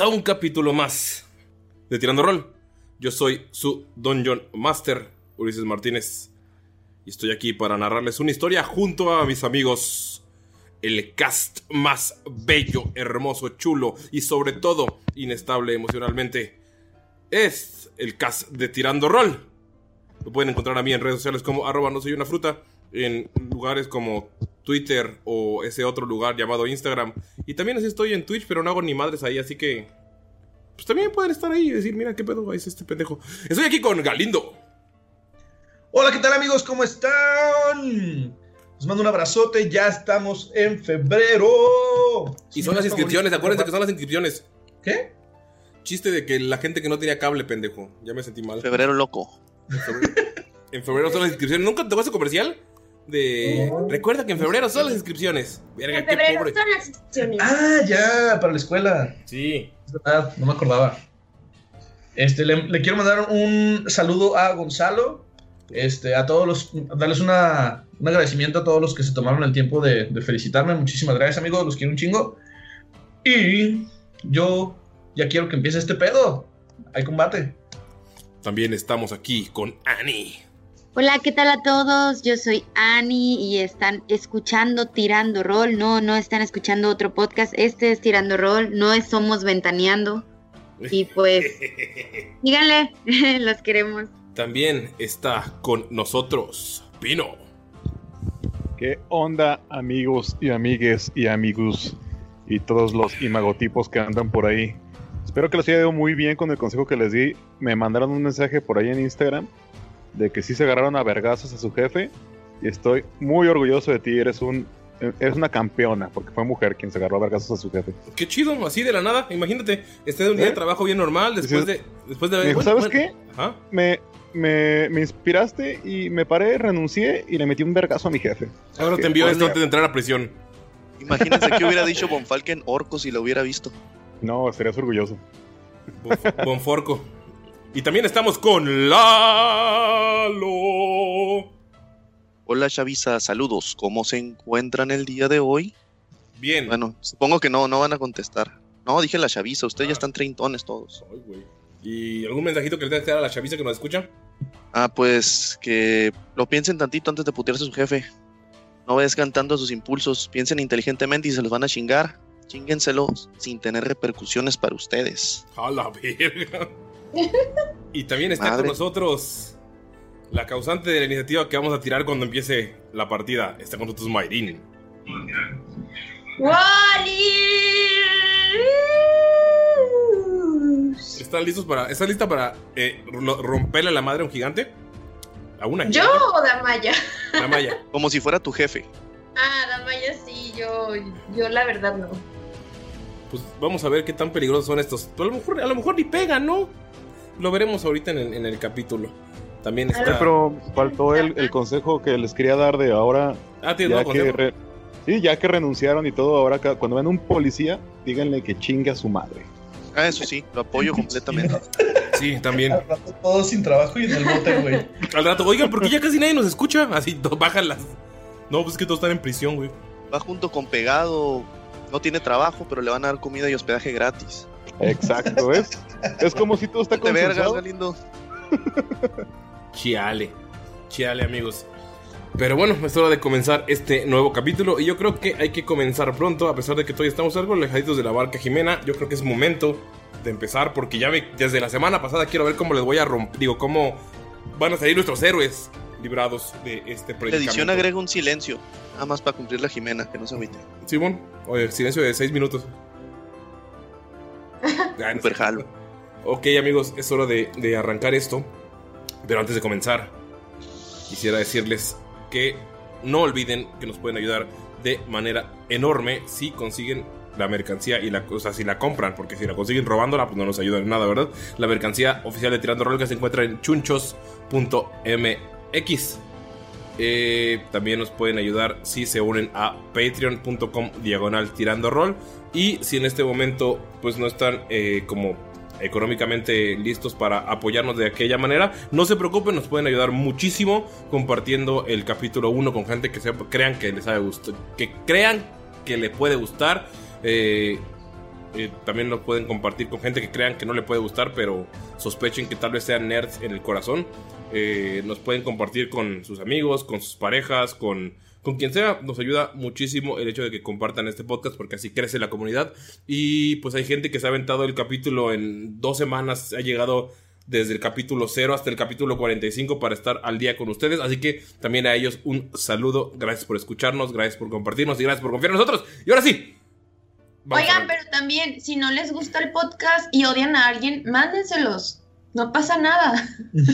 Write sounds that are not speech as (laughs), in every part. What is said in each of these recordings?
A un capítulo más de Tirando Roll. Yo soy su Dungeon Master, Ulises Martínez. Y estoy aquí para narrarles una historia junto a mis amigos. El cast más bello, hermoso, chulo y sobre todo inestable emocionalmente es el cast de Tirando Roll. Lo pueden encontrar a mí en redes sociales como arroba no soy una fruta, en lugares como Twitter o ese otro lugar llamado Instagram. Y también así estoy en Twitch, pero no hago ni madres ahí, así que... Pues también pueden estar ahí y decir, mira qué pedo es este pendejo. Estoy aquí con Galindo. Hola, ¿qué tal amigos? ¿Cómo están? Les mando un abrazote, ya estamos en febrero. Y son las inscripciones, acuérdense que son las inscripciones. ¿Qué? Chiste de que la gente que no tenía cable, pendejo. Ya me sentí mal. Febrero loco. En febrero son las inscripciones. ¿Nunca te vas a comercial? De. Recuerda que en febrero son las inscripciones. Verga, En qué febrero pobre. son las inscripciones. Ah, ya, para la escuela. Sí. Es verdad, no me acordaba. Este, le, le quiero mandar un saludo a Gonzalo. Este, a todos los. Darles una, un agradecimiento a todos los que se tomaron el tiempo de, de felicitarme. Muchísimas gracias, amigos. Los quiero un chingo. Y yo ya quiero que empiece este pedo. Hay combate. También estamos aquí con Annie. Hola, ¿qué tal a todos? Yo soy Ani y están escuchando Tirando Rol. No, no están escuchando otro podcast. Este es Tirando Rol, no es Somos Ventaneando. (laughs) Y pues, díganle, (laughs) los queremos. También está con nosotros Pino. ¿Qué onda, amigos y amigues y amigos y todos los imagotipos que andan por ahí? Espero que les haya ido muy bien con el consejo que les di. Me mandaron un mensaje por ahí en Instagram de que sí se agarraron a vergazos a su jefe y estoy muy orgulloso de ti. Eres un eres una campeona porque fue mujer quien se agarró a vergazos a su jefe. Qué chido, así de la nada. Imagínate, este de un día ¿Eh? de trabajo bien normal. Después de. Después de Me dijo, ¿sabes bueno, qué? Ajá. Me, me, me inspiraste y me paré, renuncié y le metí un vergazo a mi jefe. Ahora te envió esto antes de entrar a prisión. Imagínense que hubiera dicho Von Falken Orco si lo hubiera visto. No, estarías orgulloso. Bonf- Bonforco. Y también estamos con Lalo. Hola Chavisa, saludos. ¿Cómo se encuentran el día de hoy? Bien. Bueno, supongo que no, no van a contestar. No, dije la Chavisa, ustedes ya están treintones todos. Ay, güey. ¿Y algún mensajito que le tengas que dar a la chaviza que nos escucha? Ah, pues que lo piensen tantito antes de putearse a su jefe. No cantando a sus impulsos, piensen inteligentemente y se los van a chingar. Chinguenselos sin tener repercusiones para ustedes. A la verga. (laughs) Y también está Madre. con nosotros la causante de la iniciativa que vamos a tirar cuando empiece la partida. Está con nosotros Mayrin. ¿Están listos para. ¿Estás lista para eh, ro- romperle la madre a un gigante? A una ¿Yo gigante. o Damaya? La maya. (laughs) Como si fuera tu jefe. Ah, Damaya sí, yo, yo la verdad no. Pues vamos a ver qué tan peligrosos son estos. A lo mejor, a lo mejor ni pegan, ¿no? Lo veremos ahorita en el, en el capítulo. También Sí, está. pero faltó el, el consejo que les quería dar de ahora. Ah, ¿tienes Ya que, re- sí, ya que renunciaron y todo, ahora cuando ven un policía, díganle que chingue a su madre. Ah, eso sí, lo apoyo completamente. Sí, también. Al rato Todos sin trabajo y en el bote, güey. Al rato, oigan, porque ya casi nadie nos escucha. Así, to- bajan las. No, pues es que todos están en prisión, güey. Va junto con Pegado. No tiene trabajo, pero le van a dar comida y hospedaje gratis. Exacto, es. Es como si todo está consensuado. Galindo. (laughs) Chiale. Chiale, amigos. Pero bueno, es hora de comenzar este nuevo capítulo. Y yo creo que hay que comenzar pronto, a pesar de que todavía estamos algo alejaditos de la barca Jimena. Yo creo que es momento de empezar, porque ya desde la semana pasada quiero ver cómo les voy a romper. Digo, cómo van a salir nuestros héroes librados de este La predicamento. edición agrega un silencio. Nada más para cumplir la Jimena, que no se agüite. Simón, oye, silencio de 6 minutos. Super jalo. Ok, amigos, es hora de, de arrancar esto. Pero antes de comenzar, quisiera decirles que no olviden que nos pueden ayudar de manera enorme si consiguen la mercancía y la o sea, si la compran, porque si la consiguen robándola, pues no nos ayudan en nada, ¿verdad? La mercancía oficial de Tirando Rol que se encuentra en chunchos.mx. Eh, también nos pueden ayudar si se unen a patreon.com diagonal tirando rol. Y si en este momento pues no están eh, como económicamente listos para apoyarnos de aquella manera, no se preocupen, nos pueden ayudar muchísimo compartiendo el capítulo 1 con gente que sepa- crean que les haya gustado, que crean que le puede gustar. Eh, también lo pueden compartir con gente que crean que no le puede gustar, pero sospechen que tal vez sean nerds en el corazón. Eh, nos pueden compartir con sus amigos, con sus parejas, con, con quien sea. Nos ayuda muchísimo el hecho de que compartan este podcast porque así crece la comunidad. Y pues hay gente que se ha aventado el capítulo en dos semanas, ha llegado desde el capítulo 0 hasta el capítulo 45 para estar al día con ustedes. Así que también a ellos un saludo. Gracias por escucharnos, gracias por compartirnos y gracias por confiar en nosotros. Y ahora sí. Oigan, pero también, si no les gusta el podcast y odian a alguien, mándenselos. No pasa nada. (laughs)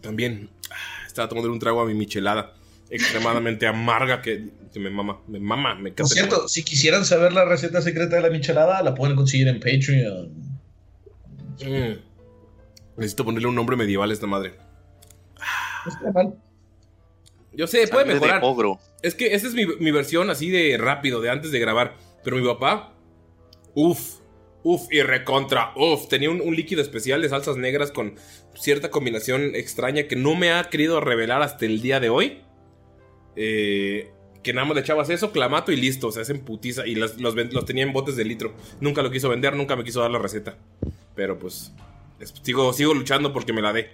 También ah, estaba tomando un trago a mi michelada. Extremadamente amarga que, que me mama, me mama, me Por cierto, si quisieran saber la receta secreta de la michelada, la pueden conseguir en Patreon. Mm. Necesito ponerle un nombre medieval a esta madre. No está mal. Yo sé, puede Sangre de mejorar. ogro. Es que esa es mi, mi versión así de rápido, de antes de grabar. Pero mi papá, uff, uff y recontra, uff. Tenía un, un líquido especial de salsas negras con cierta combinación extraña que no me ha querido revelar hasta el día de hoy. Eh, que nada más le echabas eso, clamato y listo. O sea, es en putiza. Y los, los los tenía en botes de litro. Nunca lo quiso vender, nunca me quiso dar la receta. Pero pues, es- sigo, sigo luchando porque me la dé.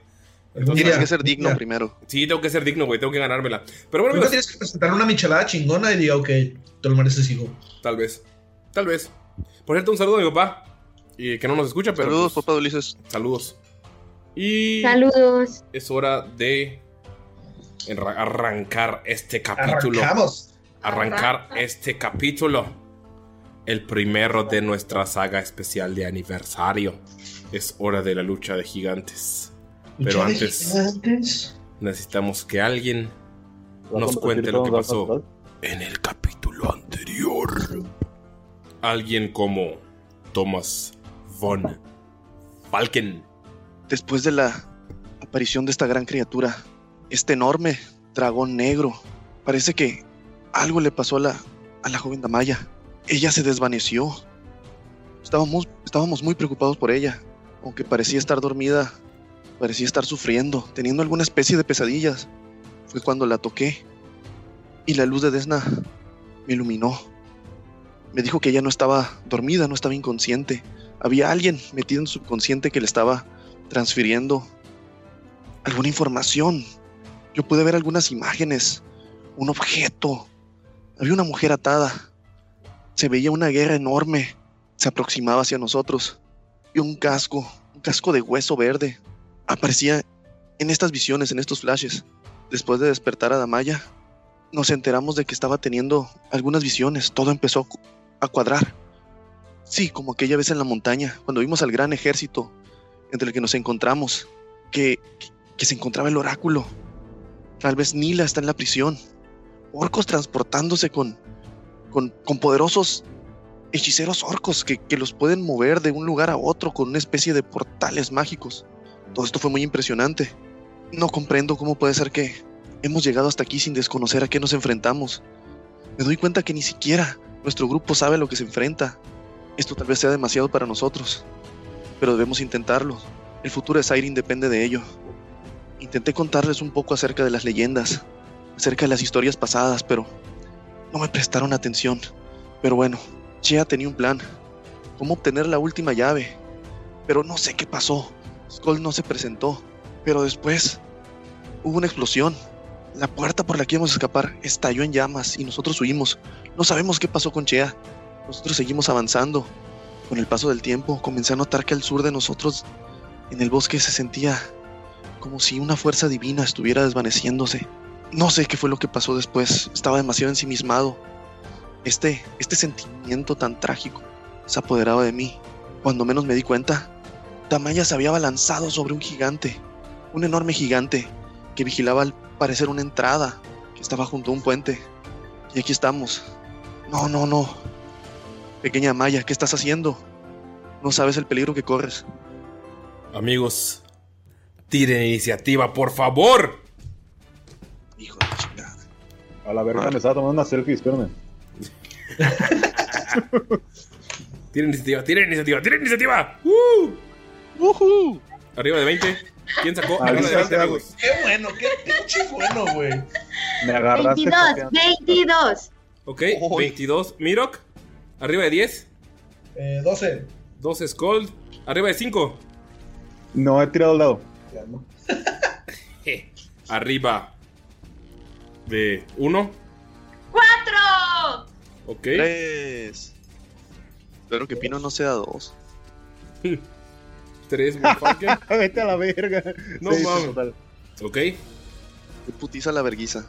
Tienes que ser digno mira, primero. Sí, tengo que ser digno, güey. Tengo que ganármela. Pero bueno, Primero amigos, tienes que presentar una michelada chingona y diga, ok, te lo mereces, hijo. Tal vez. Tal vez. Por cierto, un saludo a mi papá. Y que no nos escucha, pero. Saludos, pues, papá Ulises. Saludos. Y Saludos. es hora de arrancar este capítulo. Arrancamos. Arrancar Arranca. este capítulo. El primero de nuestra saga especial de aniversario. Es hora de la lucha de gigantes. Pero antes-. Necesitamos que alguien ¿Vas a nos cuente lo que pasó en el capítulo anterior. Alguien como Thomas von Falken. Después de la aparición de esta gran criatura, este enorme dragón negro, parece que algo le pasó a la, a la joven Damaya. Ella se desvaneció. Estábamos, estábamos muy preocupados por ella. Aunque parecía estar dormida, parecía estar sufriendo, teniendo alguna especie de pesadillas. Fue cuando la toqué y la luz de Desna me iluminó. Me dijo que ella no estaba dormida, no estaba inconsciente. Había alguien metido en su subconsciente que le estaba transfiriendo alguna información. Yo pude ver algunas imágenes, un objeto. Había una mujer atada. Se veía una guerra enorme. Se aproximaba hacia nosotros. Y un casco, un casco de hueso verde. Aparecía en estas visiones, en estos flashes. Después de despertar a Damaya, nos enteramos de que estaba teniendo algunas visiones. Todo empezó a cu- a cuadrar. Sí, como aquella vez en la montaña, cuando vimos al gran ejército entre el que nos encontramos, que, que, se encontraba el oráculo. Tal vez Nila está en la prisión. Orcos transportándose con, con, con poderosos hechiceros orcos que, que los pueden mover de un lugar a otro con una especie de portales mágicos. Todo esto fue muy impresionante. No comprendo cómo puede ser que hemos llegado hasta aquí sin desconocer a qué nos enfrentamos. Me doy cuenta que ni siquiera nuestro grupo sabe a lo que se enfrenta. Esto tal vez sea demasiado para nosotros, pero debemos intentarlo. El futuro de Siren depende de ello. Intenté contarles un poco acerca de las leyendas, acerca de las historias pasadas, pero no me prestaron atención. Pero bueno, Chea tenía un plan. Cómo obtener la última llave. Pero no sé qué pasó. Skull no se presentó. Pero después hubo una explosión. La puerta por la que íbamos a escapar estalló en llamas y nosotros huimos. No sabemos qué pasó con Chea. Nosotros seguimos avanzando. Con el paso del tiempo comencé a notar que al sur de nosotros, en el bosque, se sentía como si una fuerza divina estuviera desvaneciéndose. No sé qué fue lo que pasó después. Estaba demasiado ensimismado. Este, este sentimiento tan trágico se apoderaba de mí. Cuando menos me di cuenta, Damaya se había abalanzado sobre un gigante, un enorme gigante que vigilaba al parecer una entrada que estaba junto a un puente. Y aquí estamos. No, no, no. Pequeña Maya, ¿qué estás haciendo? No sabes el peligro que corres. Amigos, tiren iniciativa, por favor. Hijo de chingada. A la verga me estaba tomando una selfie, espérame. (laughs) Tiren iniciativa, tiren iniciativa, tiren iniciativa. ¡Uh! Arriba de 20. ¿Quién sacó? Arriba de 20, amigos. Qué bueno, qué pinche bueno, güey. Me agarraste. 22, copiando. 22. Ok, oh, 22. Mirok. Arriba de 10. Eh, 12. 12 Scold. Arriba de 5. No, he tirado al lado. Ya, no. (laughs) Arriba de 1. 4. Ok. 3. Espero que Pino no sea 2. (laughs) Tres Moonfalken. (laughs) Vete a la verga. No mames. Total. Ok. Putiza la verguiza.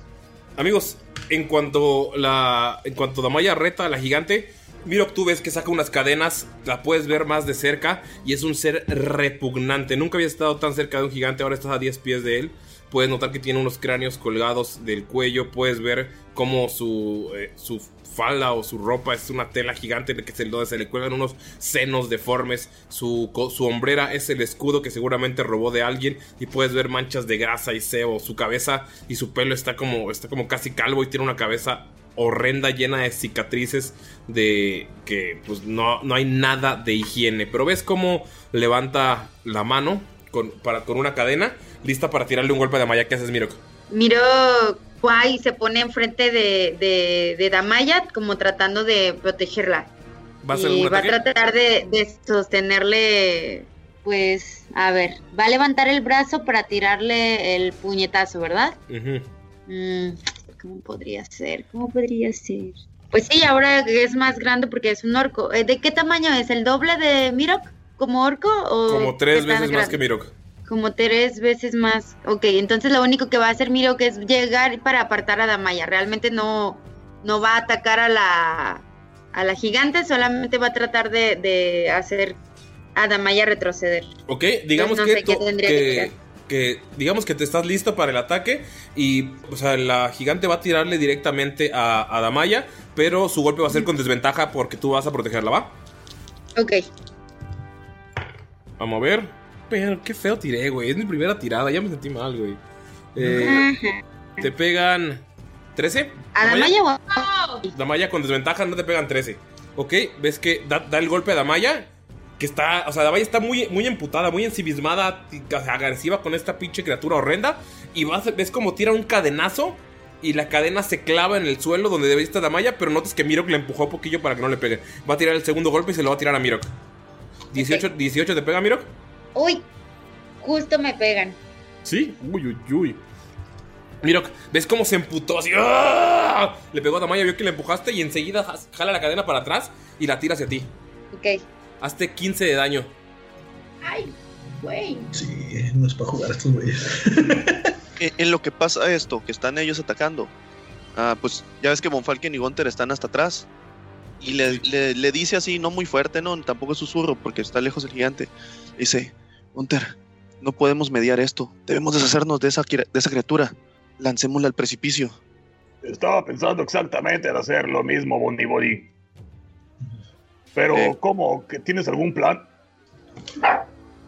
Amigos, en cuanto la. En cuanto Damaya reta a la gigante. Miro, tú ves que saca unas cadenas, la puedes ver más de cerca y es un ser repugnante. Nunca había estado tan cerca de un gigante, ahora estás a 10 pies de él. Puedes notar que tiene unos cráneos colgados del cuello. Puedes ver cómo su, eh, su falda o su ropa es una tela gigante que se, donde se le cuelgan unos senos deformes. Su, su hombrera es el escudo que seguramente robó de alguien. Y puedes ver manchas de grasa y sebo. Su cabeza y su pelo está como, está como casi calvo y tiene una cabeza horrenda llena de cicatrices de que pues no, no hay nada de higiene. Pero ves cómo levanta la mano con, para, con una cadena, lista para tirarle un golpe de Maya. ¿Qué haces, Mirok? Miro Kwai se pone enfrente de, de, de Damaya como tratando de protegerla. ¿Va a hacer y va a tratar de, de sostenerle, pues, a ver, va a levantar el brazo para tirarle el puñetazo, ¿verdad? Mm, ¿Cómo podría ser? ¿Cómo podría ser? Pues sí, ahora es más grande porque es un orco. Eh, ¿De qué tamaño es? ¿El doble de Mirok como orco? O Como tres veces más que Mirok. Como tres veces más. Ok, entonces lo único que va a hacer Mirok es llegar para apartar a Damaya. Realmente no, no va a atacar a la, a la gigante, solamente va a tratar de, de hacer a Damaya retroceder. Ok, digamos no que, tendría que que, que- digamos que te estás listo para el ataque y o sea, la gigante va a tirarle directamente a, a Damaya, pero su golpe va a ser con desventaja porque tú vas a protegerla, ¿va? Ok, Vamos a ver. Pero qué feo tiré, güey. Es mi primera tirada, ya me sentí mal, güey. Eh, te pegan 13. ¿A Damaya o a- ¡Oh! Damaya con desventaja no te pegan 13. Ok, ves que da, da el golpe a Damaya. Que está, o sea, Damaya está muy, muy emputada, muy ensimismada, agresiva con esta pinche criatura horrenda. Y vas, ves como tira un cadenazo. Y la cadena se clava en el suelo donde debería estar Damaya. Pero notas que Mirok le empujó un poquillo para que no le pegue. Va a tirar el segundo golpe y se lo va a tirar a Mirok. 18, 18 te pega Mirok. Uy, justo me pegan. Sí, uy, uy, uy. Mirok, ¿ves cómo se emputó así? ¡ah! Le pegó a Damaya, vio que le empujaste y enseguida jala la cadena para atrás y la tira hacia ti. Ok. Hazte 15 de daño. Ay, güey. Sí, no es para jugar a estos güeyes. (laughs) En, en lo que pasa esto, que están ellos atacando, ah, pues ya ves que Bonfalken y Gunter están hasta atrás. Y le, le- le dice así, no muy fuerte, no, tampoco es susurro, porque está lejos el gigante. Dice, Gunter, no podemos mediar esto. Debemos deshacernos de esa, de esa criatura. Lancémosla al precipicio. Estaba pensando exactamente en hacer lo mismo, Bonnie Body. Pero, Eh. ¿cómo? ¿Que ¿Tienes algún plan?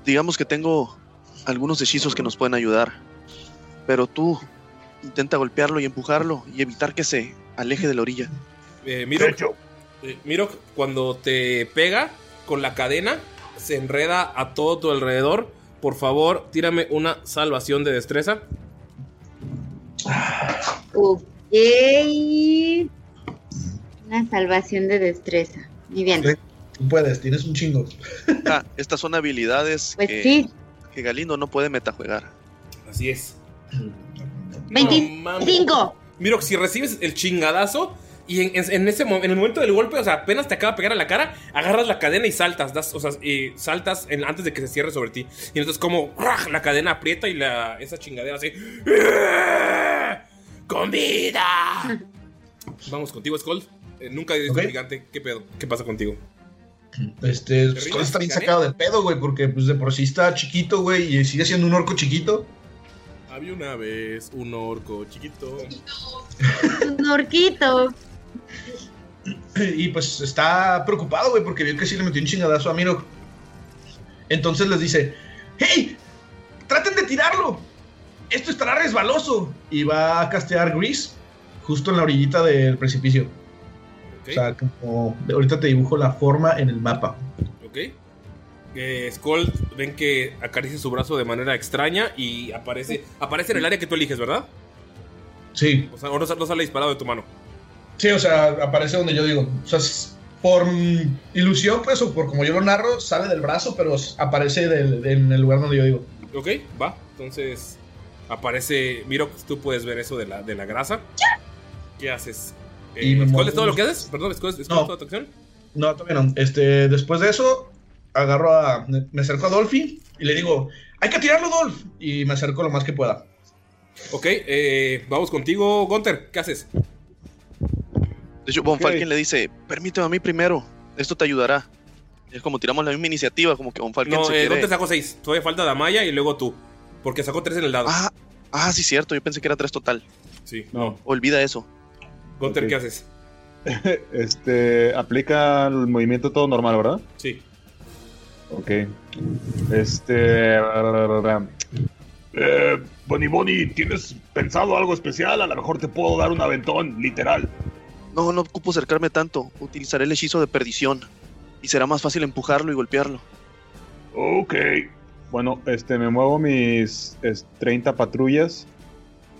Digamos que tengo algunos hechizos que nos pueden ayudar. Pero tú intenta golpearlo y empujarlo y evitar que se aleje de la orilla. Eh, Mirok, eh, cuando te pega con la cadena, se enreda a todo tu alrededor. Por favor, tírame una salvación de destreza. Ok. Una salvación de destreza. Muy bien. Tú puedes, tienes un chingo. Ah, estas son habilidades Pues que, sí. que Galindo no puede metajuegar. Así es. 25. Mirok, si recibes el chingadazo y en, en- en ese en el momento del golpe, o sea, apenas te acaba de pegar a la cara, agarras la cadena y saltas, das, o sea, y saltas en- antes de que se cierre sobre ti. Y entonces como ¡ruah! la cadena aprieta y la, esa chingadera así. ¡Con vida! (laughs) Vamos contigo, Skull. Eh, nunca he visto Ok. un gigante. ¿Qué pedo? ¿Qué pasa contigo? Este, Skull está bien sacado de pedo, güey, porque pues de por sí está chiquito, güey, y sigue siendo un orco chiquito. Había una vez un orco chiquito. Un orquito. (clears throat) Y pues está preocupado, güey, porque vio que sí le metió un chingadazo a Miro. Entonces les dice, ¡Hey! ¡Traten de tirarlo! Esto estará resbaloso. Y va a castear Grease justo en la orillita del precipicio. O sea, como ahorita te dibujo la forma en el mapa. ¿Ok? Eh, Skull ven que acaricia su brazo de manera extraña y aparece, aparece en el área que tú eliges, ¿verdad? Sí, O sea, no sale disparado de tu mano. Sí, o sea, aparece donde yo digo. O sea, por ilusión, pues, o por como yo lo narro, sale del brazo, pero aparece del- en el lugar donde yo digo. Ok, va. Entonces aparece. Miro, tú puedes ver eso de la, de la grasa. ¿Qué haces? Y Eh, ¿Skull muevo es todo lo que haces? Perdón, ¿Skull es No. toda tu acción? No, todavía no. Este, después de eso, agarro a. Me acerco a Dolphy y le digo: ¡Hay que tirarlo, Dolph! Y me acerco lo más que pueda. Ok, eh, vamos contigo, Gunter. ¿Qué haces? De hecho, Von Falken le dice, permíteme a mí primero, esto te ayudará. Es como tiramos la misma iniciativa, como que Von Falken No, se eh, quiere... Gunter sacó 6. Todavía falta Damaya y luego tú. Porque sacó 3 en el dado. Ah, ah, sí, cierto, yo pensé que era tres total. sí, No. Olvida eso. Gunter. ¿qué haces? (laughs) Este, aplica el movimiento todo normal, ¿verdad? Sí. Ok. Este. Eh, Bonnie Bonnie, ¿tienes pensado algo especial? A lo mejor te puedo dar un aventón, literal. No, no ocupo acercarme tanto, utilizaré el hechizo de perdición. Y será más fácil empujarlo y golpearlo. Ok. Bueno, este, me muevo mis es, 30 patrullas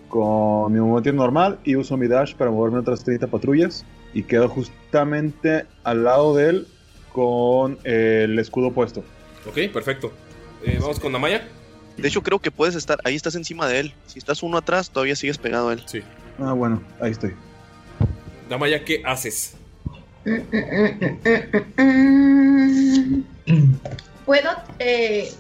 con mi movimiento normal y uso mi dash para moverme otras 30 patrullas. Y quedo justamente al lado de él con el escudo puesto. Ok, perfecto. Eh, vamos con Damaya. De hecho, creo que puedes estar, ahí estás encima de él. Si estás uno atrás, todavía sigues pegado a él. Sí. Ah, bueno, ahí estoy. Damaya, ¿qué haces? Puedo, eh,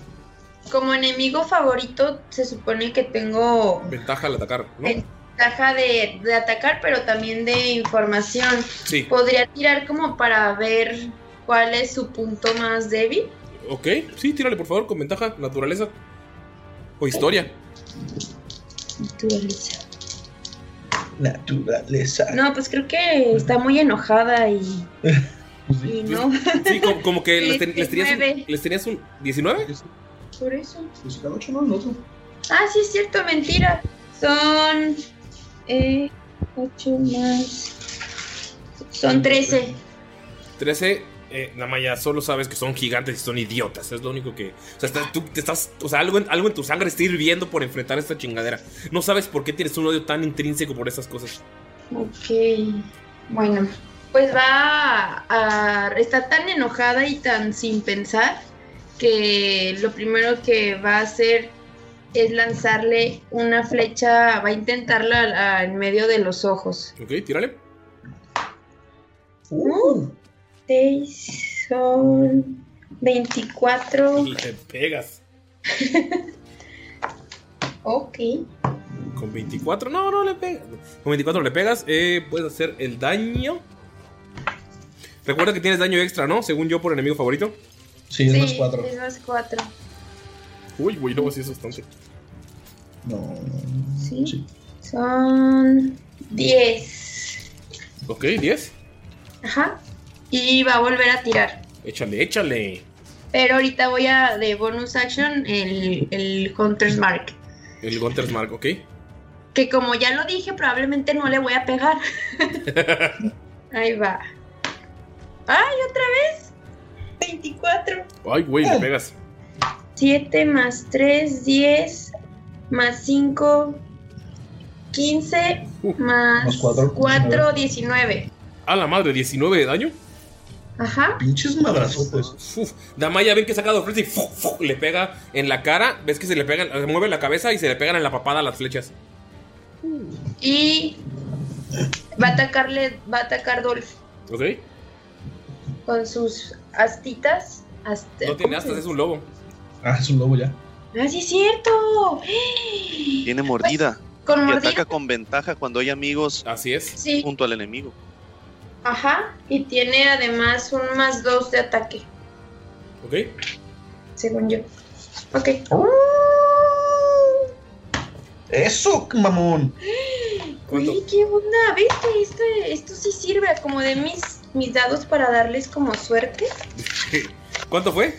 como enemigo favorito, se supone que tengo Ventaja al atacar, ¿no? ventaja de, de atacar, pero también de información. Sí. Podría tirar como para ver cuál es su punto más débil. Ok, sí, tírale por favor con ventaja, naturaleza. O historia. Naturaleza. Naturaleza. No, pues creo que está muy enojada y, Pues y no. Sí, como, como que (laughs) les, ten- les tenías un, 19. les tenías un 19. Por eso. Pues cada ocho, ¿no? El otro. Ah, sí, es cierto, mentira. Son. Eh, 8 más. Son 13. 13. Eh, Damaya, solo sabes que son gigantes y son idiotas. Es lo único que. O sea, está- tú te estás. O sea, algo en, algo en tu sangre está hirviendo por enfrentar esta chingadera. No sabes por qué tienes un odio tan intrínseco por esas cosas. Ok. Bueno, pues va a. Está tan enojada y tan sin pensar que lo primero que va a hacer es lanzarle una flecha, va a intentarla a- en medio de los ojos. Ok, tírale. Uh, 6 son 24. Le pegas. (laughs) Ok. Con 24, no, no le pegas. Con 24 le pegas, eh, puedes hacer el daño. Recuerda que tienes daño extra, ¿no? Según yo, por enemigo favorito. sí, es sí, más cuatro. es más 4. Uy, güey, no, sí es bastante. No. Sí. Sí. Son 10. Ok, 10. Ajá. Y va a volver a tirar. Échale, échale. Pero ahorita voy a de bonus action el, el Hunter's Mark. El Gunter's Mark, ok. Que como ya lo dije, probablemente no le voy a pegar. (laughs) Ahí va. ¡Ay, otra vez! 24. Ay, güey, le pegas. 7 más 3, 10. Más 5, 15. Uh, más más cuatro, 4, 19. A la madre, 19 de daño. Ajá. Pinches madrazotes. Uf, Damaya ven que saca dos flechas y fu, fu, le pega en la cara. Ves que se le pegan, se mueve la cabeza y se le pegan en la papada las flechas. Y va a atacarle, va a atacar Dolph ¿Ok? con sus astitas. Ast- No tiene astas, es un lobo. Ah, es un lobo ya. ¡Ah, sí es cierto! Tiene mordida. Con Y mordida. ataca con ventaja cuando hay amigos Así es. Sí, junto al enemigo. Ajá. Y tiene además un más 2 de ataque, ¿Ok? según yo. Ok. ¡Eso, mamón! ¿Cuánto? Uy, ¿qué onda? ¿Viste? Este, esto sí sirve como de mis, mis dados para darles como suerte. ¿Cuánto fue?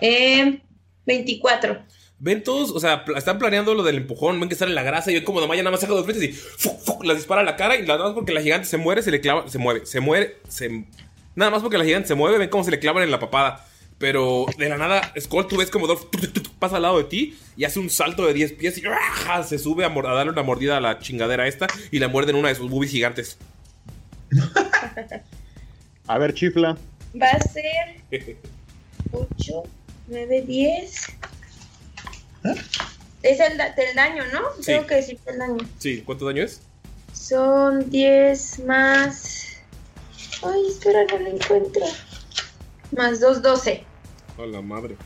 Eh, 24. Ven todos, o sea, están planeando lo del empujón, ven que sale la grasa y ven como Damaya nada más saca dos flechas y fu, fu, las dispara a la cara y nada más porque la gigante se muere, se le clava, se mueve, se muere, se... Nada más porque la gigante se mueve, ven cómo se le clavan en la papada. Pero de la nada, Skull, tú ves como Dolph tuc, tuc, tuc, pasa al lado de ti y hace un salto de 10 pies y ¡ah! se sube a, a darle una mordida a la chingadera esta y la muerde en una de sus boobies gigantes. (laughs) A ver, chifla. Va a ser 8, 9, 10. Es el, del daño, ¿no? Sí. Tengo que decir el daño. Sí, ¿cuánto daño es? Son 10 más. Ay, espera, no lo encuentro. Más 2, 12. A la madre.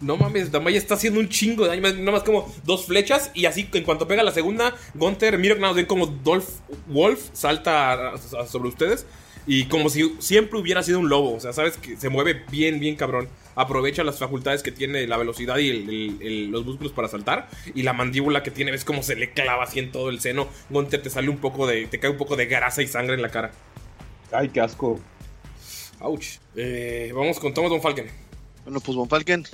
No mames, Damaya está haciendo un chingo de daño. Nada más como dos flechas. Y así, en cuanto pega la segunda, Gunter, mira nada más ven como Dolph Wolf salta sobre ustedes. Y como si siempre hubiera sido un lobo. O sea, sabes que se mueve bien, bien cabrón. Aprovecha las facultades que tiene, la velocidad y el- el- el- los músculos para saltar. Y la mandíbula que tiene, ves como se le clava así en todo el seno. Gunter te sale un poco de. Te cae un poco de grasa y sangre en la cara. Ay, qué asco. Ouch. Eh, vamos con Thomas Von Falken. Bueno, pues Von Falken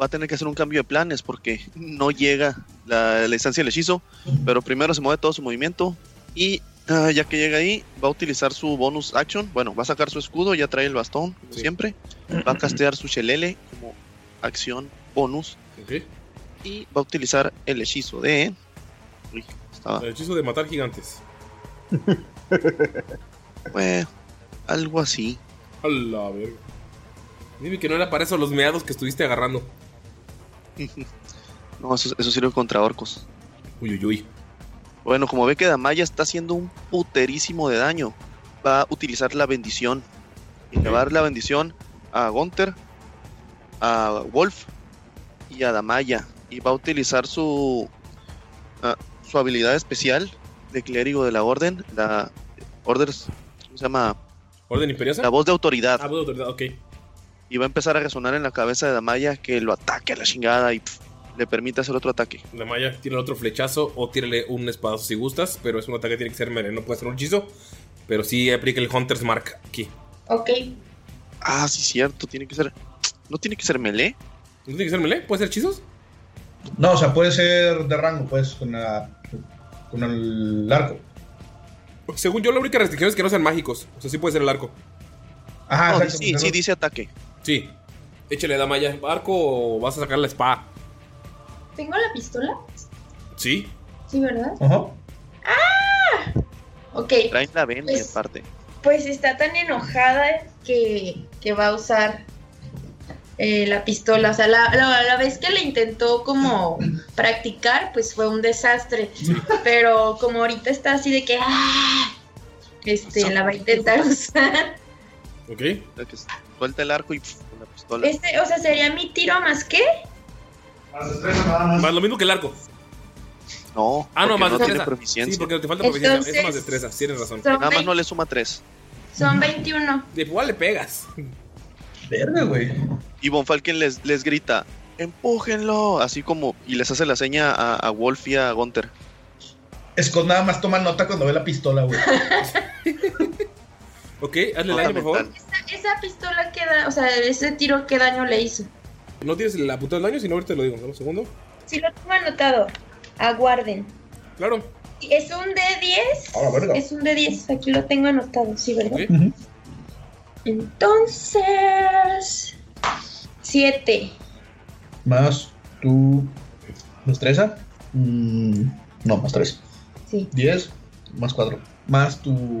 va a tener que hacer un cambio de planes porque no llega la, la distancia del hechizo. Pero primero se mueve todo su movimiento. Y ah, ya que llega ahí, va a utilizar su bonus action. Bueno, va a sacar su escudo, ya trae el bastón, como Sí. siempre. Va a castear su Shelele como acción bonus. Ok. Y va a utilizar el hechizo de. Uy, estaba. El hechizo de matar gigantes. (laughs) Algo así. A la verga. Dime que no era para eso los meados que estuviste agarrando. (laughs) No, eso, eso sirve contra orcos. Uy, uy, uy. Bueno, como ve que Damaya está haciendo un puterísimo de daño, va a utilizar la bendición. Y le va a dar la bendición a Gunther, a Wolf y a Damaya. Y va a utilizar su, ah, su habilidad especial de clérigo de la orden, la Orders, ¿cómo se llama? ¿Orden imperiosa? La voz de autoridad. Ah, voz de autoridad, ok. Y va a empezar a resonar en la cabeza de Damaya que lo ataque a la chingada y le permite hacer otro ataque. La Maya tiene otro flechazo o tírale un espadazo si gustas, pero es un ataque que tiene que ser melee, no puede ser un hechizo. Pero sí aplica el Hunter's Mark aquí. Ok. Ah, sí, cierto, tiene que ser. ¿No tiene que ser melee? ¿No tiene que ser melee? ¿Puede ser hechizos? No, o sea, puede ser de rango, pues, con, la, con el arco. Según yo, la única restricción es que no sean mágicos. O sea, sí puede ser el arco. Ajá, No, sí, sí, dice ataque. Sí. Échale, Damaya. ¿Arco o vas a sacar la espada? ¿Tengo la pistola? Sí. Sí, ¿verdad? Ajá. Ok. Traen la Bendy Pues- aparte. Pues está tan enojada que, que va a usar eh, la pistola. O sea, la, la- la vez que le intentó como practicar, pues fue un desastre. Pero como ahorita está así de que, ¡ah! Este, la va a intentar usar. Ok. Suelta el arco y pf, con la pistola. Este, o sea, sería mi tiro más que. Más lo mismo que el arco. No, Ah, no, más no tiene destreza. proficiencia. Sí, porque te falta proficiencia. Es Entonces- más destreza, tienes razón. Nada más no le suma tres. son 21. De igual le pegas. Verga, güey. Y Von Falken les, les grita, empújenlo, así como, y les hace la seña a, a Wolf y a Gunter. Scott nada más toma nota cuando ve la pistola, güey. (laughs) Ok, hazle daño, por favor. Esa, esa pistola que da, o sea, ese tiro, ¿qué daño le hizo? No tienes la puta del daño, sino ahorita te lo digo. Dame un segundo. Si lo tengo anotado, aguarden. Claro. Es un D10. A la verga. Es un D10, aquí lo tengo anotado, sí, ¿verdad? Ok. Ujú. Entonces. 7. Más tu destreza. Mm, no, más 3. Sí. 10 más 4. Más tu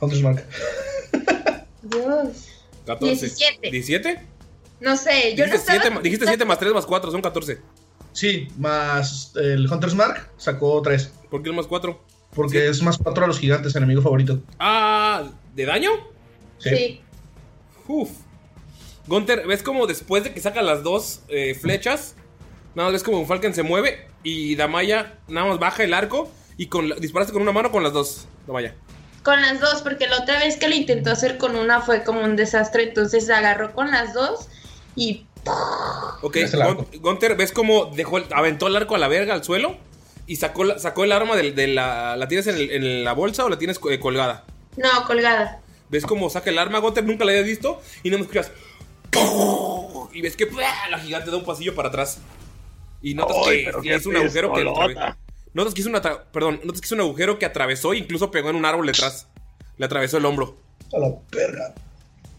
Hunter's Mark. (laughs) Dios. 14. 17. ¿17? No sé, yo no Dijiste estaba. 7, dijiste 7 más 3 más 4, son 14. Sí, más el Hunter's Mark sacó 3. ¿Por qué el más 4? Porque Sí. es más 4 a los gigantes, enemigo favorito. Ah, ¿de daño? Sí. Sí. Uf. Gunter, ¿ves como después de que saca las dos eh, flechas? Nada más ves como Falcon se mueve y Damaya nada más baja el arco y con la- disparaste con una mano o con las dos, Damaya. Con las dos, porque la otra vez que lo intentó hacer con una fue como un desastre, entonces agarró con las dos y Ok, Gunter, ¿ves como dejó el- aventó el arco a la verga al suelo? Y sacó, la- sacó el arma de, la... ¿La tienes en, el- en la bolsa o la tienes eh, colgada? no, colgada. ¿Ves cómo saca el arma? Gunter nunca la habías visto y no me escuchas. Y ves que la gigante da un pasillo para atrás. Y notas Ay, que que es un agujero que atraves- Notas que es una perdón, notas que es un agujero que atravesó e incluso pegó en un árbol detrás. Le atravesó el hombro. A la verga.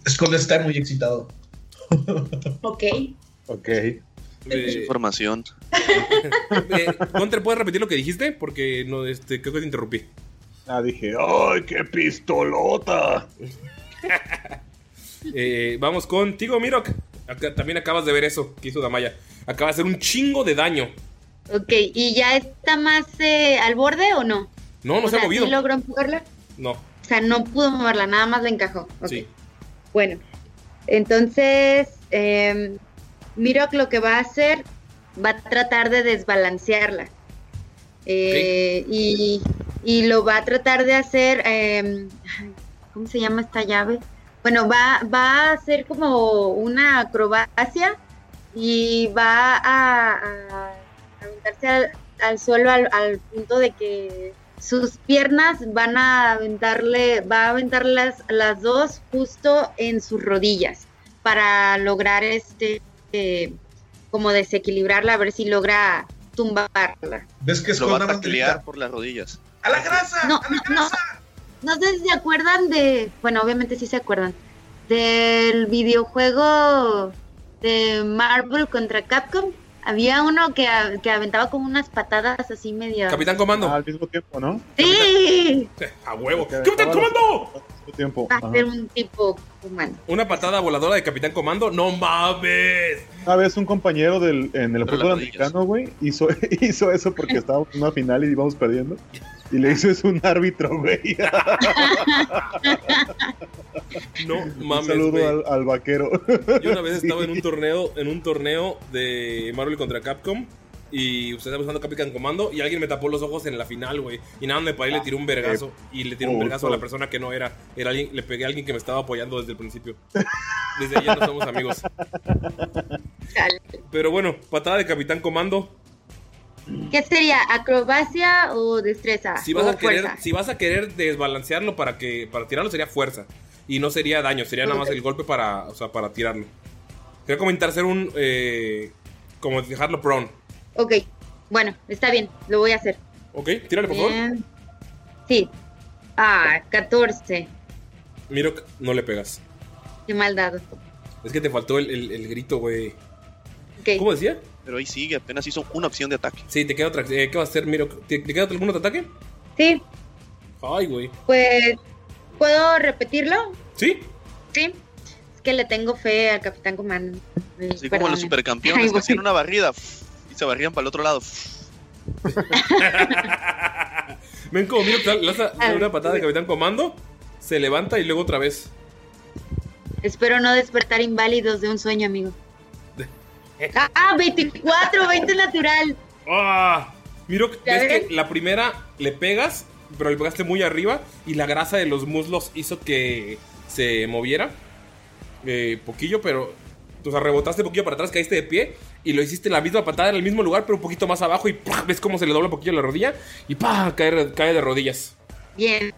Scott está muy excitado. Ok. Ok. Eh, información. (laughs) eh, Gunter, ¿puedes repetir lo que dijiste? Porque no, este, creo que te interrumpí. Ah, dije, ¡ay, qué pistolota! (laughs) Eh, vamos contigo, Mirok. Acá- también acabas de ver eso que hizo Damaya. Acaba de hacer un chingo de daño. Ok, ¿y ya está más eh, al borde o no? No, no o se ha sea, movido. ¿sí logró empujarla? No, O sea, no pudo moverla, nada más la encajó. Sí. Bueno, entonces, eh, Mirok lo que va a hacer, va a tratar de desbalancearla. Eh, y, lo va a tratar de hacer, ay, ¿cómo se llama esta llave? Bueno, va, va a hacer como una acrobacia y va a, a al, suelo al punto de que sus piernas van a aventarle, va a aventar las, las dos justo en sus rodillas para lograr este eh, como desequilibrarla, a ver si logra tumbarla. ¿Ves que Lo Scott va a taclear por las rodillas. ¡A la grasa! No, ¡A la no, no. grasa! No sé si se acuerdan de, bueno, obviamente sí se acuerdan, del videojuego de Marvel contra Capcom. Había uno que, que aventaba como unas patadas así medio... Capitán Comando. Ah, al mismo tiempo, ¿no? Sí, A huevo. ¡Capitán Comando! Al mismo tiempo. va ajá. a ser un tipo humano. Una patada voladora de Capitán Comando. ¡No mames! Una vez un compañero del, en el fútbol americano, güey, hizo, (laughs) hizo eso porque estábamos en una final y íbamos perdiendo. Y le eso un árbitro, güey. (laughs) No un mames, saludo güey. al, al vaquero. Yo una vez estaba en un torneo, en un torneo de Marvel contra Capcom. Y usted estaba usando Capitán Comando y alguien me tapó los ojos en la final, güey. Y nada, me paré y le tiré un vergazo. Y le tiré un vergazo a la persona que no era. Era alguien, le pegué a alguien que me estaba apoyando desde el principio. Desde ahí ya no somos amigos. Pero bueno, patada de Capitán Comando. ¿Qué sería? ¿Acrobacia o destreza? Si vas o a querer, fuerza? si vas a querer desbalancearlo para que para tirarlo sería fuerza y no sería daño, sería nada más el golpe para, o sea, para tirarlo. Quería comentar hacer un eh, como dejarlo prone. Ok, bueno, está bien, lo voy a hacer. Ok, tírale por favor. Sí. Ah, 14. Miro, no le pegas. Qué mal dado. Es que te faltó el, el- el grito, güey. ¿Cómo decía? Pero ahí sigue, apenas hizo una opción de ataque. Sí, te queda otra. eh, ¿Qué vas a hacer, Miro? ¿Te, te queda algún otro ataque? Sí, Ay, güey. pues. ¿Puedo repetirlo? ¿Sí? Sí. que le tengo fe al Capitán Comando. Así como los supercampeones que hacían una barrida y se barrían para el otro lado. (laughs) Ven como miro lanza una patada de Capitán Comando, se levanta y luego otra vez. Espero no despertar inválidos de un sueño, amigo. (laughs) ah, ah, 24, 20 natural. ¡Ah! Miro, ves que la primera le pegas, pero le pegaste muy arriba y la grasa de los muslos hizo que se moviera. Eh, poquillo, pero. O sea, rebotaste un poquillo para atrás, caíste de pie y lo hiciste la misma patada en el mismo lugar, pero un poquito más abajo y ¡pah! ves cómo se le dobla un poquillo la rodilla y ¡pah! Cae, cae de rodillas. Bien.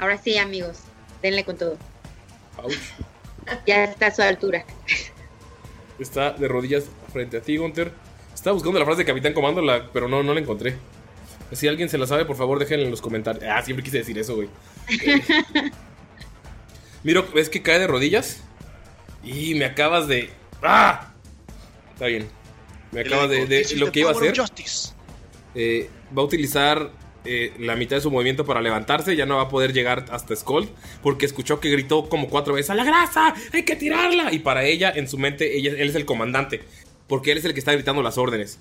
Ahora sí, amigos. Denle con todo. Ouch. Ya está a su altura. Está de rodillas frente a ti, Gunter. Estaba buscando la frase de Capitán Comando, la- pero no, no la encontré. Si alguien se la sabe, por favor, déjenla en los comentarios. Ah, siempre quise decir eso, güey. (laughs) Miro, ¿ves que cae de rodillas? Y me acabas de. ¡Ah! Está bien. Me acabas de. de- lo que iba a hacer. eh, va a utilizar eh, la mitad de su movimiento para levantarse. Ya no va a poder llegar hasta Skull. Porque escuchó que gritó como cuatro veces: ¡A la grasa! ¡Hay que tirarla! Y para ella, en su mente, ella, él es el comandante. Porque él es el que está gritando las órdenes.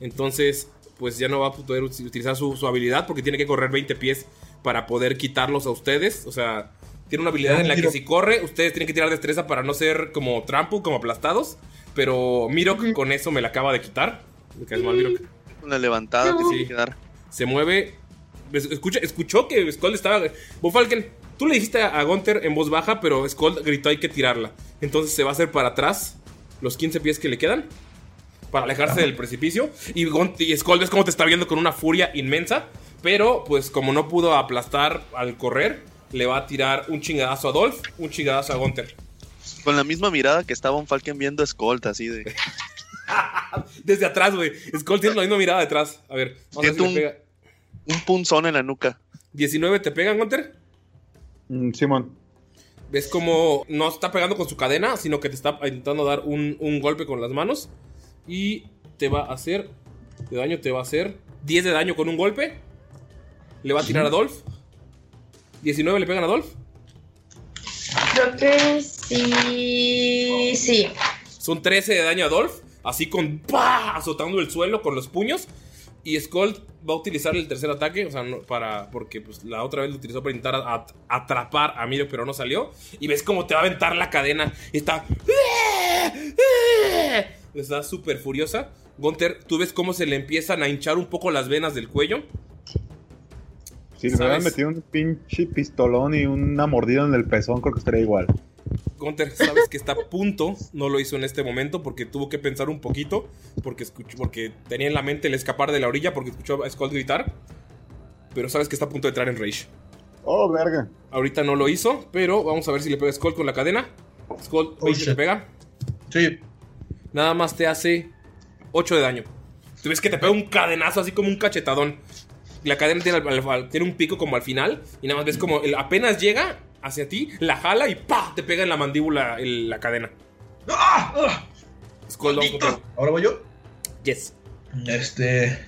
Entonces, pues ya no va a poder ut- utilizar su, su habilidad. Porque tiene que correr 20 pies para poder quitarlos a ustedes. O sea, tiene una habilidad en la que si corre, ustedes tienen que tirar destreza para no ser como trampo, como aplastados. Pero Mirok con eso me la acaba de quitar. Me caes mal, Mirok. Una levantada que Sí. Se mueve. Es- Escucha, escuchó que Skull estaba. Falken, tú le dijiste a Gunter en voz baja, pero Skull gritó hay que tirarla. Entonces se va a hacer para atrás los 15 pies que le quedan. Para alejarse del precipicio. Y, y Skull ves cómo te está viendo con una furia inmensa. Pero pues como no pudo aplastar al correr, le va a tirar un chingadazo a Dolph, un chingadazo a Gunter. Con la misma mirada que estaba un Falcon viendo a Skolt, así de. (laughs) Desde atrás, güey. Skull tiene la misma mirada detrás. A ver, vamos a ver si Siento le un- pega. Un punzón en la nuca. 19 te pegan, Gunter. Mm, Simón. Ves como no está pegando con su cadena, sino que te está intentando dar un, un golpe con las manos. Y te va a hacer. De daño te va a hacer 10 de daño con un golpe. Le va a tirar a Dolph. 19 le pegan a Dolph. Creo que sí. Sí. Son 13 de daño a Dolph. Así con ¡pah! azotando el suelo con los puños. Y Skull va a utilizar el tercer ataque. O sea, para. Porque pues, la otra vez lo utilizó para intentar atrapar a Miro, pero no salió. Y ves cómo te va a aventar la cadena. Y está. Está súper furiosa. Gunter, tú ves cómo se le empiezan a hinchar un poco las venas del cuello. Si le hubieran metido un pinche pistolón y una mordida en el pezón, creo que estaría igual. Gunter, sabes que está a punto, no lo hizo en este momento porque tuvo que pensar un poquito, porque, escuchó, porque tenía en la mente el escapar de la orilla porque escuchó a Skull gritar, pero sabes que está a punto de entrar en Rage. Oh, verga. Ahorita no lo hizo, pero vamos a ver si le pega a Skull con la cadena. Skull, Oh, 20 te shit. pega. Sí. Nada más te hace 8 de daño. Tú ves que te pega un cadenazo así como un cachetadón. La cadena tiene, al- al- tiene un pico como al final y nada más ves como el- apenas llega hacia ti, la jala y ¡pa! te pega en la mandíbula el- la cadena. ¡Ah! ¡Ah! Ahora voy yo. Yes. Este.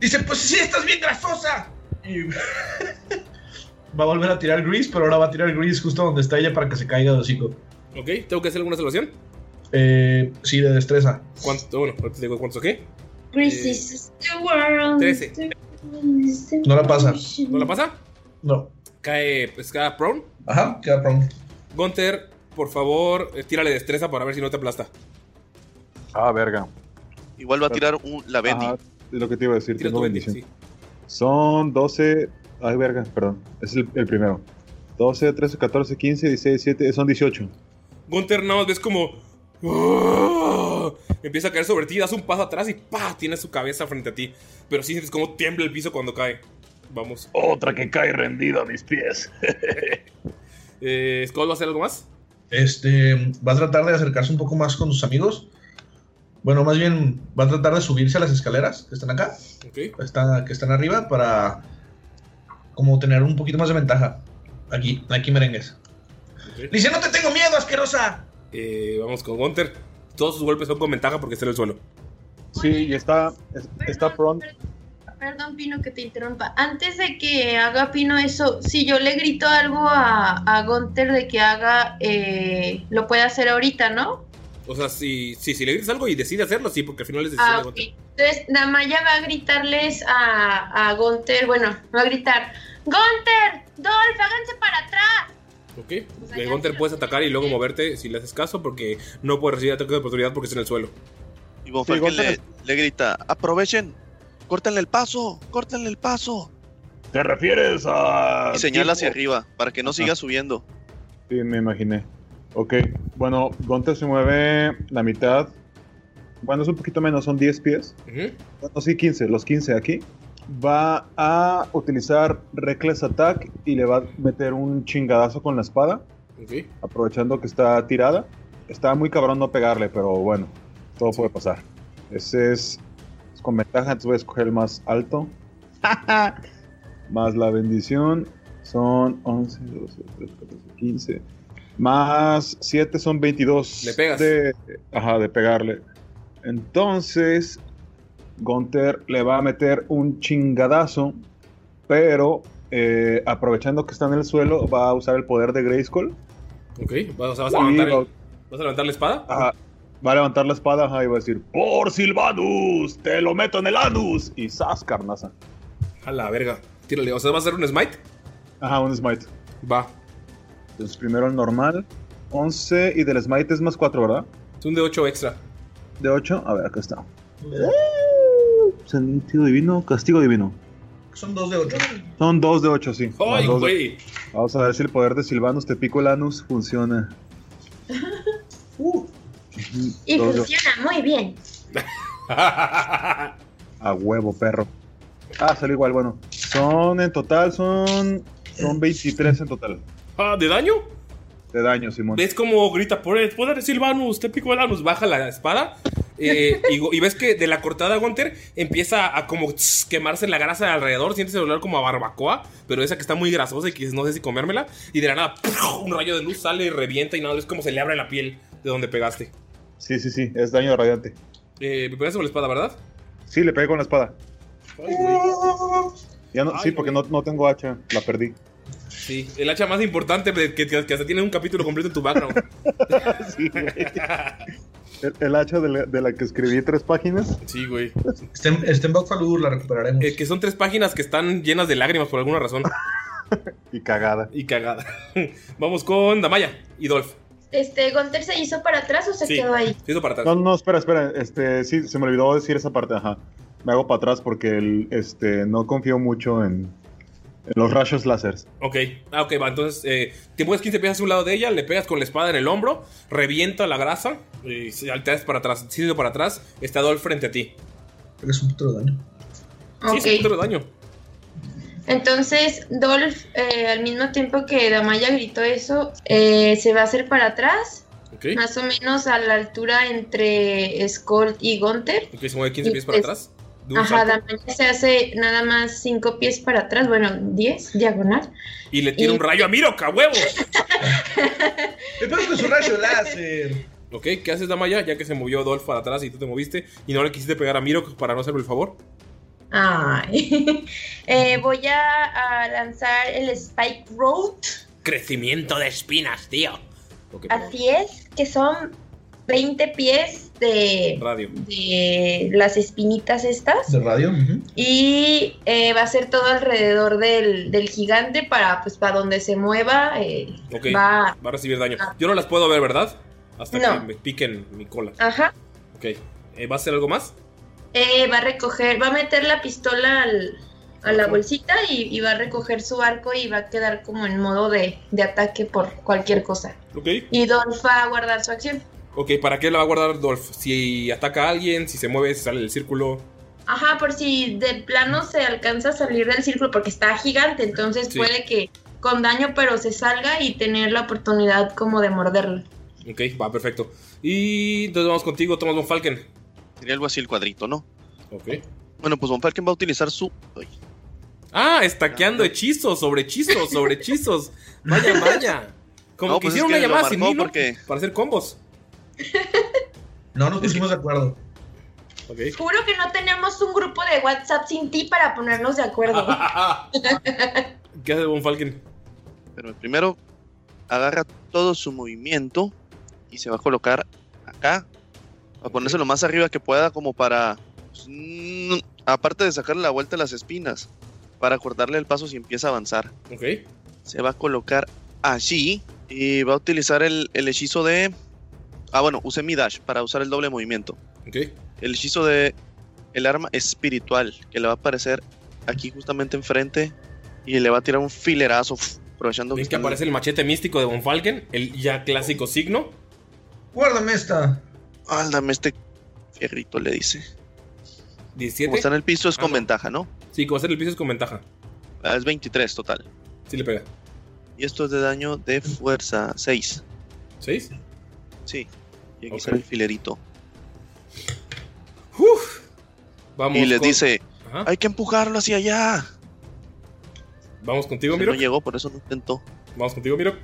Dice, pues sí, estás bien grasosa. Y (laughs) va a volver a tirar Grease, pero ahora va a tirar Grease justo donde está ella para que se caiga de hocico. Ok, ¿tengo que hacer alguna salvación? Eh, sí, de destreza. ¿Cuánto? Bueno, te digo cuántos, ¿qué? Grease is the world. 13. No la pasa. ¿No la pasa? No. Cae, pues queda prone. Ajá, queda prone. Gunter, por favor, eh, tírale destreza para ver si no te aplasta. Ah, verga. Igual va a tirar un, la Bendy. Ajá, es lo que te iba a decir. Tira tengo tu bendy, bendición. sí. Son 12. Ay, verga, perdón. Es el, el primero. 12, 13, 14, 15, 16, 17. Son 18. Gunter nada más ves como. ¡Ah! Empieza a caer sobre ti, das un paso atrás y ¡pa! Tiene su cabeza frente a ti. Pero sí sientes como tiembla el piso cuando cae. Vamos. Otra que cae rendida a mis pies. (laughs) Eh, ¿Skull va a hacer algo más? Este, va a tratar de acercarse un poco más con sus amigos. Bueno, más bien va a tratar de subirse a las escaleras que están acá, Ok. está- que están arriba, para como tener un poquito más de ventaja. Aquí, aquí merengues. ok. Dice, no te tengo miedo, asquerosa. Eh, vamos con Gunter. Todos sus golpes son con ventaja porque está en el suelo. Sí, y está, es- está prone. perdón Pino que te interrumpa. Antes de que haga Pino eso, si yo le grito algo a, a Gunther de que haga, eh, lo puede hacer ahorita, ¿no? O sea, si, si, si le dices algo y decide hacerlo, sí, porque al final es decisión Ah, de. Gunter. Entonces, Damaya va a gritarles a, a Gunther, bueno, va a gritar, Gunther, Dolph, háganse para atrás. Ok. De Gunter puedes atacar y luego moverte si le haces caso, porque no puedes recibir ataque de oportunidad porque está en el suelo. Y Von Sí, le, grita, aprovechen, córtenle el paso, córtenle el paso. ¿Te refieres a...? Y señala hacia arriba para que no siga subiendo. Sí, me imaginé. Ok, bueno, Gunter se mueve la mitad. Bueno, es un poquito menos, son 10 pies. Ujú. Bueno, sí, 15, los 15 aquí. Va a utilizar Reckless Attack y le va a meter un chingadazo con la espada, Ok. aprovechando que está tirada. Está muy cabrón no pegarle, pero bueno, todo puede pasar. Ese es, es con ventaja, entonces voy a escoger el más alto. (laughs) más la bendición son 11, 12, 13, 14, 15. Más 7 son 22. Le pegas. De, ajá, de pegarle. Entonces, Gunter le va a meter un chingadazo, pero eh, aprovechando que está en el suelo, va a usar el poder de Grayskull. Ok. Vas, vas a levantar, va- el- ¿Vas a levantar la espada? Ajá. Va a levantar la espada ajá, y va a decir: ¡Por Silvanus! ¡Te lo meto en el anus! Y ¡zas, carnaza! A la verga. Tírale. O sea, ¿vas a hacer un smite? Ajá, un smite. Va. Entonces, primero el normal: 11 y del smite es más 4, ¿verdad? Es un de 8 extra. De 8, a ver, acá está. Sentido divino, castigo divino. Son dos de ocho. Son 2 de 8, sí. ¡Ay, Más dos güey! Vamos a ver si el poder de Silvanus te pico el anus funciona. (laughs) Uh, Y Dos de- funciona muy bien. (laughs) A huevo, perro. Ah, salió igual, bueno. Son en total, son. Son 23 en total. Ah, ¿De daño? De daño, Simón. ¿Ves cómo grita por el poder de Silvanus? Te pico el anus. Baja la espada. Eh, y, y ves que de la cortada Gunter empieza a como tss, quemarse la grasa de alrededor. Sientes el olor como a barbacoa. Pero esa que está muy grasosa y que no sé si comérmela. Y de la nada, un rayo de luz sale y revienta. Y nada, es como se le abre la piel de donde pegaste. Sí, sí, sí, es daño radiante. Eh, me pegaste con la espada, ¿verdad? Sí, le pegué con la espada. Ay, güey. Ya no, Ay, sí, porque no, no tengo hacha, la perdí. Sí, el hacha más importante que, que, que hasta tiene un capítulo completo en tu background. (laughs) Sí. (laughs) El, el hacha de la, de la que escribí tres páginas. Sí, güey. Está en, está en Bokfalur, la recuperaremos. Eh, que son tres páginas que están llenas de lágrimas por alguna razón. (laughs) Y cagada. Y cagada. (laughs) Vamos con Damaya y Dolph. Este, ¿Gunther se hizo para atrás o se Sí. quedó ahí? Se hizo para atrás. No, no, espera, espera. Este, sí, se me olvidó decir esa parte, ajá. Me hago para atrás porque el, este, no confío mucho en los rayos láseres. Ok, ah, ok, va. Entonces, eh, te mueves 15 pies hacia un lado de ella, le pegas con la espada en el hombro, revienta la grasa y se alteras para atrás. Si para atrás, está Dolph frente a ti. Es un puto de daño. Sí, Ok. se quitó el daño. Entonces, Dolph, eh, al mismo tiempo que Damaya gritó eso, eh, se va a hacer para atrás, Ok, más o menos a la altura entre Skull y Gunther. ok, se mueve 15 pies para Es- atrás. De Ajá, Damaya se hace nada más 5 pies para atrás, bueno, 10, diagonal. y le tira y- un rayo a Mirok, a huevo. ¡Me pego con su rayo láser! Ok, ¿qué haces, Damaya? Ya que se movió Dolph para atrás y tú te moviste y no le quisiste pegar a Mirok para no hacerle el favor. Ay. (laughs) Eh, voy a, a lanzar el Spike Road. Crecimiento de espinas, tío. Ok, perdón. Así es, que son 20 pies de, Radio. de las espinitas estas. De radio. Y eh, va a ser todo alrededor del, del gigante para, pues, para donde se mueva. eh, Va. va a recibir daño. Yo no las puedo ver, ¿verdad? Hasta No. que me piquen mi cola. Ajá. Ok, eh, ¿va a hacer algo más? Eh, va a recoger, va a meter la pistola al- a la bolsita y, y va a recoger su arco y va a quedar como en modo de, de ataque por cualquier cosa. Ok. Y Dolph va a guardar su acción. Ok, ¿para qué la va a guardar Dolph? Si ataca a alguien, si se mueve, si sale del círculo. Ajá, por si de plano se alcanza a salir del círculo porque está gigante, entonces Sí. puede que con daño pero se salga y tener la oportunidad como de morderlo. Ok, va, perfecto. Y entonces vamos contigo, Thomas Von Falken. Sería algo así el cuadrito, ¿no? Ok. Bueno, pues Von Falken va a utilizar su. Ay, Ah, estaqueando hechizos, sobre hechizos, sobre (laughs) hechizos. Vaya, vaya. Como No, que pues hicieron es una que llamada sin marcó hilo porque- para hacer combos. No nos pusimos de acuerdo. Ok. Juro que no tenemos un grupo de WhatsApp sin ti para ponernos de acuerdo. (laughs) ¿Qué hace Von Falken? Pero primero agarra todo su movimiento y se va a colocar acá. A ponerse lo más arriba que pueda como para... pues, aparte de sacarle la vuelta a las espinas. Para cortarle el paso si empieza a avanzar. Ok. Se va a colocar allí. Y va a utilizar el, el hechizo de... Ah, bueno, usé mi dash para usar el doble movimiento. Ok. El hechizo de... El arma espiritual. Que le va a aparecer aquí justamente enfrente. Y le va a tirar un filerazo. uf, aprovechando Ven que aparece el machete místico de Von Falken, el ya clásico signo. Guárdame esta. Ah, dame este fierrito, le dice. 17. Como está en el piso es Ah, con no. ventaja, ¿no? Sí, como hacer el piso es con ventaja. Ah, es 23 total. Sí le pega. Y esto es de daño de fuerza 6. ¿Seis? Sí. Y aquí Ok. sale el filerito. Uf. Vamos. y les con- dice, Ajá. hay que empujarlo hacia allá. Vamos contigo, No Miro. llegó, por eso no intentó. Vamos contigo, Miro.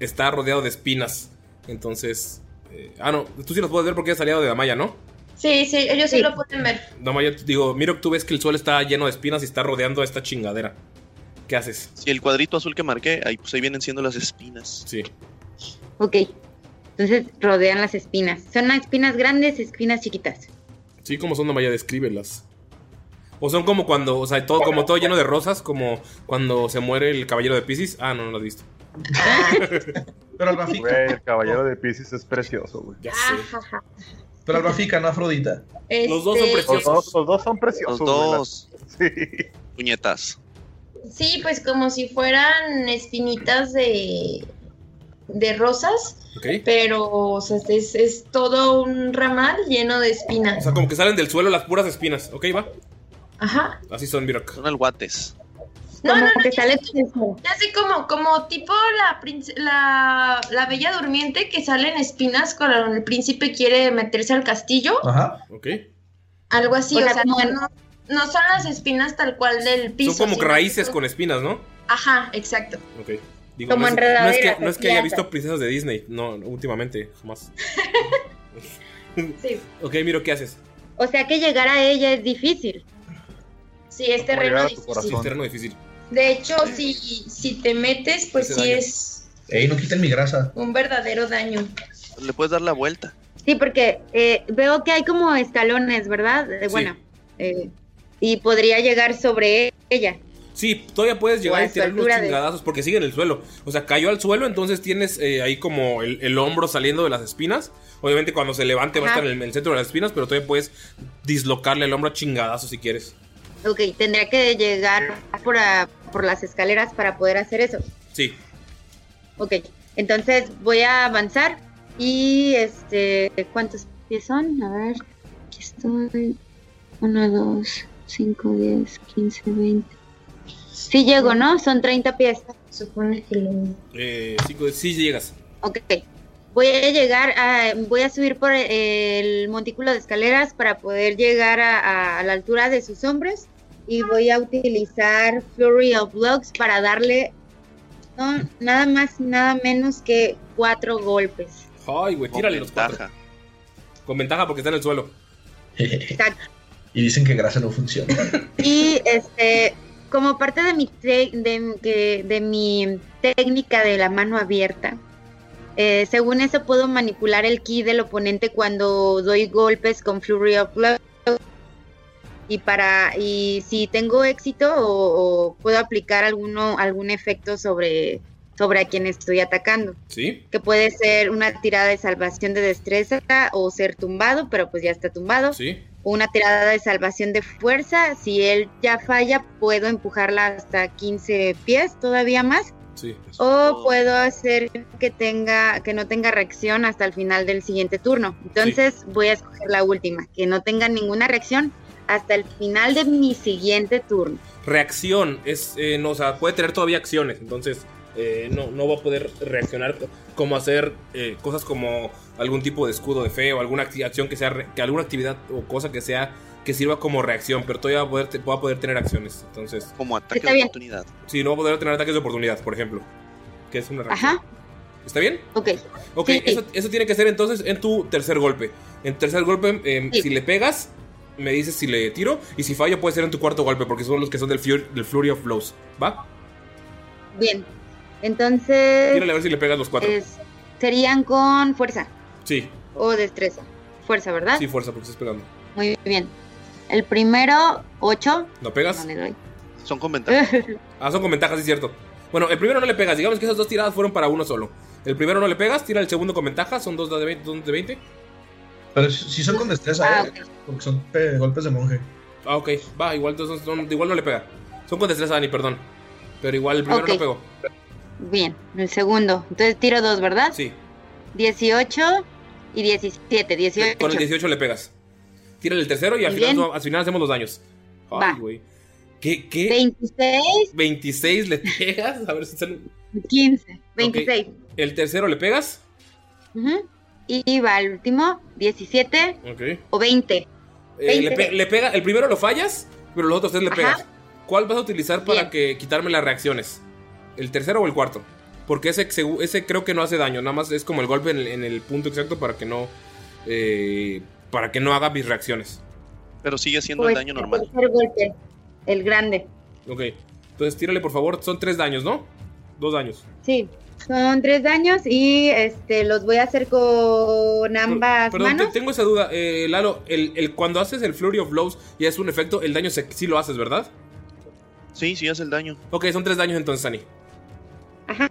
Está rodeado de espinas. Entonces. eh, ah, no. Tú sí los puedes ver porque es aliado de Damaya, ¿no? Sí, sí, ellos sí, Sí. lo pueden ver. Damaya, digo, Miro, tú ves que el suelo está lleno de espinas y está rodeando a esta chingadera. ¿Qué haces? Si el cuadrito azul que marqué, ahí pues ahí vienen siendo las espinas. Sí. Ok. Entonces rodean las espinas. ¿Son espinas grandes, espinas chiquitas? Sí, como son Damaya, descríbelas. O son como cuando, o sea, todo, como todo lleno de rosas, como cuando se muere el caballero de Pisces. Ah, no, no lo has visto. (laughs) Pero Albafica. Güey, el caballero de Pisces es precioso, güey. Ya sé. Ajaja. Pero Albafica, no Afrodita. Los dos son Este, preciosos. Los dos, los dos son Los preciosos. güey, (laughs) dos Sí. puñetas. Sí, pues como si fueran espinitas de, de rosas, pero o sea, es, es todo un ramal lleno de O espinas. sea, como que salen del suelo las puras espinas. Ok, va. Ajá. Así son, Mirok. Son alguates. No, Como no, no, que sale ya sé como, como tipo la, la, la bella durmiente que salen espinas cuando el príncipe quiere meterse al castillo. Ajá. Ok. Algo así, O o sea, sea, como no, en- no- son las espinas tal cual del piso. Son como raíces con espinas, ¿no? Ajá, exacto. Ok. Digo, Como no, es, no, es que, no es que haya visto princesas de Disney. No, últimamente, jamás. Sí, (laughs) Ok, Miro, ¿qué haces? O sea que llegar a ella es difícil. sí, es terreno difícil. es terreno difícil. De hecho, si, si te metes, pues sí daño. es Ey, no quiten mi grasa. un verdadero daño. Le puedes dar la vuelta. Sí, porque eh, veo que hay como escalones, ¿verdad? Eh, Sí. Bueno, eh, y podría llegar sobre ella. Sí, todavía puedes llegar y tirar de- chingadazos porque sigue en el suelo. O sea, cayó al suelo, entonces tienes eh, ahí como el, el hombro saliendo de las espinas. Obviamente cuando se levante va a estar en el, en el centro de las espinas, pero todavía puedes dislocarle el hombro a chingadazos si quieres. Ok, tendría que llegar por, a- por las escaleras para poder hacer eso. Sí. Ok, entonces voy a avanzar y este, ¿cuántos pies son? A ver, aquí estoy. 1, 2, 5, 10, 15, 20. Sí llego, ¿no? Son 30 pies. Supone que lo... Eh, sí llegas. Ok. Voy a llegar a, voy a subir por el montículo de escaleras para poder llegar a, a- a la altura de sus hombros y voy a utilizar Flurry of Blocks para darle no, nada más y nada menos que cuatro golpes. Ay, güey, Con tírale los cuatro. ventaja. Con ventaja porque está en el suelo. Exacto. y dicen que grasa no funciona. Y este, como parte de mi, te- de, mi técnica de la mano abierta, eh, según eso puedo manipular el ki del oponente cuando doy golpes con Flurry of Blows. Y para y si tengo éxito o, o puedo aplicar alguno algún efecto sobre sobre a quien estoy atacando, ¿Sí? que puede ser una tirada de salvación de destreza o ser tumbado, pero pues ya está tumbado ¿Sí? Una tirada de salvación de fuerza. Si él ya falla, puedo empujarla hasta 15 pies, todavía más. Sí. O puedo hacer que tenga, que no tenga reacción hasta el final del siguiente turno. Entonces voy a escoger la última, que no tenga ninguna reacción hasta el final de mi siguiente turno. Reacción es, eh, no, o sea, puede tener todavía acciones, entonces eh, no, no va a poder reaccionar como hacer eh, cosas como algún tipo de escudo de fe o alguna acción que sea, re- que alguna actividad o cosa que sea que sirva como reacción, pero todavía va a poder, te- va a poder tener acciones, entonces, Como ataque de bien. oportunidad. sí, no va a poder tener ataques de oportunidad, por ejemplo, que es una reacción. Ajá, ¿Está bien? ok. Ok, Sí. eso, eso tiene que ser entonces en tu tercer golpe. En tercer golpe, eh, Sí. si le pegas, me dices si le tiro. Y si fallo, puede ser en tu cuarto golpe, porque son los que son del, Fury, del Flurry of Blows. ¿Va? Bien. Entonces. Tírale a ver si le pegas los cuatro. es- serían con fuerza Sí, o destreza. Fuerza, ¿verdad? sí, fuerza, porque estás pegando. Muy bien. El primero, 8. ¿No pegas? No le doy. Son con ventaja. (laughs) Ah, son con ventajas, sí, cierto. Bueno, el primero no le pegas. Digamos que esas dos tiradas fueron para uno solo. El primero no le pegas, tira el segundo con ventaja. Son dos de 20. dos de 20. Pero si son con destreza, Ah, ¿eh? ok. Porque son eh, golpes de monje. Ah, ok. Va, igual, entonces son- igual no le pega. Son con destreza, Dani, perdón. Pero igual el primero no pegó. Bien. El segundo. Entonces tiro dos, ¿verdad? Sí. 18 y 17. 18. Con el 18 le pegas. Tírale el tercero y al final, al final hacemos los daños. Ay, güey. ¿Qué? ¿Qué? 26, 26 le (laughs) pegas. A ver si sale. 15, 26. El tercero le pegas. Ujú. Y va el último, 17 Ok. o 20. Eh, le, 20. pe- le pega. El primero lo fallas, pero los otros tres le Ajá. pegas. ¿Cuál vas a utilizar para Bien. que quitarme las reacciones? ¿El tercero o el cuarto? Porque ese, ese creo que no hace daño. Nada más es como el golpe en el, en el punto exacto para que no. eh, para que no haga mis reacciones. Pero sigue siendo Pues, el daño normal. El tercer golpe, el grande. Ok. Entonces tírale por favor. Son tres daños, ¿no? Dos daños. Sí, son tres daños y este los voy a hacer con ambas Perdón, te- tengo esa duda. Eh, Lalo, el, el- cuando haces el Flurry of Blows y es un efecto, el daño se- sí lo haces, ¿verdad? Sí, sí hace el daño. Ok, son tres daños entonces, Sani. Ajá.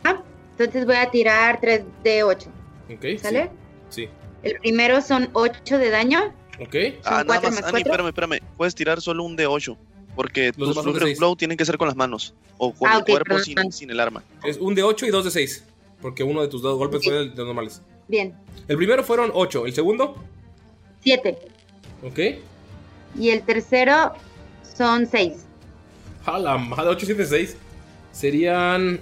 Entonces voy a tirar 3 de 8. Ok. sí, ¿Sale? Sí. El primero son 8 de daño. Ok. Ah, nada cuatro más. más Ani, cuatro. espérame, espérame. Puedes tirar solo un de 8. Porque Los tus Flurry. Blow tienen que ser con las manos. O con Ah, el ok, cuerpo sin, sin el arma. Es un de 8 y dos de 6. Porque uno de tus dos golpes fue de, de los normales. Bien. El primero fueron 8. El segundo, 7. ok. Y el tercero son 6. A la madre, 8, 7, 6. Serían.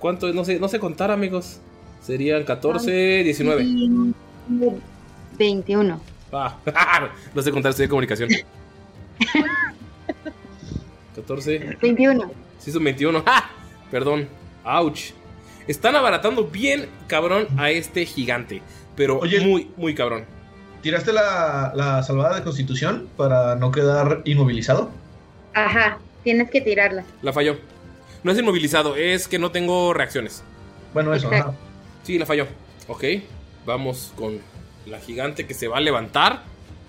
¿Cuánto? No sé, no sé contar, amigos. Serían 14, 19. 21. Ah, (laughs) no sé contar, estoy de comunicación. 14. 21. Sí, son 21. (laughs) ¡Ah! Perdón. Ouch. Están abaratando bien cabrón a este gigante. Pero Oye. muy, muy cabrón. ¿Tiraste la, la salvada de constitución para no quedar inmovilizado? Ajá. Tienes que tirarla. La falló. No es inmovilizado, es que no tengo reacciones. Bueno, eso, ajá. Sí, la falló. Ok. Vamos con la gigante que se va a levantar.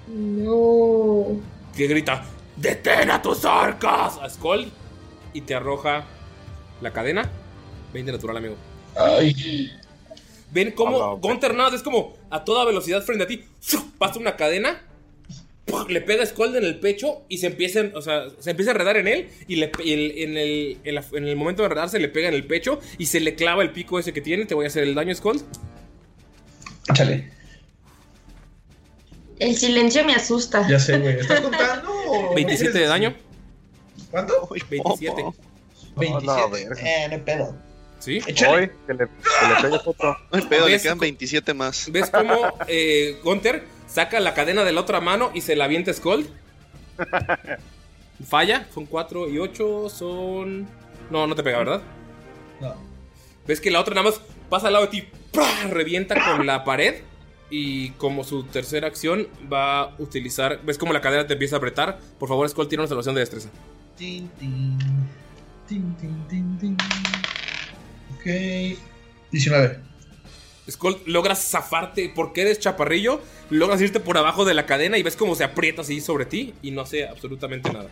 No. Que grita: ¡Detén a tus arcas! A Skull. Y te arroja la cadena. 20 natural, amigo. Ay, Ven cómo la Gunter nada, es como a toda velocidad frente a ti. Pasa una cadena. Le pega a Skull en el pecho y se empieza, o sea, se empieza a enredar en él. Y, le, y el- en, el, en, la- en el momento de enredarse le pega en el pecho y se le clava el pico ese que tiene. Te voy a hacer el daño, Skull. échale. El silencio me asusta. Ya sé, güey. ¿Estás (laughs) contando? o 27 de no daño. ¿Cuánto? 27. 27. verga. eh, no hay pedo. ¿Sí? Échale. Hoy, que le, que le pegues otro. (laughs) No hay pedo, le ¿Ves quedan co- 27 más. ¿Ves cómo eh, Gunter saca la cadena de la otra mano y se la avienta Skull? (laughs) Falla. Son 4 y 8. Son. No, no te pega, ¿verdad? No. Ves que la otra nada más pasa al lado de ti, revienta con la pared. Y como su tercera acción va a utilizar. ¿Ves cómo la cadena te empieza a apretar? Por favor, Skull, tiene una salvación de destreza. Tin, tin. Tin, tin, tin, tin. Ok. 19. Skull, logras zafarte porque eres chaparrillo. Logras irte por abajo de la cadena y ves cómo se aprieta así sobre ti y no hace absolutamente nada.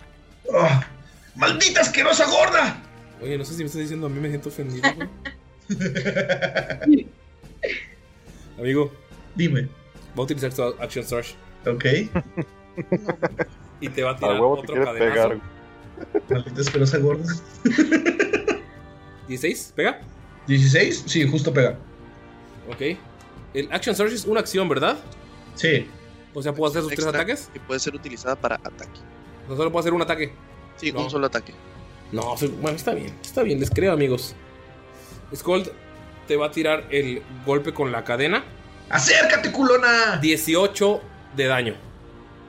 Ah, ¡Maldita asquerosa gorda! Oye, no sé si me estás diciendo a mí, me siento ofendido. (laughs) Amigo, Dime. va a utilizar su Action Surge Ok. y te va a A tirar huevo otro cadenazo. pegar. Maldita asquerosa gorda. ¿16? ¿Pega? 16. Sí, justo pega. Ok. El Action Surge es una acción, ¿verdad? Sí. O sea, ¿puedo hacer sus tres ataques? Que puede ser utilizada para ataque. O sea, solo puedo hacer un ataque. Sí, No. un solo ataque. No, soy- bueno, está bien, está bien, les creo, amigos. Scold te va a tirar el golpe con la cadena. ¡Acércate, culona! 18 de daño.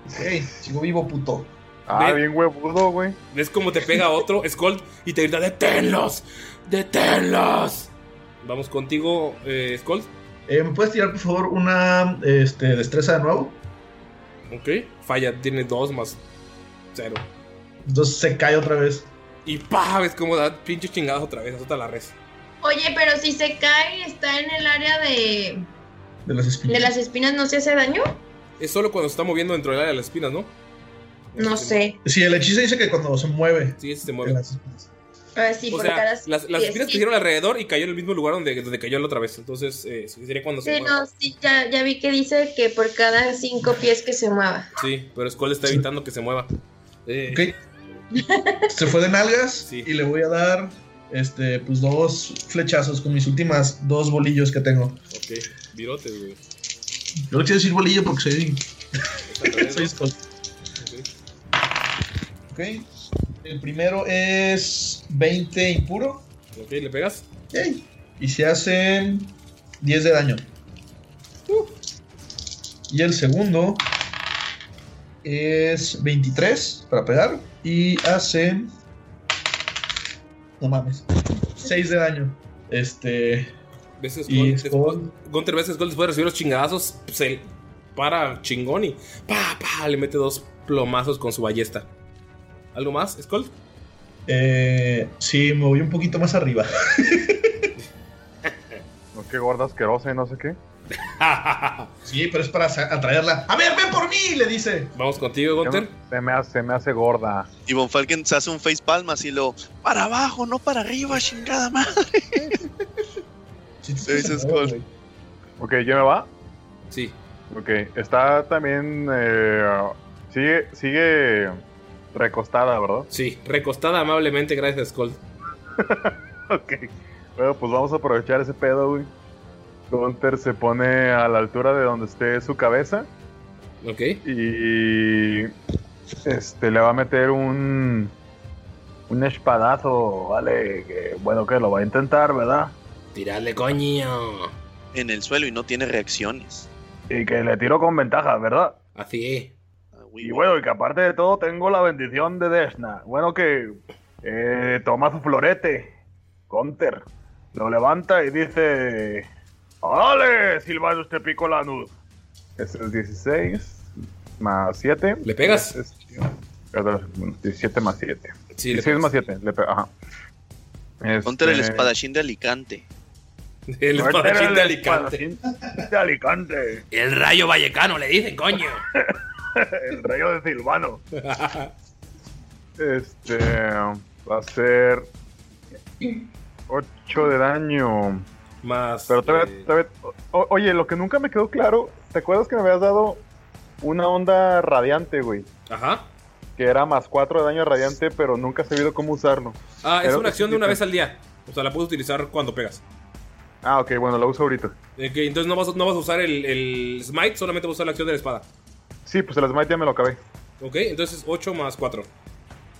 Ok, sigo vivo, puto. Ah, Ve- bien huevudo, güey. ¿Ves cómo te pega otro, Scold? Y te grita, ¡deténlos! ¡Deténlos! Vamos contigo, eh, Scold. Eh, ¿Me puedes tirar, por favor, una este, destreza de nuevo? Ok. Falla, tiene dos más cero. Entonces se cae otra vez. Y pa, ves cómo da pinches chingadas otra vez, azota la res. Oye, pero si se cae y está en el área de, De las espinas. de las espinas, ¿no se hace daño? Es solo cuando se está moviendo dentro del área de las espinas, ¿no? No sé. Sí, el hechizo dice que cuando se mueve. Sí, se de mueve. las espinas. Ah, sí, o por sea, cada las, las espinas sí. se alrededor y cayó en el mismo lugar donde, donde cayó la otra vez. Entonces, eh, sería cuando se Sí, mueva. no, sí, ya, ya vi que dice que por cada cinco pies que se mueva. Sí, pero Skull está evitando que se mueva. Eh, Ok. (laughs) Se fue de nalgas Sí. y le voy a dar este, pues dos flechazos con mis últimas dos bolillos que tengo. Ok, virotes, güey. Yo no quiero decir bolillo porque soy, soy Skull. Ok. El primero es 20 impuro. Ok, ¿le pegas? Yay. Y se hacen 10 de daño. Y el segundo es 23 para pegar. Y hace. No mames. 6 de daño. Este. ¿Ves a Y Gunter a Skull después de recibir los chingadazos, se para chingón y pa, pa, le mete dos plomazos con su ballesta. ¿Algo más, Skull? Eh, sí, me voy un poquito más arriba. (laughs) No, qué gorda asquerosa y no sé qué. (laughs) Sí, pero es para atraerla. A ver, ven por mí, le dice. Vamos contigo, Gunter. Se me hace, se me hace gorda. Y Von Falken se hace un face palmas y lo. Para abajo, no para arriba, chingada madre. (laughs) Sí, Sí, dice se Skull. Ok, ¿ya me va? Sí. Ok, está también. eh, sigue, sigue recostada, ¿verdad? Sí, recostada amablemente, gracias, Skull. (laughs) Ok. Bueno, pues vamos a aprovechar ese pedo, güey. Gunter se pone a la altura de donde esté su cabeza Ok. y este le va a meter un un espadazo, vale, que bueno que lo va a intentar, ¿verdad? Tirarle coño. En el suelo y no tiene reacciones. Y que le tiro con ventaja, ¿verdad? Así es. Y bueno, y que aparte de todo tengo la bendición de Desna. Bueno que eh, toma su florete, Gunter, lo levanta y dice, ¡Órale, Silvanus te pico la nud! Es el 16 más 7. ¿Le pegas? Es- perdón, 17 más 7. Sí, le 16 pegas. más 7, le pega, ajá. El Este, espadachín de Alicante. (laughs) El Gunter espadachín el de Alicante. espadachín de Alicante, El rayo vallecano, le dicen, coño. (laughs) (laughs) el rayo de Silvano. (laughs) Este va a ser 8 de daño. Más. Pero todavía, eh, todavía- o- oye, lo que nunca me quedó claro, ¿te acuerdas que me habías dado una onda radiante, güey? Ajá. Que era más 4 de daño radiante, pero nunca he sabido cómo usarlo. Ah, es una acción de una vez al día. O sea, la puedes utilizar cuando pegas. Ah, ok, bueno, lo uso ahorita. Ok, entonces no vas, a- no vas a usar el, el smite, solamente vas a usar la acción de la espada. Sí, pues el smite ya me lo acabé. Ok, entonces 8 más 4.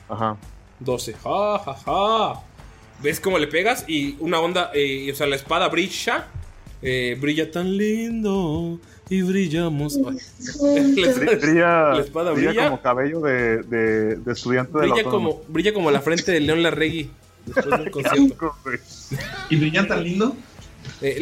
Ajá. 12. Ja, ja, ja. ¿Ves cómo le pegas? Y una onda, eh, o sea, la espada brilla. eh, brilla tan lindo. Y brillamos. Ay, la, Brilla, la espada brilla brilla. como cabello de, de, de estudiante de la Brilla autónoma. como, brilla como la frente de León Larregui. Después de un (laughs) concierto. ¿Y brillan tan lindo? Eh,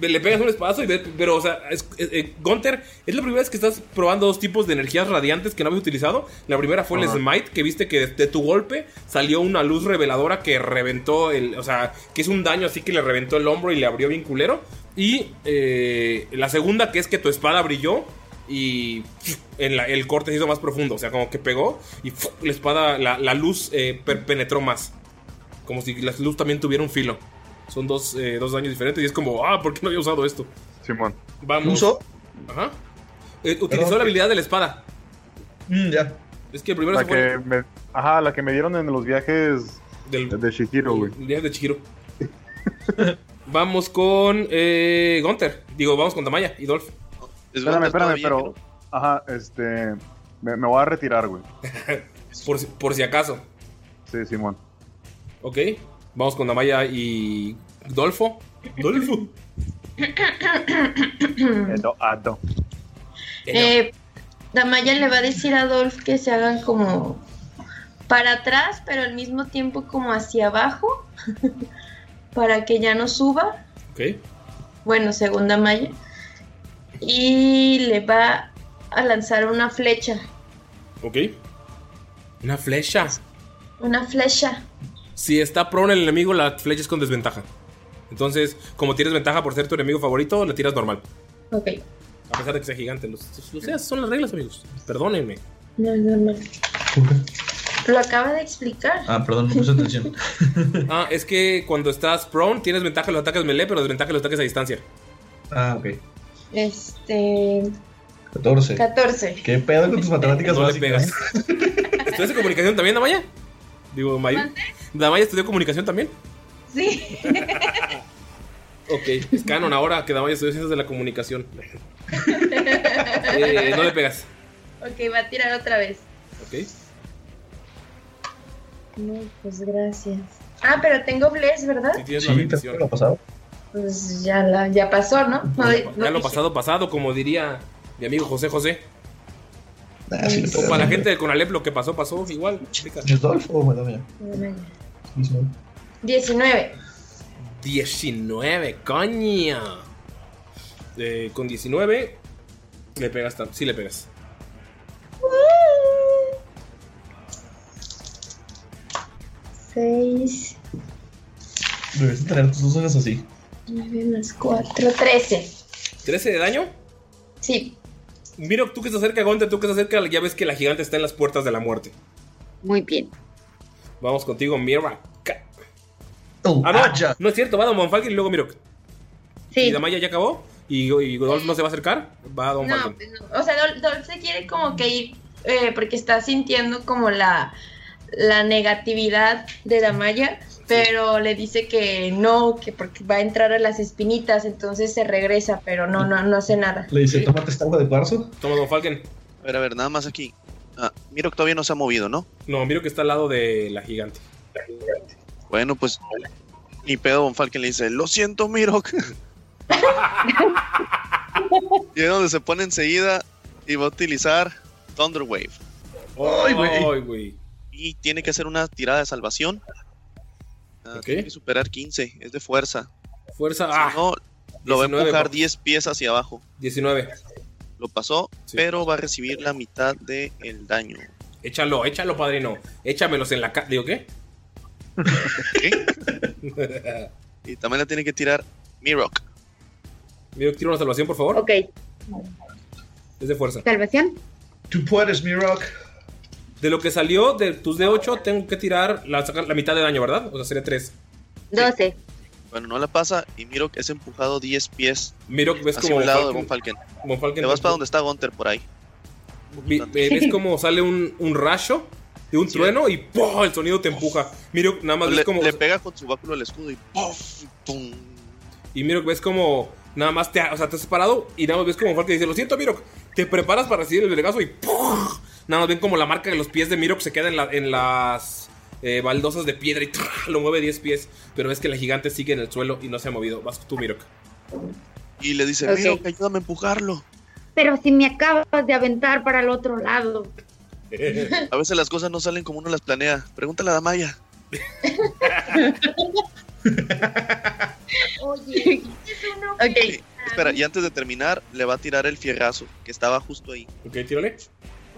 le, le pegas un espadazo y ve- pero, o sea, es, es- eh, Gunter, es la primera vez que estás probando dos tipos de energías radiantes que no habías utilizado. La primera fue el Smite, que viste que de, de tu golpe salió una luz reveladora que reventó el. O sea, que es un daño así que le reventó el hombro y le abrió bien culero. Y eh, la segunda, que es que tu espada brilló y en la- el corte se hizo más profundo. O sea, como que pegó y la espada, la, la luz eh, penetró más. Como si la luz también tuviera un filo. Son dos, eh, dos daños diferentes y es como, ah, ¿por qué no había usado esto? Simón. Vamos. ¿Uso? Ajá. Eh, utilizó Perdón. la habilidad de la espada. Mm, ya. Es que el primero La se fue que me, ajá, la que me dieron en los viajes del, de Shihiro, güey. el día de Chihiro. (laughs) vamos con eh, Gunter. Digo, vamos con Tamaya y Dolph. Es Espérame, espérame, pero. Ajá, este. Me, me voy a retirar, güey. (laughs) Por, si- por si acaso. Sí, Simón. Ok. Vamos con Damaya y Dolfo. Dolfo. Eh, Damaya le va a decir a Dolph que se hagan como para atrás, pero al mismo tiempo como hacia abajo, (laughs) para que ya no suba. Ok. Bueno, según Damaya. Y le va a lanzar una flecha. Ok. Una flecha. Una flecha. Si está prone el enemigo, la flecha es con desventaja. Entonces, como tienes ventaja por ser tu enemigo favorito, le tiras normal. Ok. A pesar de que sea gigante. Los, los- son las reglas, amigos. Perdónenme. No, no, no. Lo acaba de explicar. Ah, perdón, no puse atención. (laughs) Ah, es que cuando estás prone, tienes ventaja en los ataques melee, pero desventaja en los ataques a distancia. Ah, ok. Este. 14. 14. ¿Qué pedo con tus (laughs) matemáticas No le básicas? pegas. (laughs) ¿Estudiaste comunicación también, Damaya? Digo, Mayu. ¿Damaya estudió comunicación también? Sí. Ok, es canon ahora que Damaya estudió ciencias de la comunicación. (laughs) Eh, no le pegas. ok, va a tirar otra vez. Ok. No, pues gracias. Ah, pero tengo Bless, ¿verdad? Si tienes la Sí, bendición. ¿te lo pasado? Pues ya, la, ya pasó, ¿no? No, Ya no lo dije. pasado, pasado, como diría mi amigo José José. Sí, le O para la gente de Conalep, lo que pasó, pasó igual. Explica. ¿Es Dolph o Madame? 19. 19, coña. Eh, con 19, le pegas. Sí, le pegas. Seis, Debes tener tus dos ojos así. 9 más 4, 13. ¿13 de daño? Sí. Mira, tú que estás cerca, Gonte, tú que estás cerca, ya ves que la gigante está en las puertas de la muerte. Muy bien. Vamos contigo, Mira. Oh, Ah, no, ah, no es cierto, va Don Monfalken y luego Mirok. Sí. ¿Y Damaya ya acabó? ¿Y, y Godolph no se va a acercar? Va Don No, Falken. pues no. O sea, Dol, Dol se quiere como que ir eh, porque está sintiendo como la, la negatividad de Damaya, pero le dice que no, que porque va a entrar a las espinitas, entonces se regresa, pero no, no, no hace nada. Le dice, tómate esta agua de cuarzo. Toma Don Falken. A ver, a ver, nada más aquí. Ah, miro que todavía no se ha movido, ¿no? No, Mirok está al lado de la gigante. Bueno, pues. Ni pedo, Von Falken le dice: Lo siento, Mirok. (laughs) y es donde se pone enseguida y va a utilizar Thunder Wave. Ay, güey. Y tiene que hacer una tirada de salvación. Ah. Tiene que superar 15, es de fuerza. Fuerza. Si Ah, no, lo va a 19, empujar papá. 10 pies hacia abajo. 19. Lo pasó, Sí. pero va a recibir la mitad del daño. Échalo, échalo, padrino. Échamelos en la cara. ¿Digo qué? (laughs) Y también la tiene que tirar Mirok. Mirok, tira una salvación, por favor. Ok. Es de fuerza. Salvación. Tú puedes, mi rock. De lo que salió de tus D8, tengo que tirar la, mitad de daño, ¿verdad? O sea, sería 3. 12. Bueno, no la pasa y Mirok es empujado 10 pies Mirok, ves hacia como un lado de Von Von Falken. Von Falken Te vas para donde está Gunter por ahí. Vi- eh, ves (laughs) como sale un, un rayo de un Sí. trueno y ¡pum! el sonido te empuja. Mirok, nada más ves Le, como. le pega con su báculo el escudo y ¡puf! ¡pum! Y Mirok, ves como. Nada más te, o sea, te has parado y nada más ves como Falken dice: Lo siento, Mirok. Te preparas para recibir el vergazo y ¡pum! Nada más ven como la marca de los pies de Mirok se queda en, la- en las eh, baldosas de piedra y (laughs) lo mueve 10 pies. Pero ves que la gigante sigue en el suelo y no se ha movido. Vas tú, Mirok. Y le dice, Ok. Mirok, ayúdame a empujarlo. Pero si me acabas de aventar para el otro lado. (laughs) A veces las cosas no salen como uno las planea. Pregúntale a Damaya. (laughs) Oye, Ok. Sí, espera, y antes de terminar, le va a tirar el fierrazo, que estaba justo ahí. ok, tírale.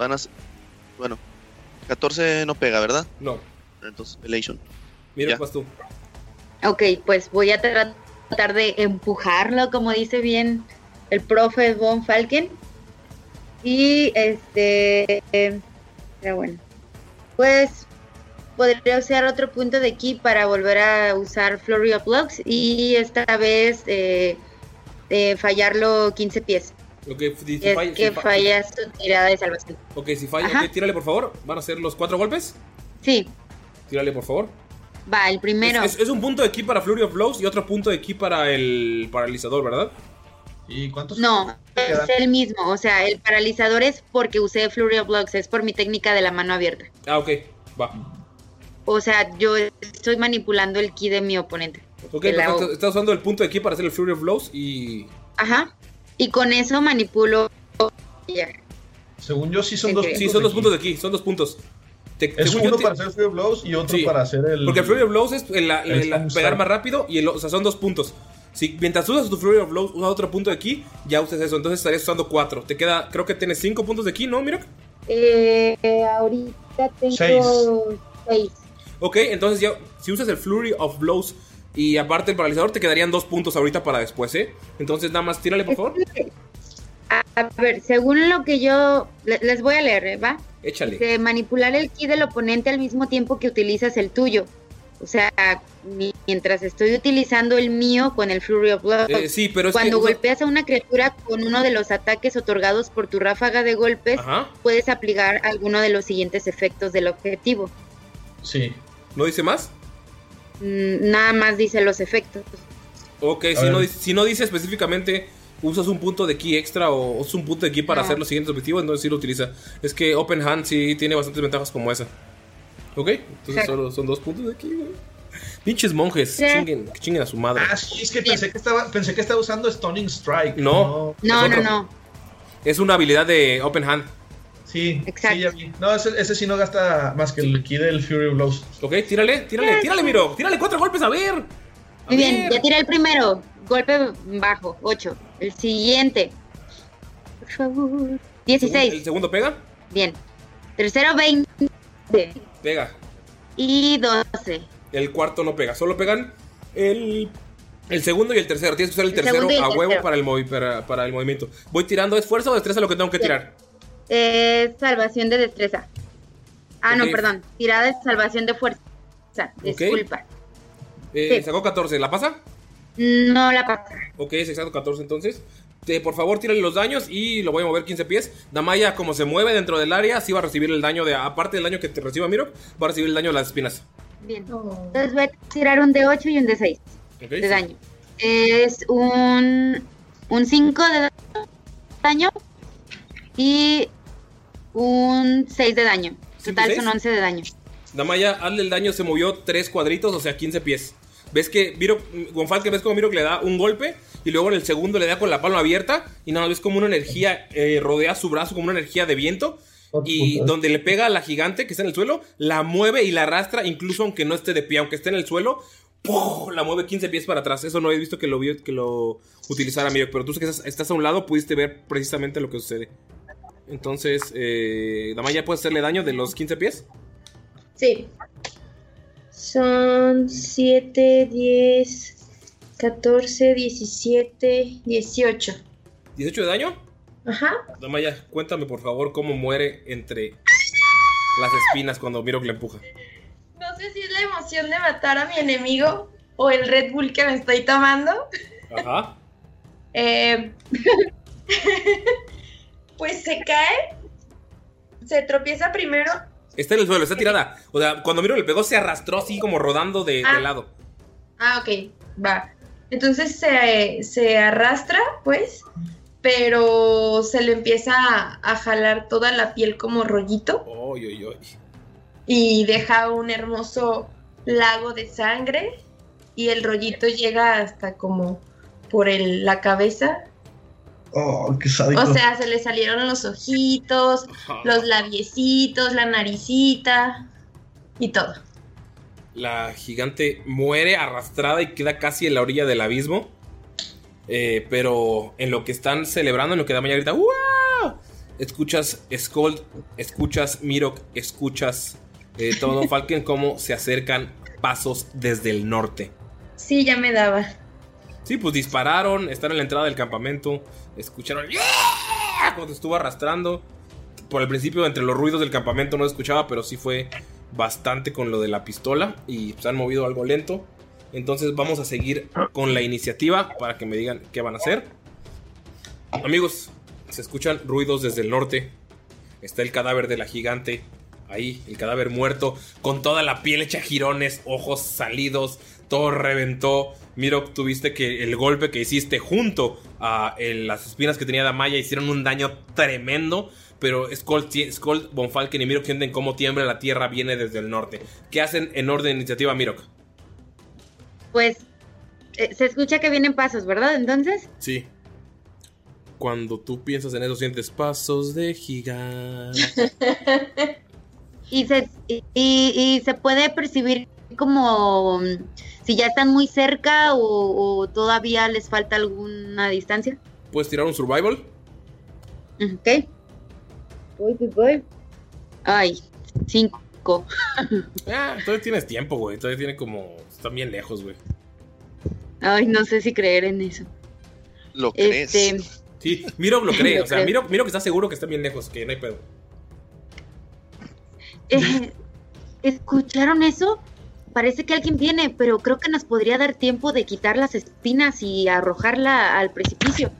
Van a... s- Bueno, 14 no pega, ¿verdad? No. Entonces, Elation. Ya. vas tú. Ok, pues voy a tra- tratar de empujarlo, como dice bien el profe Von Falken. Y este. eh, Pero bueno. Pues podría usar otro punto de ki para volver a usar Flurry of Blocks. Y esta vez eh, eh, fallarlo 15 pies. Ok, si, si Es falla- que si fa- falla su tirada de salvación. Ok, si falla, tírale por favor. ¿Van a ser los cuatro golpes? Sí, Tírale por favor. va, el primero. Es, es- es un punto de ki para Flurry of Blows y otro punto de ki para el paralizador, ¿verdad? ¿Y cuántos? No, es el mismo. O sea, el paralizador es porque usé Flurry of Blocks, es por mi técnica de la mano abierta. Ah, ok, va. O sea, yo estoy manipulando el ki de mi oponente. Ok, perfecto. Estás usando el punto de ki para hacer el Flurry of Blows y. Ajá. Y con eso manipulo. Según yo, sí son dos sí. puntos. Sí, son dos puntos de ki, son dos puntos. Te- Es uno te- para hacer Flurry of Blows y otro Sí. para hacer el. Porque el Flurry of Blows es el, el el- pegar más rápido y el, o sea, son dos puntos. Si mientras usas tu Flurry of Blows, usas otro punto de ki, ya usas eso. Entonces estarías usando 4. Te queda, creo que tienes 5 puntos de ki, ¿no, Mirok? Eh, ahorita tengo Seis. 6. Ok, entonces ya, si usas el Flurry of Blows y aparte el paralizador, te quedarían 2 puntos ahorita para después, ¿eh? Entonces nada más tírale, por favor. A, ver, según lo que yo le- les voy a leer, ¿eh? ¿va? Échale. Dice, manipular el ki del oponente al mismo tiempo que utilizas el tuyo. O sea, mi- mientras estoy utilizando el mío con el Flurry of Blows. Eh, sí, pero es Cuando que. golpeas a una criatura con uno de los ataques otorgados por tu ráfaga de golpes, Ajá. puedes aplicar alguno de los siguientes efectos del objetivo. Sí. ¿No dice más? Mm, Nada más dice los efectos. Ok, si no, si no dice específicamente usas un punto de ki extra o usas un punto de ki para No. hacer los siguientes objetivos, entonces sí lo utiliza. Es que Open Hand sí tiene bastantes ventajas como esa. Ok, entonces solo son dos puntos de ki, güey. Pinches monjes, Sí. chinguen, que chinguen a su madre. Ah, sí, es que pensé que estaba, pensé que estaba usando Stunning Strike. No. No, no, no. Es una habilidad de Open Hand. Sí, Exacto. sí, ya vi. No, ese, ese sí no gasta más que el ki del Fury Blows. Ok, tírale, tírale, tírale, miro. Tírale cuatro golpes, a ver. A Muy bien, ver. ya tiré el primero. Golpe bajo, 8. El siguiente. Por favor. ¿El 16. segundo pega? Bien. Tercero, 20. Pega. Y 12. El cuarto no pega. Solo pegan el, el segundo y el tercero. Tienes que usar el, El tercero a huevo tercero. para el, movi- para, para el movimiento. Voy tirando esfuerzo o destreza lo que tengo que tirar. Es salvación de destreza. Ah, no, perdón. Tirada de salvación de fuerza. Disculpa. Eh, Sí. Sacó 14. ¿La pasa? No la pasa. Ok, es exacto 14 entonces. Eh, por favor, tírale los daños y lo voy a mover 15 pies. Damaya, como se mueve dentro del área, sí va a recibir el daño de. Aparte del daño que te reciba Miro, va a recibir el daño de las espinas. Bien. Oh. Entonces voy a tirar un de 8 y un de 6 Ok, de sí. daño. Es un, un 5 de daño y un 6 de daño. ¿Cinco y Total son 11 de daño. Damaya, hazle el daño, se movió 3 cuadritos, o sea, 15 pies. ¿Ves que Miro, Gonfal, que ves como Miro que le da un golpe y luego en el segundo le da con la palma abierta y nada, ves como una energía eh, rodea su brazo, como una energía de viento. Y donde le pega a la gigante que está en el suelo, la mueve y la arrastra, incluso aunque no esté de pie, aunque esté en el suelo, ¡pum! la mueve 15 pies para atrás. Eso no he visto que lo, vio- que lo utilizara Miro, pero tú que estás, estás a un lado pudiste ver precisamente lo que sucede. Entonces, eh, Damaya, ¿puedes hacerle daño de los 15 pies? Sí. Son 7, 10, 14, 17, 18. ¿18 de daño? Ajá. Damaya, cuéntame por favor cómo muere entre las espinas cuando Miro que le empuja. No sé si es la emoción de matar a mi enemigo o el Red Bull que me estoy tomando. Ajá. Eh, (laughs) pues se cae, se tropieza primero. Está en el suelo, está tirada. O sea, cuando Miro le pegó se arrastró así como rodando de, de Ah. lado. Ah, ok, va. Entonces se, se arrastra, pues, pero se le empieza a, a jalar toda la piel como rollito Oy, oy, oy. y deja un hermoso lago de sangre y el rollito llega hasta como por el- la cabeza. Oh, qué sádico. O sea, se le salieron los ojitos, los labiecitos, la naricita y todo. La gigante muere arrastrada y queda casi en la orilla del abismo. Eh, pero en lo que están celebrando, en lo que Damaya grita, ¡Wow! Escuchas Scold, escuchas Mirok, escuchas eh, todo Falken (laughs) como se acercan pasos desde el norte. Sí, ya me daba. Sí, pues dispararon, están en la entrada del campamento, escucharon ¡Yeah! cuando estuvo arrastrando. Por el principio, entre los ruidos del campamento no escuchaba, pero sí fue bastante con lo de la pistola y se han movido algo lento. Entonces vamos a seguir con la iniciativa para que me digan qué van a hacer. Amigos, se escuchan ruidos desde el norte. Está el cadáver de la gigante. Ahí, el cadáver muerto, con toda la piel hecha jirones, ojos salidos, todo reventó. Miro, tuviste que el golpe que hiciste junto a el- las espinas que tenía Damaya hicieron un daño tremendo. Pero Skull, ti- Skull Von Falken y Mirok sienten cómo tiembla la tierra, viene desde el norte. ¿Qué hacen en orden de iniciativa, Mirok? Pues eh, se escucha que vienen pasos, ¿verdad? Entonces, Sí. Cuando tú piensas en eso, sientes pasos de gigante. (laughs) y se, y, y- y se puede percibir como mm, si ya están muy cerca o, o todavía les falta alguna distancia. Puedes tirar un survival. Ok. Voy, voy, voy. Ay, cinco. (laughs) Ah, todavía tienes tiempo, güey. Todavía tiene como. Están bien lejos, güey. Ay, no sé si creer en eso. ¿Lo Este, crees? Sí, Miro lo cree. (laughs) Lo O sea. Miro, Miro que está seguro que están bien lejos, que no hay pedo. eh, ¿Escucharon eso? Parece que alguien viene, pero creo que nos podría dar tiempo de quitar las espinas y arrojarla al precipicio.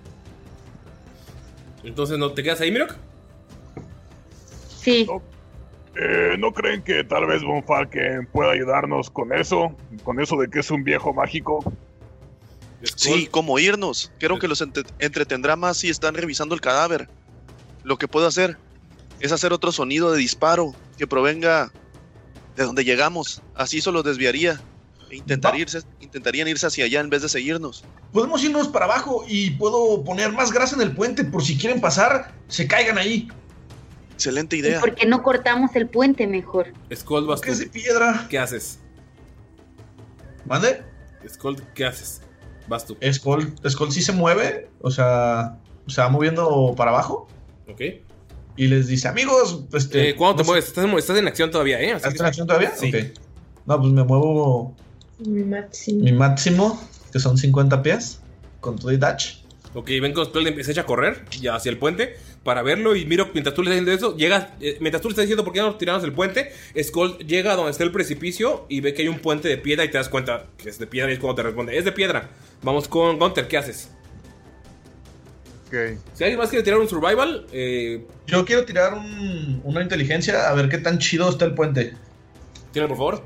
Entonces, ¿no te quedas ahí, Miro? Sí. Eh, ¿No creen que tal vez Von Falken pueda ayudarnos con eso? Con eso de que es un viejo mágico. Sí, ¿cómo irnos? Creo que los entre- entretendrá más si están revisando el cadáver. Lo que puedo hacer es hacer otro sonido de disparo que provenga de donde llegamos. Así eso los desviaría. E intentar irse, intentarían irse hacia allá en vez de seguirnos. Podemos irnos para abajo y puedo poner más grasa en el puente por si quieren pasar, se caigan ahí. Excelente ¿Y idea. por qué no cortamos el puente mejor? Skull, vas ¿Qué tú. es de piedra? ¿Qué haces? ¿Mande? Skull, ¿qué haces? Vas tú. Skull, Skull sí se mueve, o sea, se va moviendo para abajo ¿Ok? Y les dice, amigos, este... Eh, ¿Cuándo te no sé- mueves? Estás en, estás en acción todavía, ¿eh? Así ¿Estás que- en acción todavía? Sí. Ok. No, pues me muevo Mi máximo. mi máximo, que son 50 pies, con todo y dash. Ok, ven con Skull empieza a correr ya hacia el puente para verlo y miro mientras tú le estás diciendo eso, llegas, eh, mientras tú le estás diciendo por qué no nos tiramos el puente, Skull llega a donde está el precipicio y ve que hay un puente de piedra y te das cuenta que es de piedra y es cuando te responde, es de piedra. Vamos con Gunter, ¿qué haces? Si alguien más quiere tirar un survival, eh, Yo quiero tirar un- una inteligencia a ver qué tan chido está el puente. tira por favor.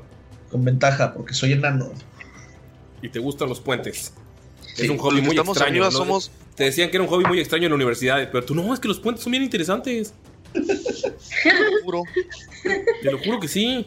Con ventaja, porque soy enano. Y te gustan los puentes. Sí, es un hobby muy estamos extraño. arriba ¿no? somos- Te decían que era un hobby muy extraño en la universidad, pero tú no, es que los puentes son bien interesantes. Puro. Te lo juro que sí.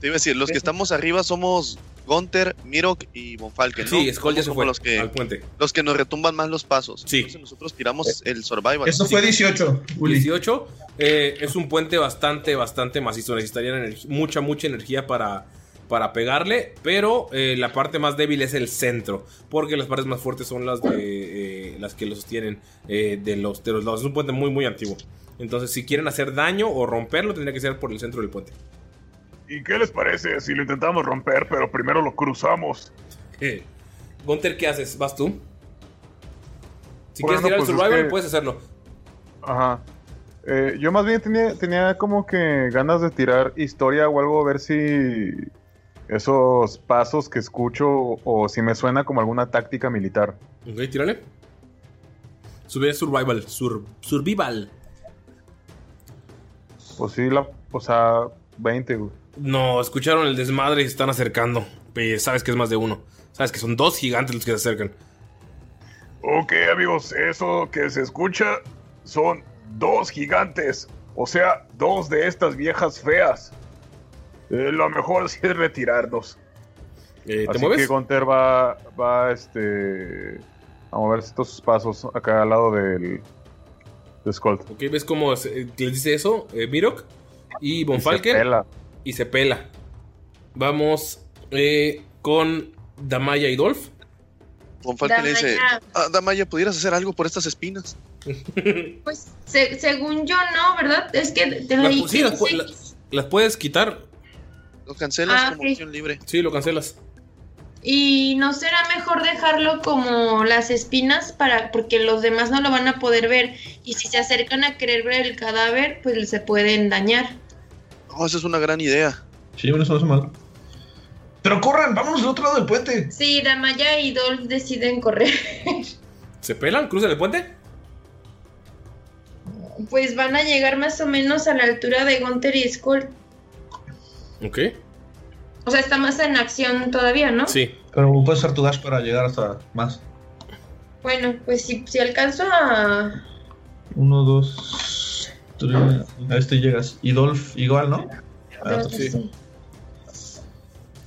Te iba a decir, los que estamos arriba somos Gunter, Mirok y Von Falken, ¿no? Sí, Skull ya se fue los que, al puente. los que nos retumban más los pasos. Sí. Entonces nosotros tiramos el survival. Eso fue 18, Uli. 18. eh, es un puente bastante, bastante macizo. Necesitarían mucha, mucha energía para, para pegarle. Pero eh, la parte más débil es el centro. Porque las partes más fuertes son las de eh, las que lo sostienen eh, de, los, de los lados. Es un puente muy, muy antiguo. Entonces, si quieren hacer daño o romperlo, tendría que ser por el centro del puente. ¿Y qué les parece si lo intentamos romper, pero primero lo cruzamos? Eh, Gunter, ¿qué haces? ¿Vas tú? Si Bueno, quieres tirar pues el es survival, que- puedes hacerlo. Ajá. Eh, yo más bien tenía, tenía como que ganas de tirar historia o algo, a ver si esos pasos que escucho o si me suena como alguna táctica militar. Ok, tírale. Sube survival. Sur, survival. Pues sí, la, o sea, 20, güey. No, escucharon el desmadre y se están acercando. Sabes que es más de uno. Sabes que son dos gigantes los que se acercan. Ok, amigos, eso que se escucha son dos gigantes. O sea, dos de estas viejas feas. Eh, lo mejor sí es retirarnos. Eh, ¿Te Así mueves? que Gunter va, va este, a mover estos pasos acá al lado del de Skull. Ok, ¿ves cómo se- les dice eso? Eh, Mirok y Von Y se Falken. pela. Y se pela. Vamos eh, con Damaya y Dolph. Falken le dice, Damaya. ah, Damaya, ¿pudieras hacer algo por estas espinas? (laughs) Pues se- según yo no, ¿verdad? Es que te lo Las, dije. sí, las, pu- la- las puedes quitar. Lo cancelas Ah, como ok. opción libre. Sí, lo cancelas. Y no será mejor dejarlo como las espinas para porque los demás no lo van a poder ver y si se acercan a querer ver el cadáver, pues se pueden dañar. Oh, esa es una gran idea. Sí, bueno, eso no es malo. Pero corran, vámonos del otro lado del puente. Sí, Damaya y Dolph deciden correr. ¿Se pelan? ¿Cruzan el puente? Pues van a llegar más o menos a la altura de Gunter y Skull. Ok. O sea, está más en acción todavía, ¿no? Sí. Pero puedes usar tu dash para llegar hasta más. Bueno, pues si, si alcanzo a... Uno, dos, A este llegas. Y Dolph igual, ¿no? Ah, Sí.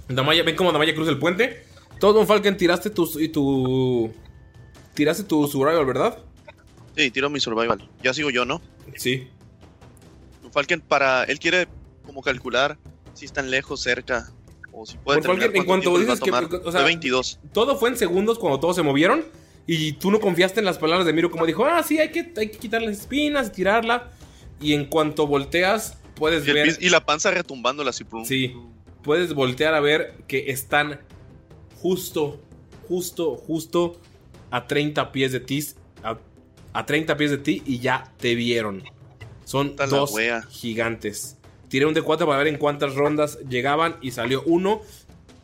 Damaya, ven cómo Damaya cruza el puente. Todo Von Falken tiraste tu, y tu. Tiraste tu survival, ¿verdad? Sí, tiro mi survival. Ya sigo yo, ¿no? Sí. Von Falken para... Él quiere como calcular si están lejos, cerca. O si puede terminar, en cuanto dices que- o sea, Fue 22. Todo fue en segundos cuando todos se movieron. Y tú no confiaste en las palabras de Miro, como dijo: Ah, sí, hay que, hay que quitar las espinas y tirarla. Y en cuanto volteas, puedes Y, ver. y la panza retumbándola así. Sí, puedes voltear a ver que están justo, justo, justo a 30 pies de ti. A, a 30 pies de ti y ya te vieron. Son dos gigantes. Tiré un D4 para ver en cuántas rondas llegaban y salió uno.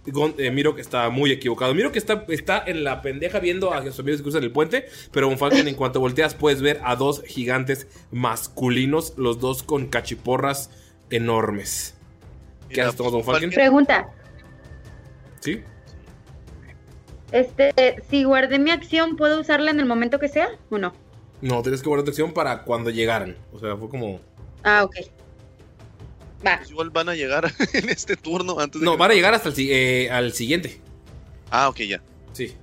Gon- eh, Miro que está muy equivocado. Miro que está, está en la pendeja viendo a sus amigos que cruzan el puente. Pero Von Falken, en cuanto volteas, puedes ver a dos gigantes masculinos. Los dos con cachiporras enormes. ¿Qué haces, Von Falken? Pregunta. ¿Sí? Este, si guardé mi acción, ¿puedo usarla en el momento que sea o no? No, tienes que guardar tu acción para cuando llegaran. O sea, fue como. Ah, ok. Va. Pues igual van a llegar (laughs) en este turno antes de No, que- van a llegar hasta el eh, al siguiente. Ah, ok, ya. Sí.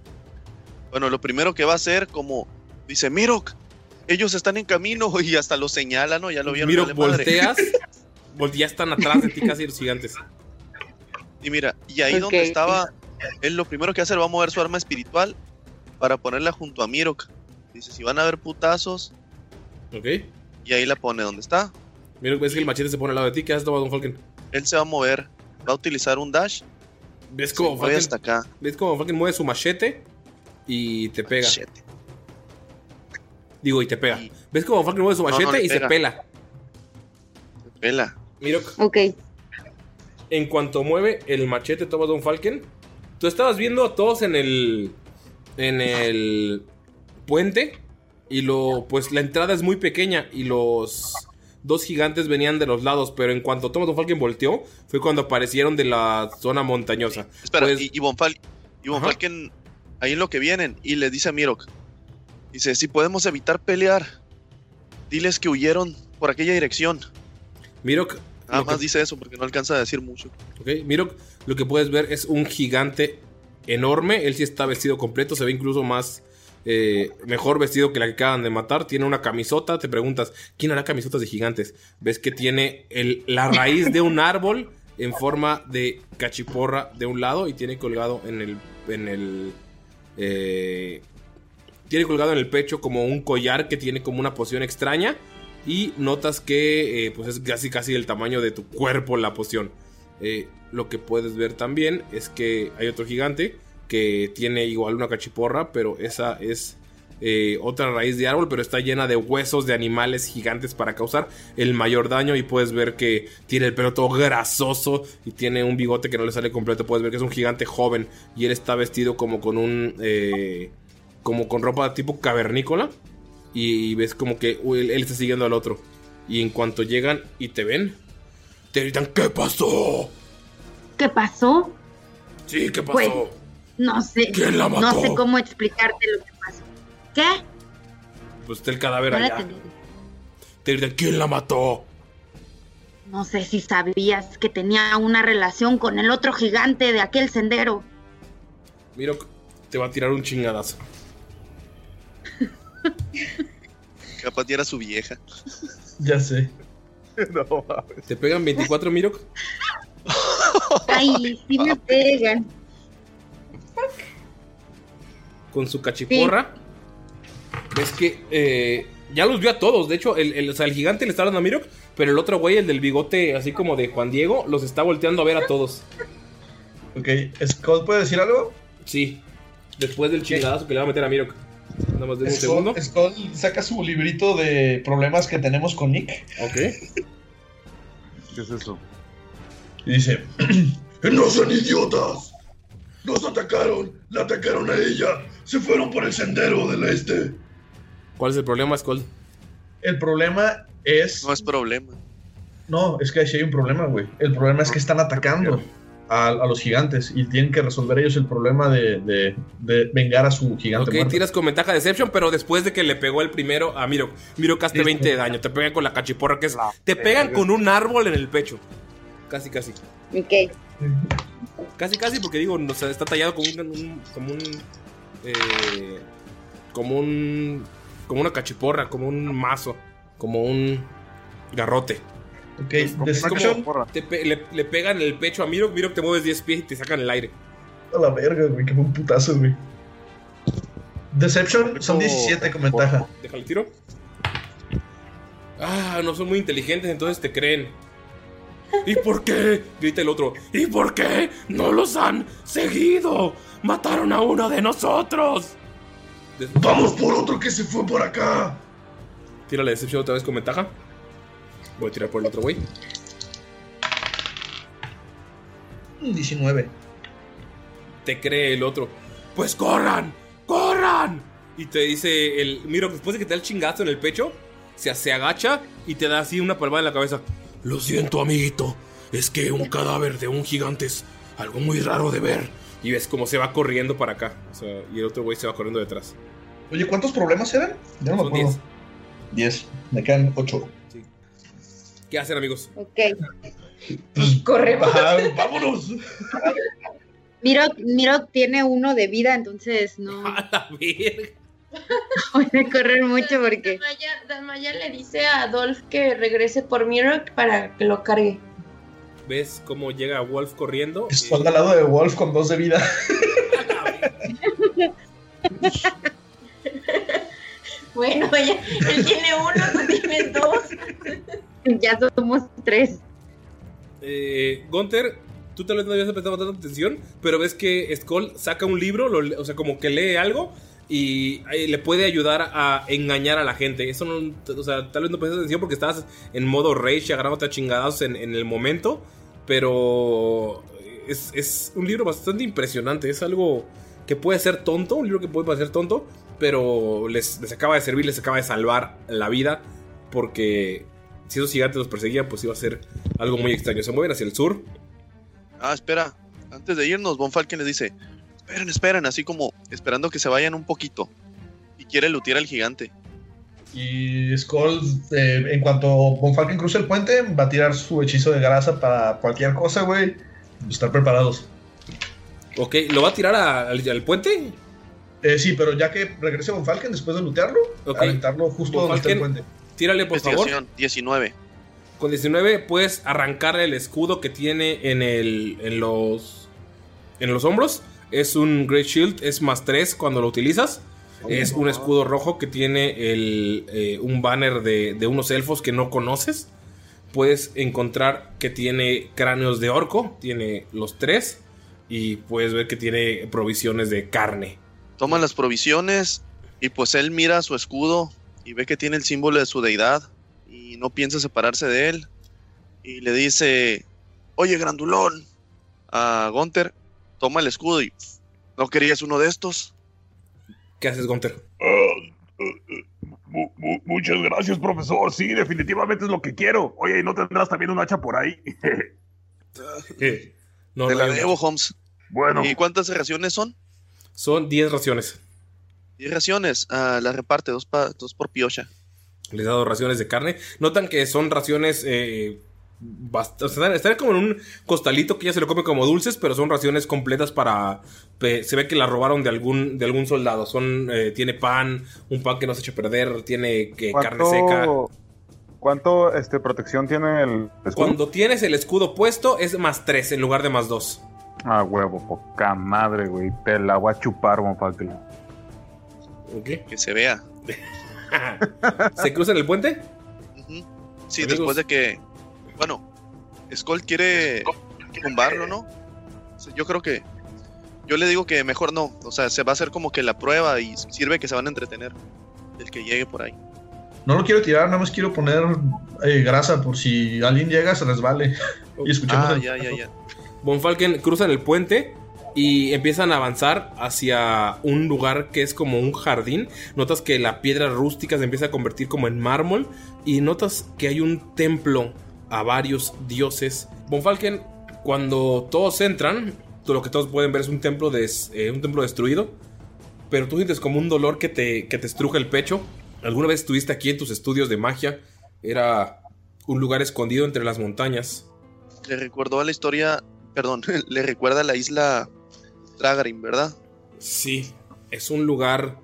Bueno, lo primero que va a hacer, como dice Mirok, ellos están en camino (laughs) y hasta lo señala, ¿no? Ya lo vieron. Miro, vale madre. volteas. (laughs) volte- ya están atrás de ti casi los gigantes. Y mira, y ahí donde estaba, él lo primero que hace va a mover su arma espiritual para ponerla junto a Mirok. Dice, si van a haber putazos, ¿Ok? y ahí la pone donde está. Miro, ves que el machete se pone al lado de ti. ¿Qué haces, Von Falken? Él se va a mover, va a utilizar un dash. ¿Ves Se cómo Falken, hasta acá. ves cómo Falken mueve su machete y te pega? Shit. Digo, y te pega. Y- ¿Ves cómo Falken mueve su No, no machete y se pela? Pela. Miro, Ok. en cuanto mueve el machete Thomas Von Falken, tú estabas viendo a todos en el en el puente y lo pues la entrada es muy pequeña y los dos gigantes venían de los lados, pero en cuanto Thomas Von Falken volteó, fue cuando aparecieron de la zona montañosa. Espera, Pues- y, y Von Fal- y Von Ajá. Falken, ahí en lo que vienen, y le dice a Mirok, dice, si podemos evitar pelear, diles que huyeron por aquella dirección. Mirok, Nada que- más dice eso porque no alcanza a decir mucho. Ok, Mirok, lo que puedes ver es un gigante enorme. Él sí está vestido completo, se ve incluso más. Eh, mejor vestido que la que acaban de matar. Tiene una camisota. Te preguntas, ¿quién hará camisotas de gigantes? Ves que tiene la raíz de un árbol en forma de cachiporra de un lado y tiene colgado en el. En el eh, tiene colgado en el pecho como un collar que tiene como una poción extraña. Y notas que eh, pues es casi casi el tamaño de tu cuerpo la poción. Eh, lo que puedes ver también es que hay otro gigante que tiene igual una cachiporra, pero esa es eh, otra raíz de árbol, pero está llena de huesos de animales gigantes para causar el mayor daño. Y puedes ver que tiene el pelo todo grasoso y tiene un bigote que no le sale completo. Puedes ver que es un gigante joven y él está vestido como con un. eh, como con ropa tipo cavernícola. Y, y ves como que él está siguiendo al otro. Y en cuanto llegan y te ven, te gritan: ¿Qué pasó? ¿Qué pasó? Sí, ¿qué pasó? Pues, No sé. ¿Quién la No mató? sé cómo explicarte lo que pasó. ¿Qué? Pues está el cadáver No allá. Te ¿Quién la mató? No sé si sabías que tenía una relación con el otro gigante de aquel sendero. Miro, te va a tirar un chingadazo. Capaz ya era su vieja. Ya sé. (laughs) no mames. ¿Te pegan 24, Mirok? Ay, sí me pegan. Con su cachiporra. Ves que eh, ya los vio a todos. De hecho, el, el- o sea, el gigante le está dando a Mirok. Pero el otro güey, el del bigote así como de Juan Diego, los está volteando a ver a todos. Ok, ¿Scott puede decir algo? Sí. Después del chingadazo que le va a meter a Mirok. Nada más de un segundo. Scott, Scott saca su librito de problemas que tenemos con Nick Ok. ¿Qué es eso? y dice: (clears throat) ¡No son idiotas! ¡Nos atacaron! ¡La atacaron a ella! ¡Se fueron por el sendero del este! ¿Cuál es el problema, Skull? El problema es. No es problema. No, es que ahí sí hay un problema, güey. El problema es que están atacando a, a los gigantes y tienen que resolver ellos el problema de, de- de vengar a su gigante. Ok, muerto. tiras con ventaja de Deception, pero después de que le pegó el primero a. Mirok hace Listo. 20 de daño. Te pegan con la cachiporra que es. Te pegan con un árbol en el pecho. Casi, casi. Ok. Casi, casi, porque digo, o sea, está tallado como un. un- como un. eh, como un. Como una cachiporra, como un mazo, como un garrote. Ok, como te pe- le, le pegan el pecho a Miro, Miro te mueves 10 pies y te sacan el aire. A la verga, güey, qué buen putazo, güey. Deception son 17 con ventaja. Déjale el tiro. Ah, no son muy inteligentes, entonces te creen. ¿Y por qué? Grita el otro. ¿Y por qué no los han seguido? Mataron a uno de nosotros. Vamos por otro que se fue por acá. Tira la decepción otra vez con ventaja. Voy a tirar por el otro güey. 19. Te cree el otro. Pues corran, corran. Y te dice el. Miro, después de que te da el chingazo en el pecho, se, se agacha y te da así una palmada en la cabeza. Lo siento, amiguito. Es que un cadáver de un gigante es algo muy raro de ver. Y ves cómo se va corriendo para acá. O sea, y el otro güey se va corriendo detrás. Oye, ¿cuántos problemas eran? Ya no me Son acuerdo. 10. Me quedan 8. ¿Qué hacen, amigos? Ok. Corremos. Ajá, vámonos. Miro, Miro tiene uno de vida, entonces no (laughs) A la verga. (laughs) puede correr mucho porque. Damaya, Damaya le dice a Adolf que regrese por Mirok para que lo cargue. ¿Ves cómo llega Wolf corriendo? Estoy al lado de Wolf con 2 de vida. (laughs) Bueno, ella, él tiene uno, tú tienes dos. (laughs) Ya somos tres. Eh, Gunther, tú tal vez no habías prestado tanta atención, pero ves que Skull saca un libro, lo o sea, como que lee algo y eh, le puede ayudar a engañar a la gente. Eso no, o sea, tal vez no prestas atención porque estabas en modo rage agarrándote a chingados en, en el momento, pero es, es un libro bastante impresionante. Es algo que puede ser tonto, un libro que puede parecer tonto, pero les, les acaba de servir, les acaba de salvar la vida porque si esos gigantes los perseguían, pues iba a ser algo muy extraño. Se mueven hacia el sur. Ah, espera. Antes de irnos, Von Falken les dice: Esperen, esperen, así como esperando que se vayan un poquito. Y quiere lutear al gigante. Y Skull, eh, en cuanto Von Falken cruce el puente, va a tirar su hechizo de grasa para cualquier cosa, güey. Estar preparados. Ok, ¿lo va a tirar a- al, al puente? Eh, sí, pero ya que regrese Von Falken después de lootearlo, Ok. aventarlo justo Von donde está el Falken, puente. Tírale, por favor. Investigación, 19. Con 19 puedes arrancarle el escudo que tiene en, el, en, los, en los hombros. Es un Great Shield, es más 3 cuando lo utilizas. Es un escudo rojo que tiene el, eh, un banner de, de unos elfos que no conoces. Puedes encontrar que tiene cráneos de orco, tiene los tres. Y puedes ver que tiene provisiones de carne. Toma las provisiones y pues él mira su escudo y ve que tiene el símbolo de su deidad y no piensa separarse de él. Y le dice, oye grandulón, a Gunther, toma el escudo y ¿no querías uno de estos? ¿Qué haces, Gunter? Mu- mu- muchas gracias, profesor. Sí, definitivamente es lo que quiero. Oye, ¿y no tendrás también un hacha por ahí? (laughs) No, Te no la debo, Holmes. bueno, ¿Y cuántas raciones son? Son 10 raciones. 10 raciones. Ah, la reparte, dos, pa- dos por piocha. Les he dado raciones de carne. Notan que son raciones. Eh, bast- o sea, están como en un costalito que ya se lo come como dulces, pero son raciones completas para. se ve que las robaron de algún, de algún soldado. Son, eh, tiene pan, un pan que no se echa a perder, tiene que, carne seca. ¿cuánto, este, protección tiene el escudo? Cuando tienes el escudo puesto, es más 3 en lugar de más 2. Ah, huevo, poca madre, güey. Te la voy a chupar, Von Falken. Ok. Que se vea. (laughs) ¿Se cruzan el puente? Sí, Amigos. después de que. Bueno, Skull quiere tumbarlo, ¿no? Yo creo que. Yo le digo que mejor no. O sea, se va a hacer como que la prueba y sirve que se van a entretener. El que llegue por ahí. No lo quiero tirar, nada más quiero poner eh, grasa por si alguien llega, se resbale. (laughs) y escuchemos Ah, el- ya, ya, ya. Von Falken cruzan el puente y empiezan a avanzar hacia un lugar que es como un jardín. Notas que la piedra rústica se empieza a convertir como en mármol y notas que hay un templo a varios dioses. Von Falken, cuando todos entran, tú lo que todos pueden ver es un templo, des- eh, un templo destruido, pero tú sientes como un dolor que te, que te estruja el pecho. ¿Alguna vez estuviste aquí en tus estudios de magia? Era un lugar escondido entre las montañas. Le recordó a la historia. Perdón, (laughs) le recuerda a la isla Tragarin, ¿verdad? Sí, es un lugar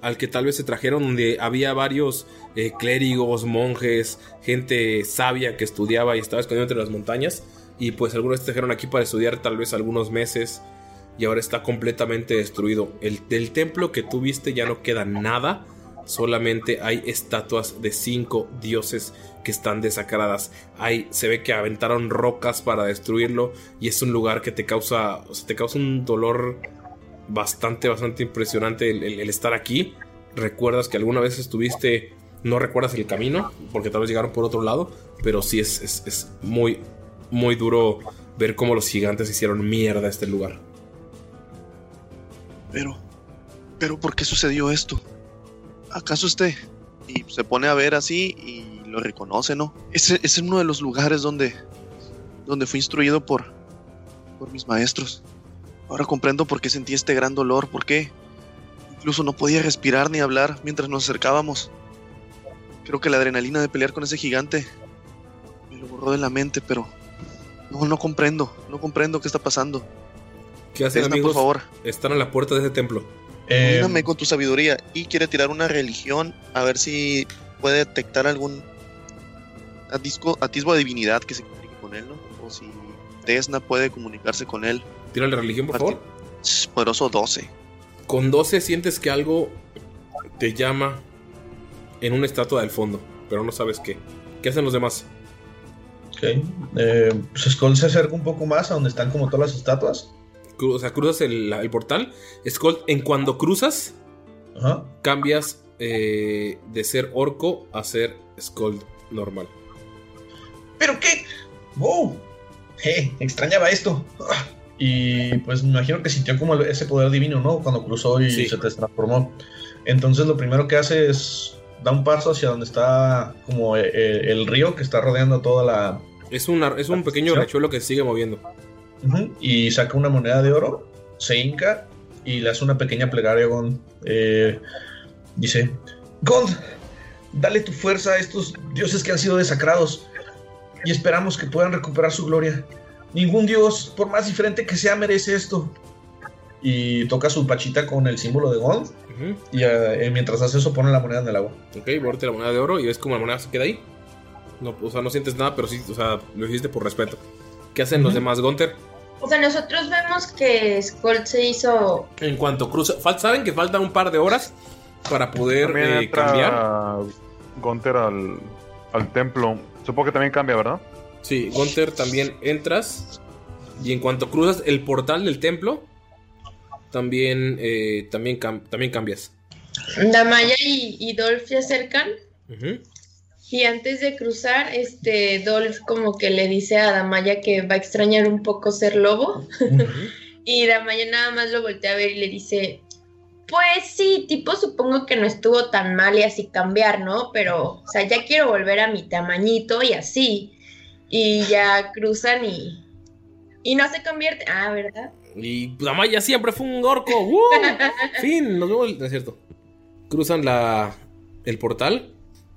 al que tal vez se trajeron donde había varios eh, clérigos, monjes, gente sabia que estudiaba y estaba escondido entre las montañas. Y pues algunos te trajeron aquí para estudiar tal vez algunos meses. Y ahora está completamente destruido. El, del templo que tú viste ya no queda nada. Solamente hay estatuas de cinco dioses que están desacradas. Hay, se ve que aventaron rocas para destruirlo. Y es un lugar que te causa. O sea, te causa un dolor bastante, bastante impresionante el estar aquí. Recuerdas que alguna vez estuviste. No recuerdas el camino, porque tal vez llegaron por otro lado. Pero sí es, es, es muy, muy duro ver cómo los gigantes hicieron mierda este lugar. Pero, pero ¿por qué sucedió esto? ¿Acaso este? Y se pone a ver así y lo reconoce, ¿no? Ese es uno de los lugares donde, donde fui instruido por, por mis maestros. Ahora comprendo por qué sentí este gran dolor, por qué incluso no podía respirar ni hablar mientras nos acercábamos. Creo que la adrenalina de pelear con ese gigante me lo borró de la mente, pero no, no comprendo, no comprendo qué está pasando. ¿Qué hacen, Desna, amigos? por favor. Están a la puerta de ese templo. Eh, Ayúdame con tu sabiduría y quiere tirar una religión a ver si puede detectar algún atisbo, atisbo de divinidad que se comunique con él, ¿no? O si Desna puede comunicarse con él. Tira la religión, por favor. Poderoso 12. Con 12 sientes que algo te llama en una estatua del fondo, pero no sabes qué. ¿Qué hacen los demás? ok. Eh, pues Skull se acerca un poco más a donde están como todas las estatuas. Cru- o sea, cruzas el, portal. Skull, en cuando cruzas, Ajá. cambias eh, de ser orco a ser Skull normal. ¿Pero qué? ¡Wow! ¡Eh! Extrañaba esto. Ah. Y pues me imagino que sintió como ese poder divino, ¿no? Cuando cruzó y Sí. se transformó. Entonces lo primero que hace es da un paso hacia donde está como eh, eh, el río que está rodeando toda la... Es, una, es un pequeño Sí. rechuelo que sigue moviendo. Y saca una moneda de oro, se hinca y le hace una pequeña plegaria a Gond. Eh, dice, Gond, dale tu fuerza a estos dioses que han sido desacrados y esperamos que puedan recuperar su gloria. Ningún dios, por más diferente que sea, merece esto. Y toca su pachita con el símbolo de Gond Y eh, mientras hace eso pone la moneda en el agua. Ok, borde la moneda de oro y ves como la moneda se queda ahí. No, o sea, no sientes nada, pero sí, o sea, lo hiciste por respeto. ¿Qué hacen los Ujú. demás, Gunter? O sea, nosotros vemos que Skull se hizo. En cuanto cruza, fal- saben que faltan un par de horas para poder eh, entra cambiar. Gunter al, al templo. Supongo que también cambia, ¿verdad? Sí, Gunter también entras y en cuanto cruzas el portal del templo, también eh, también, cam- también cambias. Damaya y, y Dolph se acercan. Y antes de cruzar, este Dolph como que le dice a Damaya que va a extrañar un poco ser lobo. (laughs) y Damaya nada más lo voltea a ver y le dice, pues sí, tipo supongo que no estuvo tan mal y así cambiar, ¿no? Pero, o sea, ya quiero volver a mi tamañito y así. Y ya cruzan y... Y no se convierte... Ah, ¿verdad? Y Damaya siempre fue un orco. ¡Woo! (laughs) fin, nos vemos. No es cierto. Cruzan la, el portal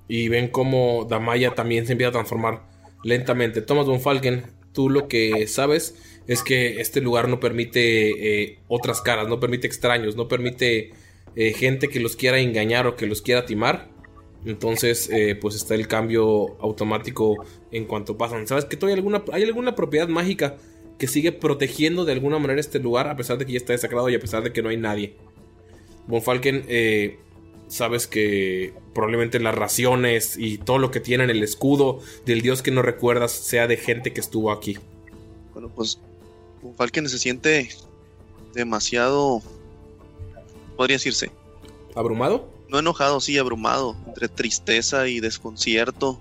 y ven cómo Damaya también se empieza a transformar lentamente. Thomas von Falken, tú lo que sabes es que este lugar no permite eh, otras caras, no permite extraños, no permite eh, gente que los quiera engañar o que los quiera timar. Entonces, eh, pues está el cambio automático en cuanto pasan. ¿Sabes que todavía hay alguna, hay alguna propiedad mágica que sigue protegiendo de alguna manera este lugar a pesar de que ya está desacrado y a pesar de que no hay nadie? Von Falken, eh, sabes que probablemente las raciones y todo lo que tiene en el escudo del dios que no recuerdas sea de gente que estuvo aquí. Bueno, pues Falken se siente demasiado, podría decirse, ¿Abrumado? no enojado, sí, abrumado, entre tristeza y desconcierto,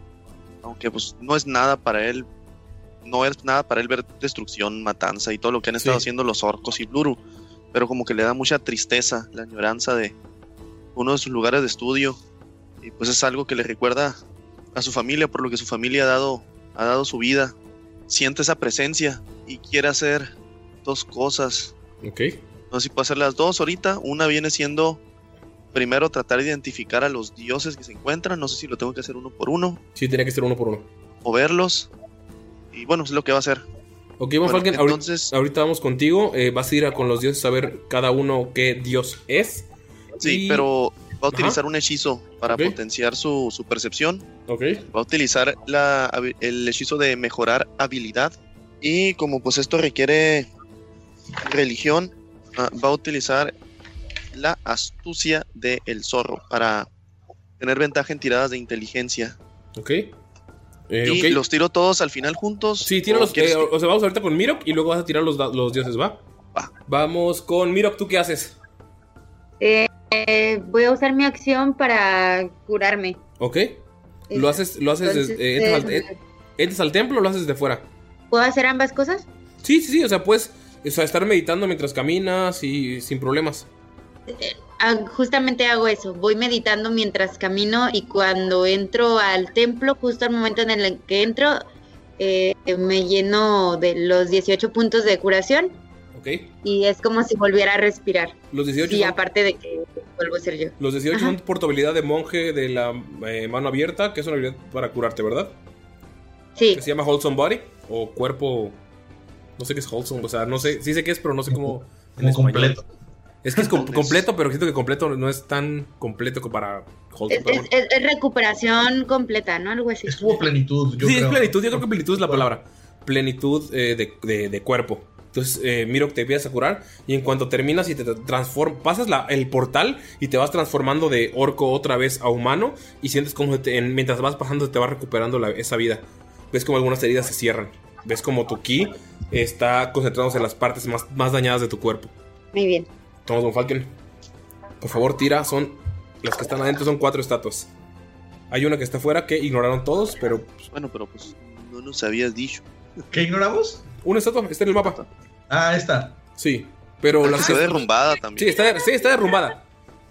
aunque pues no es nada para él, no es nada para él ver destrucción, matanza y todo lo que han estado Sí. haciendo los orcos y Bluru, pero como que le da mucha tristeza, la añoranza de uno de sus lugares de estudio, y pues es algo que le recuerda a su familia, por lo que su familia ha dado, ha dado su vida, siente esa presencia y quiere hacer dos cosas, Ok. no sé si puedo hacer las dos ahorita. Una viene siendo primero tratar de identificar a los dioses que se encuentran. No sé si lo tengo que hacer uno por uno Sí, tenía que ser uno por uno. o verlos. Y bueno, es lo que va a hacer. Ok, Von Bueno, Falken, ahorita- entonces- ahorita, vamos contigo. eh, vas a ir a con los dioses a ver cada uno qué dios es. Sí, Y- pero va a utilizar un hechizo para potenciar su, su percepción. Ok. Va a utilizar la, el hechizo de mejorar habilidad. Y como pues esto requiere religión, ah, va a utilizar la astucia del zorro para tener ventaja en tiradas de inteligencia. Ok. Eh, y los tiro todos al final juntos. Sí, tira ¿O los. eh, que- o sea, vamos ahorita con Mirok y luego vas a tirar los, los dioses, ¿va? Va. Vamos con Mirok, ¿tú qué haces? Eh, eh, voy a usar mi acción para curarme. Ok. ¿Lo haces, lo haces Entonces, desde- eh, entras, al, entras al templo o lo haces desde fuera? ¿Puedo hacer ambas cosas? Sí, sí, sí. O sea, puedes o sea, estar meditando mientras caminas y sin problemas. Ah, justamente hago eso, voy meditando mientras camino y cuando entro al templo, justo al momento en el que entro, eh, me lleno de los 18 puntos de curación Ok. y es como si volviera a respirar. Los 18 Y son, aparte de que vuelvo a ser yo. los 18 Ajá. son por tu habilidad de monje de la eh, mano abierta, que es una habilidad para curarte, ¿verdad? Sí, Que se llama Wholesome Body o cuerpo. No sé qué es Wholesome, o sea, no sé, sí sé qué es, pero no sé cómo. en Como español. Es que es com- (laughs) completo, pero siento que completo no es tan completo como para Wholesome. es, es- es- es recuperación completa, ¿no? Algo así. Es como plenitud. Yo Sí, es creo. plenitud, yo creo que plenitud es la palabra. Plenitud eh, de, de- de cuerpo. Entonces, eh, Miro que te empiezas a curar y en cuanto terminas y te transformas, pasas la- el portal y te vas transformando de orco otra vez a humano y sientes como te- en- mientras vas pasando te va recuperando la- esa vida. Ves como algunas heridas se cierran. Ves como tu ki está concentrándose en las partes más, más dañadas de tu cuerpo. Muy bien. Tomás Von Falken. Por favor, tira. Son. Las que están adentro son cuatro estatuas. Hay una que está afuera que ignoraron todos, pero. pues, Bueno, pero pues no nos habías dicho. ¿Qué ignoramos? una estatua está en el mapa. Ah, esta. Sí. Pero las Está que. derrumbada Sí, también. está, sí, está derrumbada.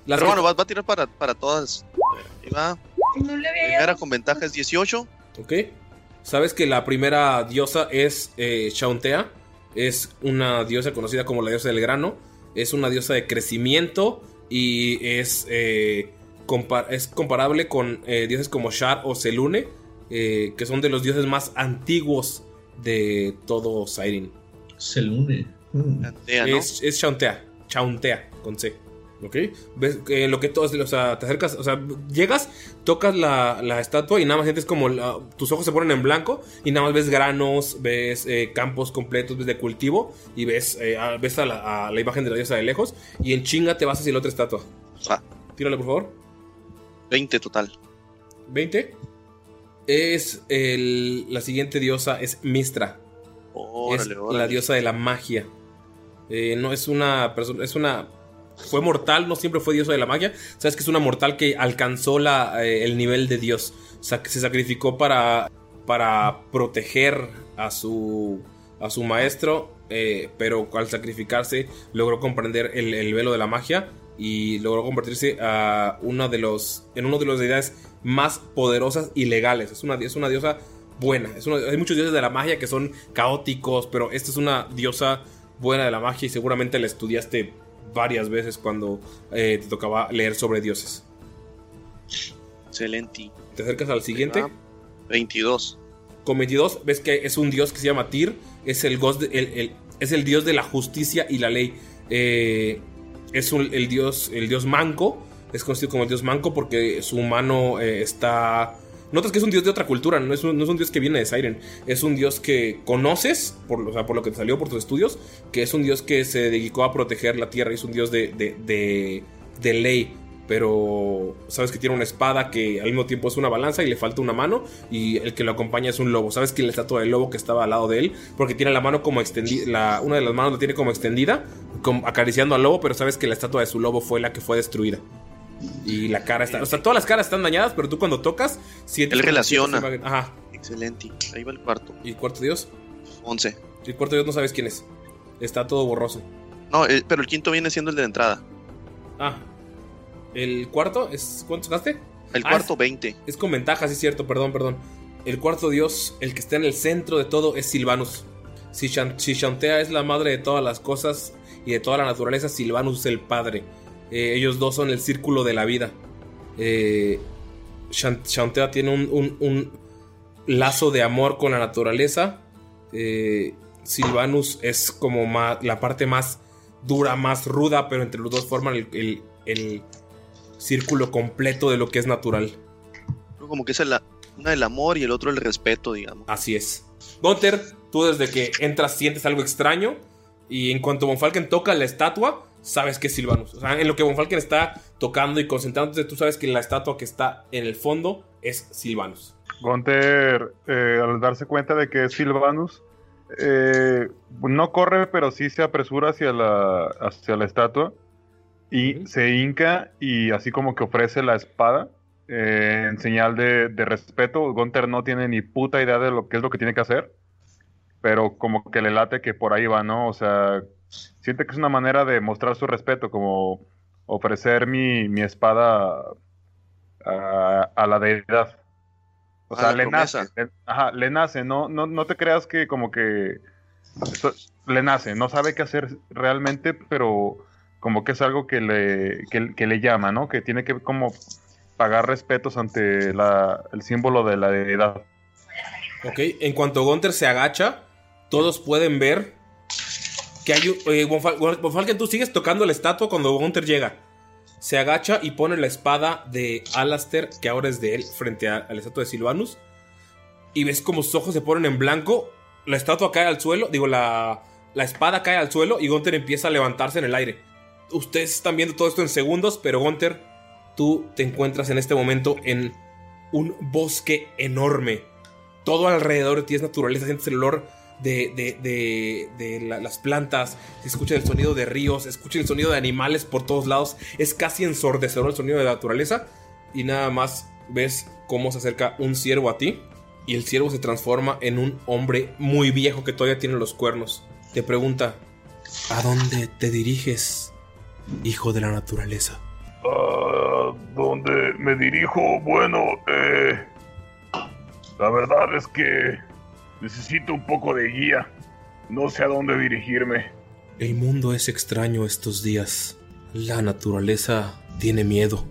Las Pero que- bueno, va, va a tirar para, para todas. Ahí va. No le había Primera con ventaja es 18. Ok. Sabes que la primera diosa es eh, Shauntea. Es una diosa conocida como la diosa del grano. Es una diosa de crecimiento. Y es, eh, compa- es comparable con eh, dioses como Shar o Selune. eh, que son de los dioses más antiguos de todo Siren. Se une. Mm. Antea, ¿no? Es, es Chauntea. Chauntea, con C. ¿Ok? Ves que lo que todos, o sea, te acercas, o sea, llegas, tocas la, la estatua y nada más sientes como la- tus ojos se ponen en blanco y nada más ves granos, ves eh, campos completos, ves de cultivo y ves, eh, a, ves a, la, a la imagen de la diosa de lejos y en chinga te vas hacia la otra estatua. Va. Tírale, por favor. 20 total. 20. Es el, la siguiente diosa, es Mistra. Órale, es órale. la diosa de la magia. Eh, no es una persona, es una. Fue mortal, no siempre fue diosa de la magia. Sabes que es una mortal que alcanzó la, eh, el nivel de dios. Se sacrificó para, para proteger a su, a su maestro. eh, pero al sacrificarse logró comprender el, el velo de la magia y logró convertirse a uno de los, en uno de los deidades más poderosas y legales. Es una, es una diosa buena. Es una- hay muchos dioses de la magia que son caóticos, pero esta es una diosa buena de la magia y seguramente la estudiaste varias veces cuando eh, te tocaba leer sobre dioses. Excelente. Te acercas al siguiente. Ahí va. 22. Con 22 ves que es un dios que se llama Tyr. Es el, gos de- el- el- es el dios de la justicia y la ley. Eh, es un- el, dios, el dios manco. Es conocido como el dios manco porque su mano eh, está... Notas que es un dios de otra cultura, no es un, no es un dios que viene de Siren. Es un dios que conoces, por, o sea, por lo que te salió por tus estudios, que es un dios que se dedicó a proteger la tierra es un dios de, de, de- de ley. Pero sabes que tiene una espada que al mismo tiempo es una balanza y le falta una mano. Y el que lo acompaña es un lobo. Sabes que la estatua del lobo que estaba al lado de él, porque tiene la mano como extendida. Una de las manos la tiene como extendida, acariciando al lobo. Pero sabes que la estatua de su lobo fue la que fue destruida. Y la cara está. O sea, todas las caras están dañadas, pero tú cuando tocas, sientes. Él relaciona. Ajá. Excelente. Ahí va el cuarto. ¿Y el cuarto dios? 11. Y el cuarto dios no sabes quién es. Está todo borroso. No, el- pero el quinto viene siendo el de la entrada. Ah. ¿El cuarto? es ¿Cuánto sacaste? El Ah, cuarto, 20. Es con ventaja, sí es cierto, perdón, perdón. El cuarto dios, el que está en el centro de todo, es Silvanus. Si Shantea es la madre de todas las cosas y de toda la naturaleza, Silvanus es el padre. Eh, ellos dos son el círculo de la vida. Eh, tiene un, un- un lazo de amor con la naturaleza. Eh, Silvanus es como ma- la parte más dura, más ruda, pero entre los dos forman el, el- el círculo completo de lo que es natural. Como que es el, una el amor y el otro el respeto, digamos. Así es. Gunter, tú desde que entras sientes algo extraño y en cuanto Von Falken toca la estatua, sabes que es Silvanus. O sea, en lo que Von Falken está tocando y concentrándose, tú sabes que la estatua que está en el fondo es Silvanus. Gunter, eh, al darse cuenta de que es Silvanus, eh, no corre, pero sí se apresura hacia la, hacia la estatua y se hinca y así como que ofrece la espada eh, en señal de, de respeto. Gunter no tiene ni puta idea de lo que es lo que tiene que hacer, pero como que le late que por ahí va, ¿no? O sea, siente que es una manera de mostrar su respeto, como ofrecer mi, mi espada a, a la deidad. O sea, le promesa. nace, le- ajá, le nace, no, no, no te creas que como que esto- le nace, no sabe qué hacer realmente, pero como que es algo que le, que, que le llama, ¿no? Que tiene que como pagar respetos ante la, el símbolo de la deidad. Ok, en cuanto Gunter se agacha, todos pueden ver que hay un. eh, Von Fal- Von Falken, tú sigues tocando la estatua cuando Gunter llega. Se agacha y pone la espada de Alastair, que ahora es de él, frente a, a la estatua de Silvanus. Y ves como sus ojos se ponen en blanco. La estatua cae al suelo, digo, la, la espada cae al suelo y Gunter empieza a levantarse en el aire. Ustedes están viendo todo esto en segundos, pero Gunter, tú te encuentras en este momento en un bosque enorme. Todo alrededor de ti es naturaleza, sientes el olor de, de- de- de la- las plantas, se escucha el sonido de ríos, se escucha el sonido de animales por todos lados. Es casi ensordecedor el sonido de la naturaleza. Y nada más ves cómo se acerca un ciervo a ti. Y el ciervo se transforma en un hombre muy viejo que todavía tiene los cuernos. Te pregunta, ¿a dónde te diriges, hijo de la naturaleza? Ah, ¿Dónde me dirijo? Bueno, eh, la verdad es que necesito un poco de guía. No sé a dónde dirigirme. El mundo es extraño estos días. La naturaleza tiene miedo.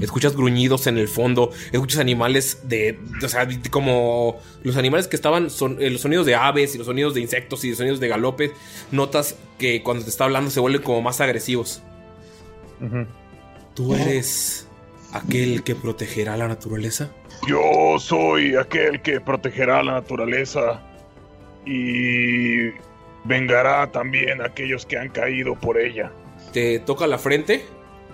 Escuchas gruñidos en el fondo, escuchas animales de, o sea, como los animales que estaban, son eh, los sonidos de aves y los sonidos de insectos y los sonidos de galopes. Notas que cuando te está hablando se vuelven como más agresivos. ¿Tú eres aquel que protegerá la naturaleza? Yo soy aquel que protegerá la naturaleza y vengará también a aquellos que han caído por ella. te toca la frente,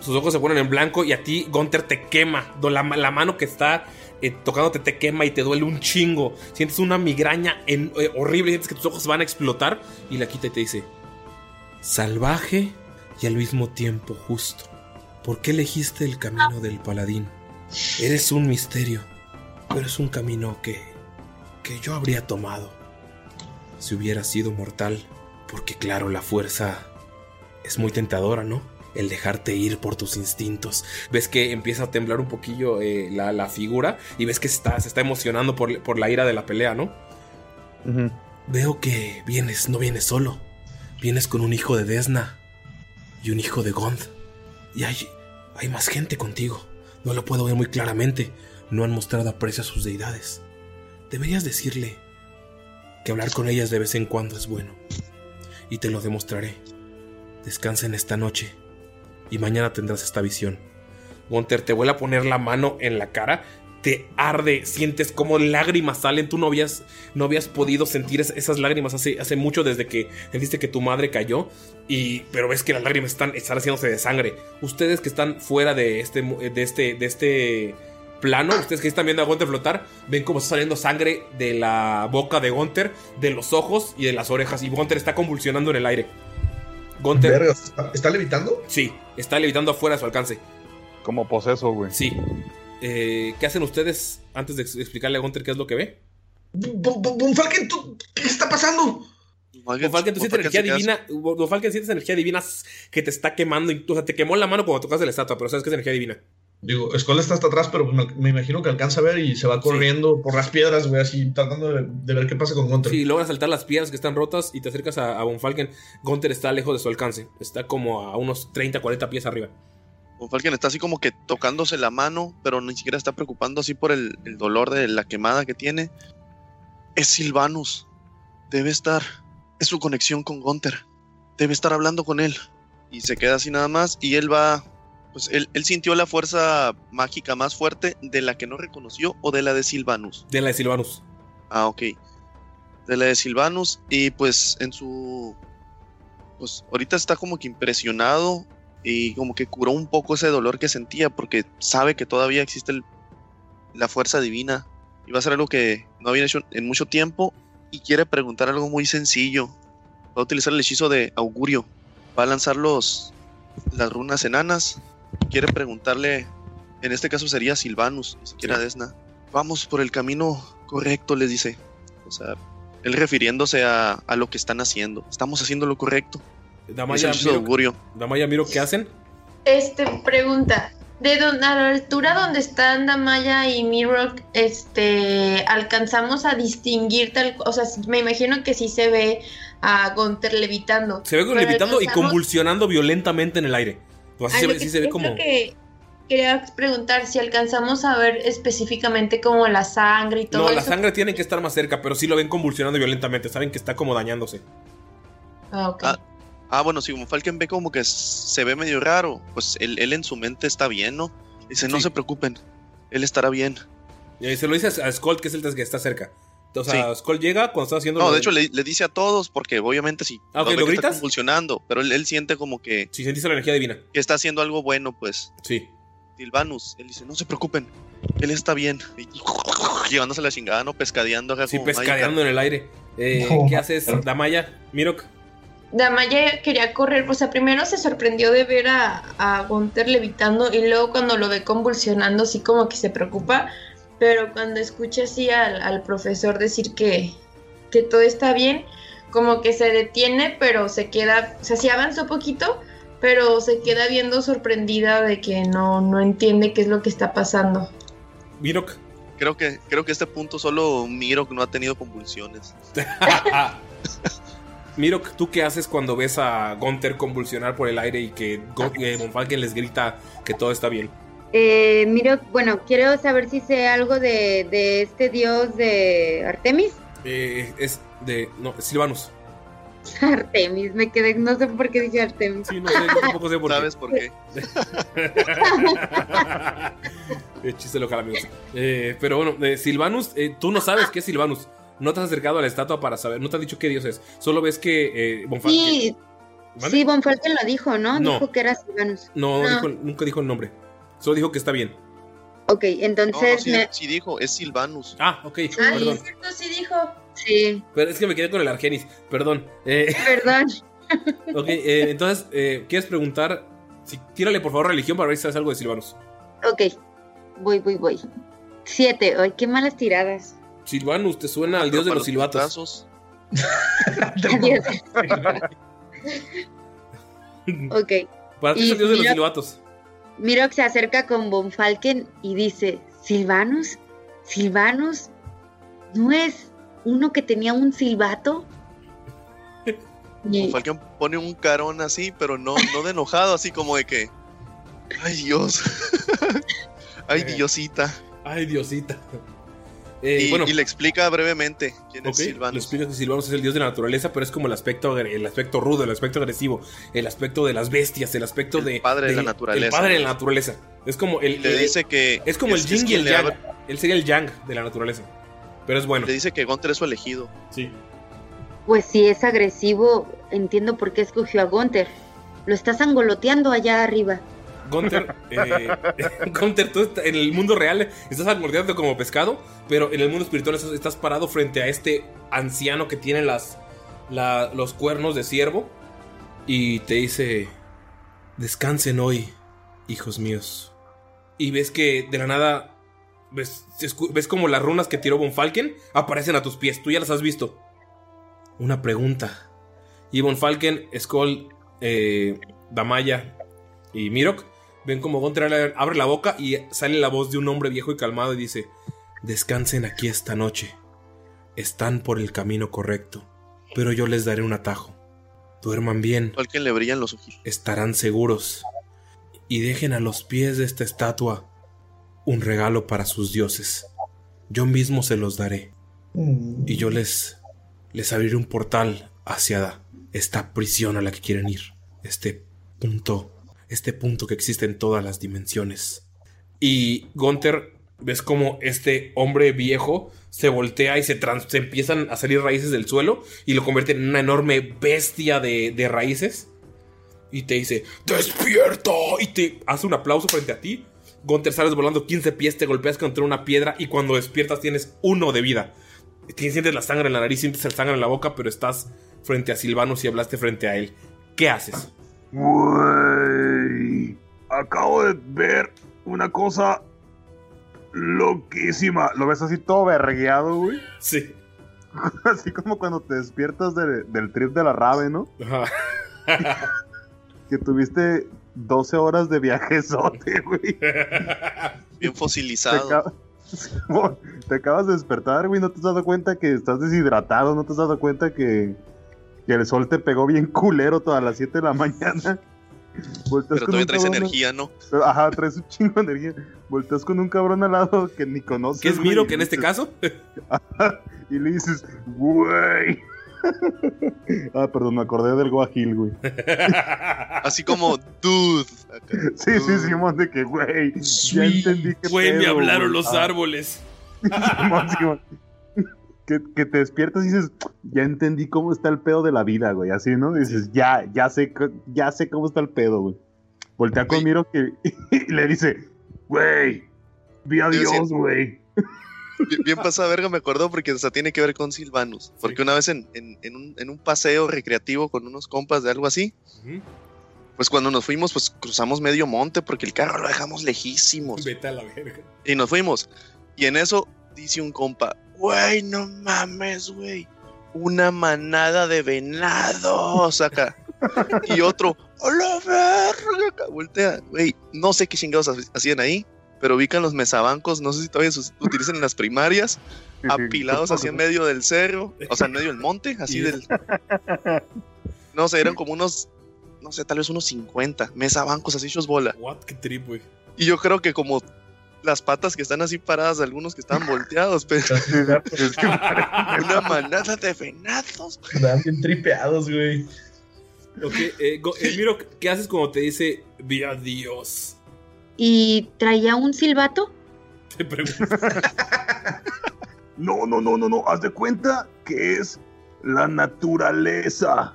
sus ojos se ponen en blanco y a ti Gunter te quema. La, mano que está eh, tocándote te quema y te duele un chingo. Sientes una migraña eh, horrible, sientes que tus ojos van a explotar y la quita y te dice, salvaje y al mismo tiempo justo. ¿Por qué elegiste el camino del paladín? Eres un misterio, pero es un camino que, que yo habría tomado si hubiera sido mortal. Porque claro, la fuerza es muy tentadora, ¿no? El dejarte ir por tus instintos. Ves que empieza a temblar un poquillo eh, la, la figura y ves que se está, se está emocionando por, por la ira de la pelea, ¿no? Veo que vienes, no vienes solo. Vienes con un hijo de Desna y un hijo de Gond. Y hay, hay más gente contigo. No lo puedo ver muy claramente. No han mostrado aprecio a sus deidades. Deberías decirle que hablar con ellas de vez en cuando es bueno. Y te lo demostraré. Descansa en esta noche y mañana tendrás esta visión. Gunter te vuelve a poner la mano en la cara, te arde, sientes como lágrimas salen. Tú no habías, no habías podido sentir es- esas lágrimas hace, hace mucho desde que sentiste que tu madre cayó. Y, pero ves que las lágrimas están, están haciéndose de sangre. Ustedes que están fuera de este, de este, de este plano, ustedes que están viendo a Gunter flotar, ven cómo está saliendo sangre de la boca de Gunter, de los ojos y de las orejas. Y Gunter está convulsionando en el aire. Gunter. Verga, ¿está, está levitando? Sí, está levitando afuera de su alcance. Como poseso, güey. Sí. Eh, ¿Qué hacen ustedes antes de ex- explicarle a Gunter qué es lo que ve? Von Falken, ¿tú- ¿qué está pasando? Von Falken, tú sientes energía divina. Von Falken, sientes energía divina que te está quemando. O sea, te quemó la mano cuando tocaste la estatua, pero sabes que es energía divina. Digo, Skull está hasta atrás, pero me, me imagino que alcanza a ver y se va corriendo por las piedras, güey, así tratando de, de ver qué pasa con Gunter. Sí, logras saltar las piedras que están rotas y te acercas a, a Von Falken. Gunter está lejos de su alcance. Está como a unos 30, 40 pies arriba. Von Falken está así como que tocándose la mano, pero ni siquiera está preocupando así por el, el dolor de la quemada que tiene. Es Silvanus. Debe estar. Es su conexión con Gunther. Debe estar hablando con él. Y se queda así nada más. Y él va. Pues él, él sintió la fuerza mágica más fuerte de la que no reconoció o de la de Silvanus. De la de Silvanus. Ah, ok. De la de Silvanus. Y pues en su. Pues ahorita está como que impresionado. Y como que curó un poco ese dolor que sentía. Porque sabe que todavía existe el- la fuerza divina. Y va a ser algo que no había hecho en mucho tiempo. Y quiere preguntar algo muy sencillo. Va a utilizar el hechizo de augurio. Va a lanzar los, las runas enanas. Quiere preguntarle. En este caso sería Silvanus, ni siquiera Desna. Vamos por el camino correcto, les dice. O sea, él refiriéndose a, a lo que están haciendo. Estamos haciendo lo correcto. Es Damaya, de miro, augurio. Damaya, miro qué hacen. Este, pregunta. De don- a la altura donde están Damaya y Mirok, este, alcanzamos a distinguir tal, o sea, me imagino que sí se ve a Gunter levitando. Se ve levitando y convulsionando violentamente en el aire. Pues así se lo ve, que- sí se ve es como. lo que quería preguntar si alcanzamos a ver específicamente como la sangre y todo No, la sangre tiene que estar más cerca, pero sí lo ven convulsionando violentamente. Saben que está como dañándose. Ah, ok. Ah, ah, bueno, si como Falken ve como que se ve medio raro, pues él, él en su mente está bien, ¿no? Dice, no Sí. se preocupen, él estará bien. Y ahí se lo dice a Skull, que es el que está cerca. O sea, Skull llega cuando está haciendo. No, de hecho le, le dice a todos, porque obviamente sí. Ah, ok, ve ¿lo que está gritas? convulsionando, pero él, él siente como que, Si sentiste la energía divina. que está haciendo algo bueno, pues. Sí. Silvanus, él dice, no se preocupen, él está bien. Y, (laughs) llevándose la chingada, ¿no? Pescadeando acá Sí, como pescadeando en el aire. Eh, No. ¿Qué haces, Damaya? Mirok. Damaya quería correr, o sea, primero se sorprendió de ver a, a Gunther levitando y luego cuando lo ve convulsionando, sí como que se preocupa, pero cuando escucha así al, al profesor decir que, que todo está bien, como que se detiene, pero se queda, o sea, sí avanzó poquito, pero se queda viendo sorprendida de que no, no entiende qué es lo que está pasando. Mirok. Creo que, creo que a este punto solo Miro no ha tenido convulsiones. (laughs) Mirok, ¿tú qué haces cuando ves a Gunther convulsionar por el aire y que (laughs) eh, Von Falken les grita que todo está bien? Eh, miro, bueno, quiero saber si sé algo de, de este dios de Artemis. Eh, es de. No, Silvanus. (laughs) Artemis, me quedé, no sé por qué dije Artemis. Sí, no sé, yo tampoco sé por qué. ¿Sabes por qué? (laughs) Eh, chiste local, amigos. Eh, pero bueno, eh, Silvanus, eh, tú no sabes qué es Silvanus. No te has acercado a la estatua para saber, no te has dicho qué dios es. Solo ves que eh, Sí, ¿Vale? sí, Von Falken lo dijo, ¿no? No. Dijo que era Silvanus. No, No. dijo- nunca dijo el nombre. Solo dijo que está bien. Ok, No, no, entonces sí, me... sí dijo, es Silvanus. Ah, ok, Ah, perdón. es cierto, sí dijo. Sí, Pero es que me quedé con el Argenis, perdón. Eh, (laughs) perdón. ok, eh, entonces, eh, ¿quieres preguntar? Si, tírale por favor religión para ver si sabes algo de Silvanus. Ok, voy, voy, voy. Siete, ay, qué malas tiradas. Silvanus, ¿te suena al (laughs) dios de los (laughs) silbatos? Adiós. ok, Para ti es el dios de los silbatos. Miro que se acerca con Von Falken y dice, ¿Silvanus? ¿Silvanus? ¿No es uno que tenía un silbato? Falcon pone un carón así, pero no, no de enojado, así como de que. Ay Dios. (laughs) Ay Eh. Diosita. Ay, diosita. Eh, y, bueno, y le explica brevemente quién ok, es le Silvanus. explico que Silvanus es el dios de la naturaleza, pero es como el aspecto, el aspecto rudo, el aspecto agresivo, el aspecto de las bestias, el aspecto El de... padre de la naturaleza. El padre de la naturaleza. Es como el... Le el- dice que. es como el yin y el le yang. abre- Él sería el yang de la naturaleza. Pero es bueno. Le dice que Gunter es su elegido. Sí. Pues si es agresivo, entiendo por qué escogió a Gunther. Lo estás angoloteando allá arriba. Gunther, eh, (laughs) Gunther, tú en el mundo real estás almordeando como pescado, pero en el mundo espiritual estás, parado frente a este anciano que tiene las, la- los cuernos de ciervo y te dice, descansen hoy, hijos míos. Y ves que de la nada, ves, ves como las runas que tiró Von Falken aparecen a tus pies, tú ya las has visto. Una pregunta. Y Von Falken, Skull, eh, Damaya y Mirok ven como Gunter abre- abre la boca y sale la voz de un hombre viejo y calmado y dice: Descansen aquí esta noche. Están por el camino correcto, pero yo les daré un atajo. Duerman bien, Falken le brillan los ojos. estarán seguros y dejen a los pies de esta estatua un regalo para sus dioses. Yo mismo se los daré Mm. y yo les les abriré un portal hacia esta prisión a la que quieren ir. Este punto, este punto que existe en todas las dimensiones. Y Gunther, ves como este hombre viejo se voltea y se, trans- empiezan a salir raíces del suelo y lo convierte en una enorme bestia de, raíces. Y te dice, ¡Despierta! Y te hace un aplauso frente a ti. Gunther sales volando 15 pies, te golpeas contra una piedra y cuando despiertas tienes uno de vida. Tienes- Sientes la sangre en la nariz, sientes la sangre en la boca, pero estás frente a Silvanus y hablaste frente a él. ¿Qué haces? Acabo de ver una cosa loquísima. Lo ves así todo vergueado, güey. Sí. (laughs) Así como cuando te despiertas de- del trip de la rave, ¿no? Ajá. (laughs) Que tuviste 12 horas de viajezote, (laughs) güey. Bien Te, fosilizado. te acabas de despertar, güey. No te has dado cuenta que estás deshidratado. No te has dado cuenta que, que el sol te pegó bien culero todas las 7 de la mañana. Volteas Pero con todavía traes cabrón- energía, ¿no? Ajá, traes un chingo de energía. Volteas con un cabrón al lado que ni conoces. ¿Qué es Miro que en este dices- caso? Y le dices, güey. (laughs) ah, perdón, me acordé del Guajil, güey. (laughs) Así como, dude. acá. (laughs) Sí, sí, Simón, de que, güey. Ya entendí que. Güey, me hablaron los árboles. Simón, Simón. Que, que te despiertas y dices, ya entendí cómo está el pedo de la vida, güey. Así, ¿no? Dices, ya, ya sé, ya sé cómo está el pedo, güey. Voltea con. Miro que, (laughs) y le dice, güey, vi a Dios, güey. Bien, bien pasada verga, me acuerdo porque hasta tiene que ver con Silvanus. Porque una vez en, en- en un, en un paseo recreativo con unos compas de algo así, Ujú. pues cuando nos fuimos, pues cruzamos medio monte porque el carro lo dejamos lejísimos. Vete a la verga. Y nos fuimos. Y en eso dice un compa, güey, no mames, güey. Una manada de venados acá. (laughs) Y otro, a la verga, acá, voltea. Güey, no sé qué chingados ha- hacían ahí, pero ubican los mesabancos, no sé si todavía se utilizan en las primarias, apilados así en medio del cerro, o sea, en medio del monte, (laughs) así del... (laughs) No sé, eran como unos, no sé, tal vez unos 50 mesabancos así hechos bola. What, qué trip, güey. Y yo creo que como las patas que están así paradas, algunos que están volteados, (laughs) pero (laughs) una manada de venados. Están bien tripeados, güey. Ok, eh, Go- eh, Miro, ¿qué haces cuando te dice vi a Dios? ¿Y traía un silbato? Te pregunto. (laughs) No, no, no, no, no. Haz de cuenta que es la naturaleza.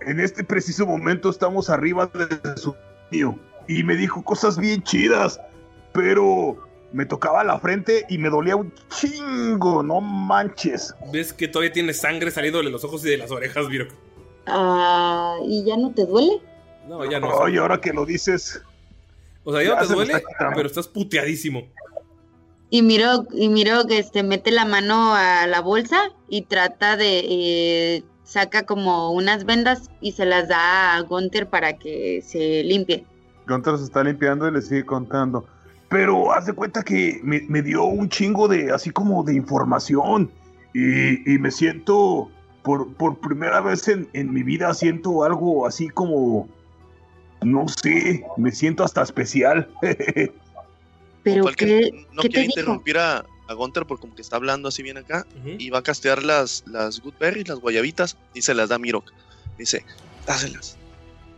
En este preciso momento estamos arriba de su niño y me dijo cosas bien chidas, pero me tocaba la frente y me dolía un chingo, no manches. ¿Ves que todavía tiene sangre saliendo de los ojos y de las orejas, Miro? Ah, ¿Y ya no te duele? No, ya no. Ay, ahora que lo dices, O sea, ya no te duele, está pero estás puteadísimo. Y miro, y miro que este mete la mano a la bolsa y trata de eh, saca como unas vendas y se las da a Gunther para que se limpie. Gunter se está limpiando y le sigue contando. Pero haz de cuenta que me, me dio un chingo de, así como de información y, y me siento, por, por primera vez en, en mi vida, siento algo así como, no sé, me siento hasta especial. (laughs) Pero que no ¿qué quiere te dijo? interrumpir a, a Gunther por como que está hablando así bien acá y va a castear las, las good berries, las guayabitas y se las da a Mirok. Dice, dáselas.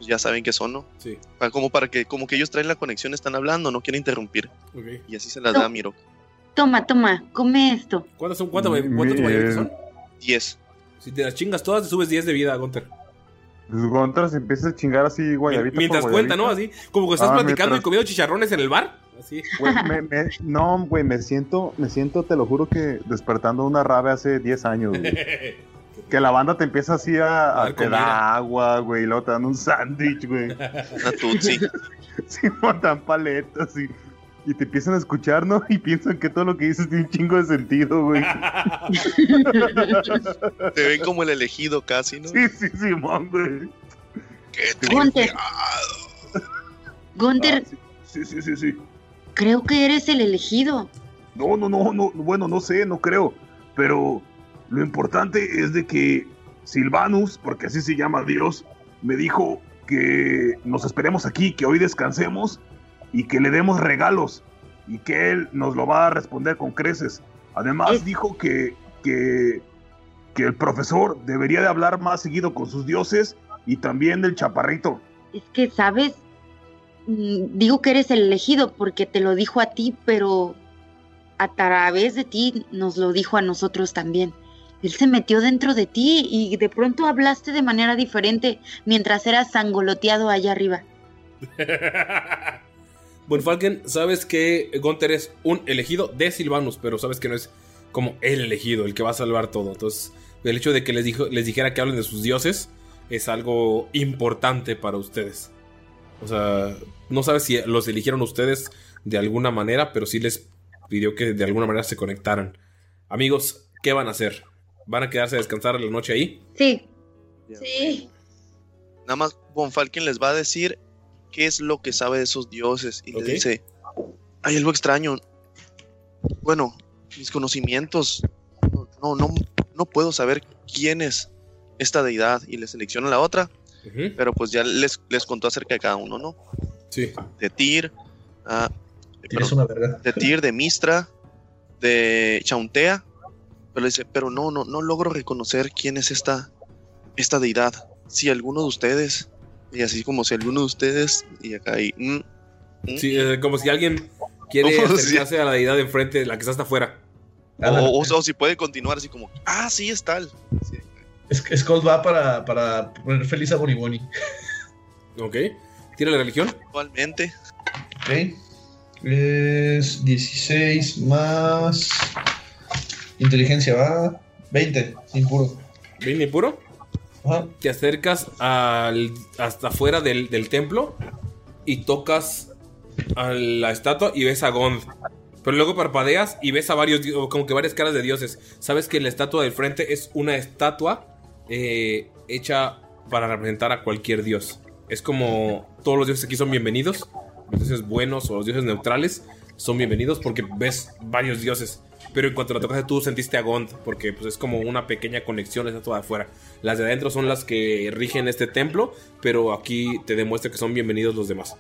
Pues ya saben que son, ¿no? Sí, Para- Como para que, como que ellos traen la conexión, están hablando, no quieren interrumpir. Y así se las No. da a Mirok. Toma, toma, come esto. ¿Cuántas son? ¿Cuántas, guayabitas son? 10. Si te las chingas todas, te subes 10 de vida, Gunter. Pues Gunter se empieza a chingar así, guayabita. Mientras por cuenta, guayabita. ¿no? Así, como que estás Ah, platicando y comiendo chicharrones en el bar. Así. Güey, me- me- no, güey, me siento, me siento, te lo juro que despertando una rave hace 10 años, güey. (laughs) Que la banda te empieza así a, A te da agua, güey, y luego te dan un sándwich, güey. (laughs) Una tutsi. (laughs) Sí, montan paletas y, y te empiezan a escuchar, ¿no? Y piensan que todo lo que dices tiene un chingo de sentido, güey. (laughs) Te ven como el elegido casi, ¿no? Sí, sí, Simón, güey. Qué Gunther, Gunther, Ah, sí, sí, sí, sí. creo que eres el elegido. No, no, no, no, bueno, no sé, no creo. Pero lo importante es de que Silvanus, porque así se llama Dios, me dijo que nos esperemos aquí, que hoy descansemos y que le demos regalos y que él nos lo va a responder con creces. Además dijo que, que, que el profesor debería de hablar más seguido con sus dioses y también del chaparrito. Es que, ¿sabes? mm, digo que eres el elegido porque te lo dijo a ti, pero a través de ti nos lo dijo a nosotros también. Él se metió dentro de ti y de pronto hablaste de manera diferente mientras eras sangoloteado allá arriba. (laughs) Falken, sabes que Gunther es un elegido de Silvanus, pero sabes que no es como el elegido, el que va a salvar todo. Entonces, el hecho de que les dijera que hablen de sus dioses es algo importante para ustedes. O sea, no sabes si los eligieron ustedes de alguna manera, pero sí les pidió que de alguna manera se conectaran. Amigos, ¿qué van a hacer? ¿Van a quedarse a descansar la noche ahí? Sí. Sí. Nada más Von Falken les va a decir qué es lo que sabe de esos dioses y Ok. le dice, hay algo extraño. Bueno, mis conocimientos, no, no, no, puedo saber quién es esta deidad y le selecciona la otra, pero pues ya les, les contó acerca de cada uno, ¿no? Sí. De Tyr, ah, de Tyr, de Mistra, de Chauntea, pero le dice, pero no, no, no logro reconocer quién es esta, esta deidad. Si alguno de ustedes, y así como si alguno de ustedes, y acá hay, mm, mm, Sí, es como si alguien quiere (laughs) Oh, acercarse a la deidad de enfrente, la que está hasta afuera. o, o- o si puede continuar así como, ah, sí, es tal. Sí. Skull va para, para poner feliz a Boniboni. Ok. Tira la religión. Actualmente, Ok. Es 16 más. Inteligencia va. 20, impuro. Bien impuro. Ajá. Te acercas al, hasta afuera del, del templo y tocas a la estatua y ves a Gond. Pero luego parpadeas y ves a varios, como que varias caras de dioses. Sabes que la estatua del frente es una estatua eh, hecha para representar a cualquier dios. Es como todos los dioses aquí son bienvenidos. Los dioses buenos o los dioses neutrales son bienvenidos porque ves varios dioses. Pero en cuanto la tocaste tú sentiste a Gond porque pues, es como una pequeña conexión estatua de afuera. Las de adentro son las que rigen este templo, pero aquí te demuestra que son bienvenidos los demás.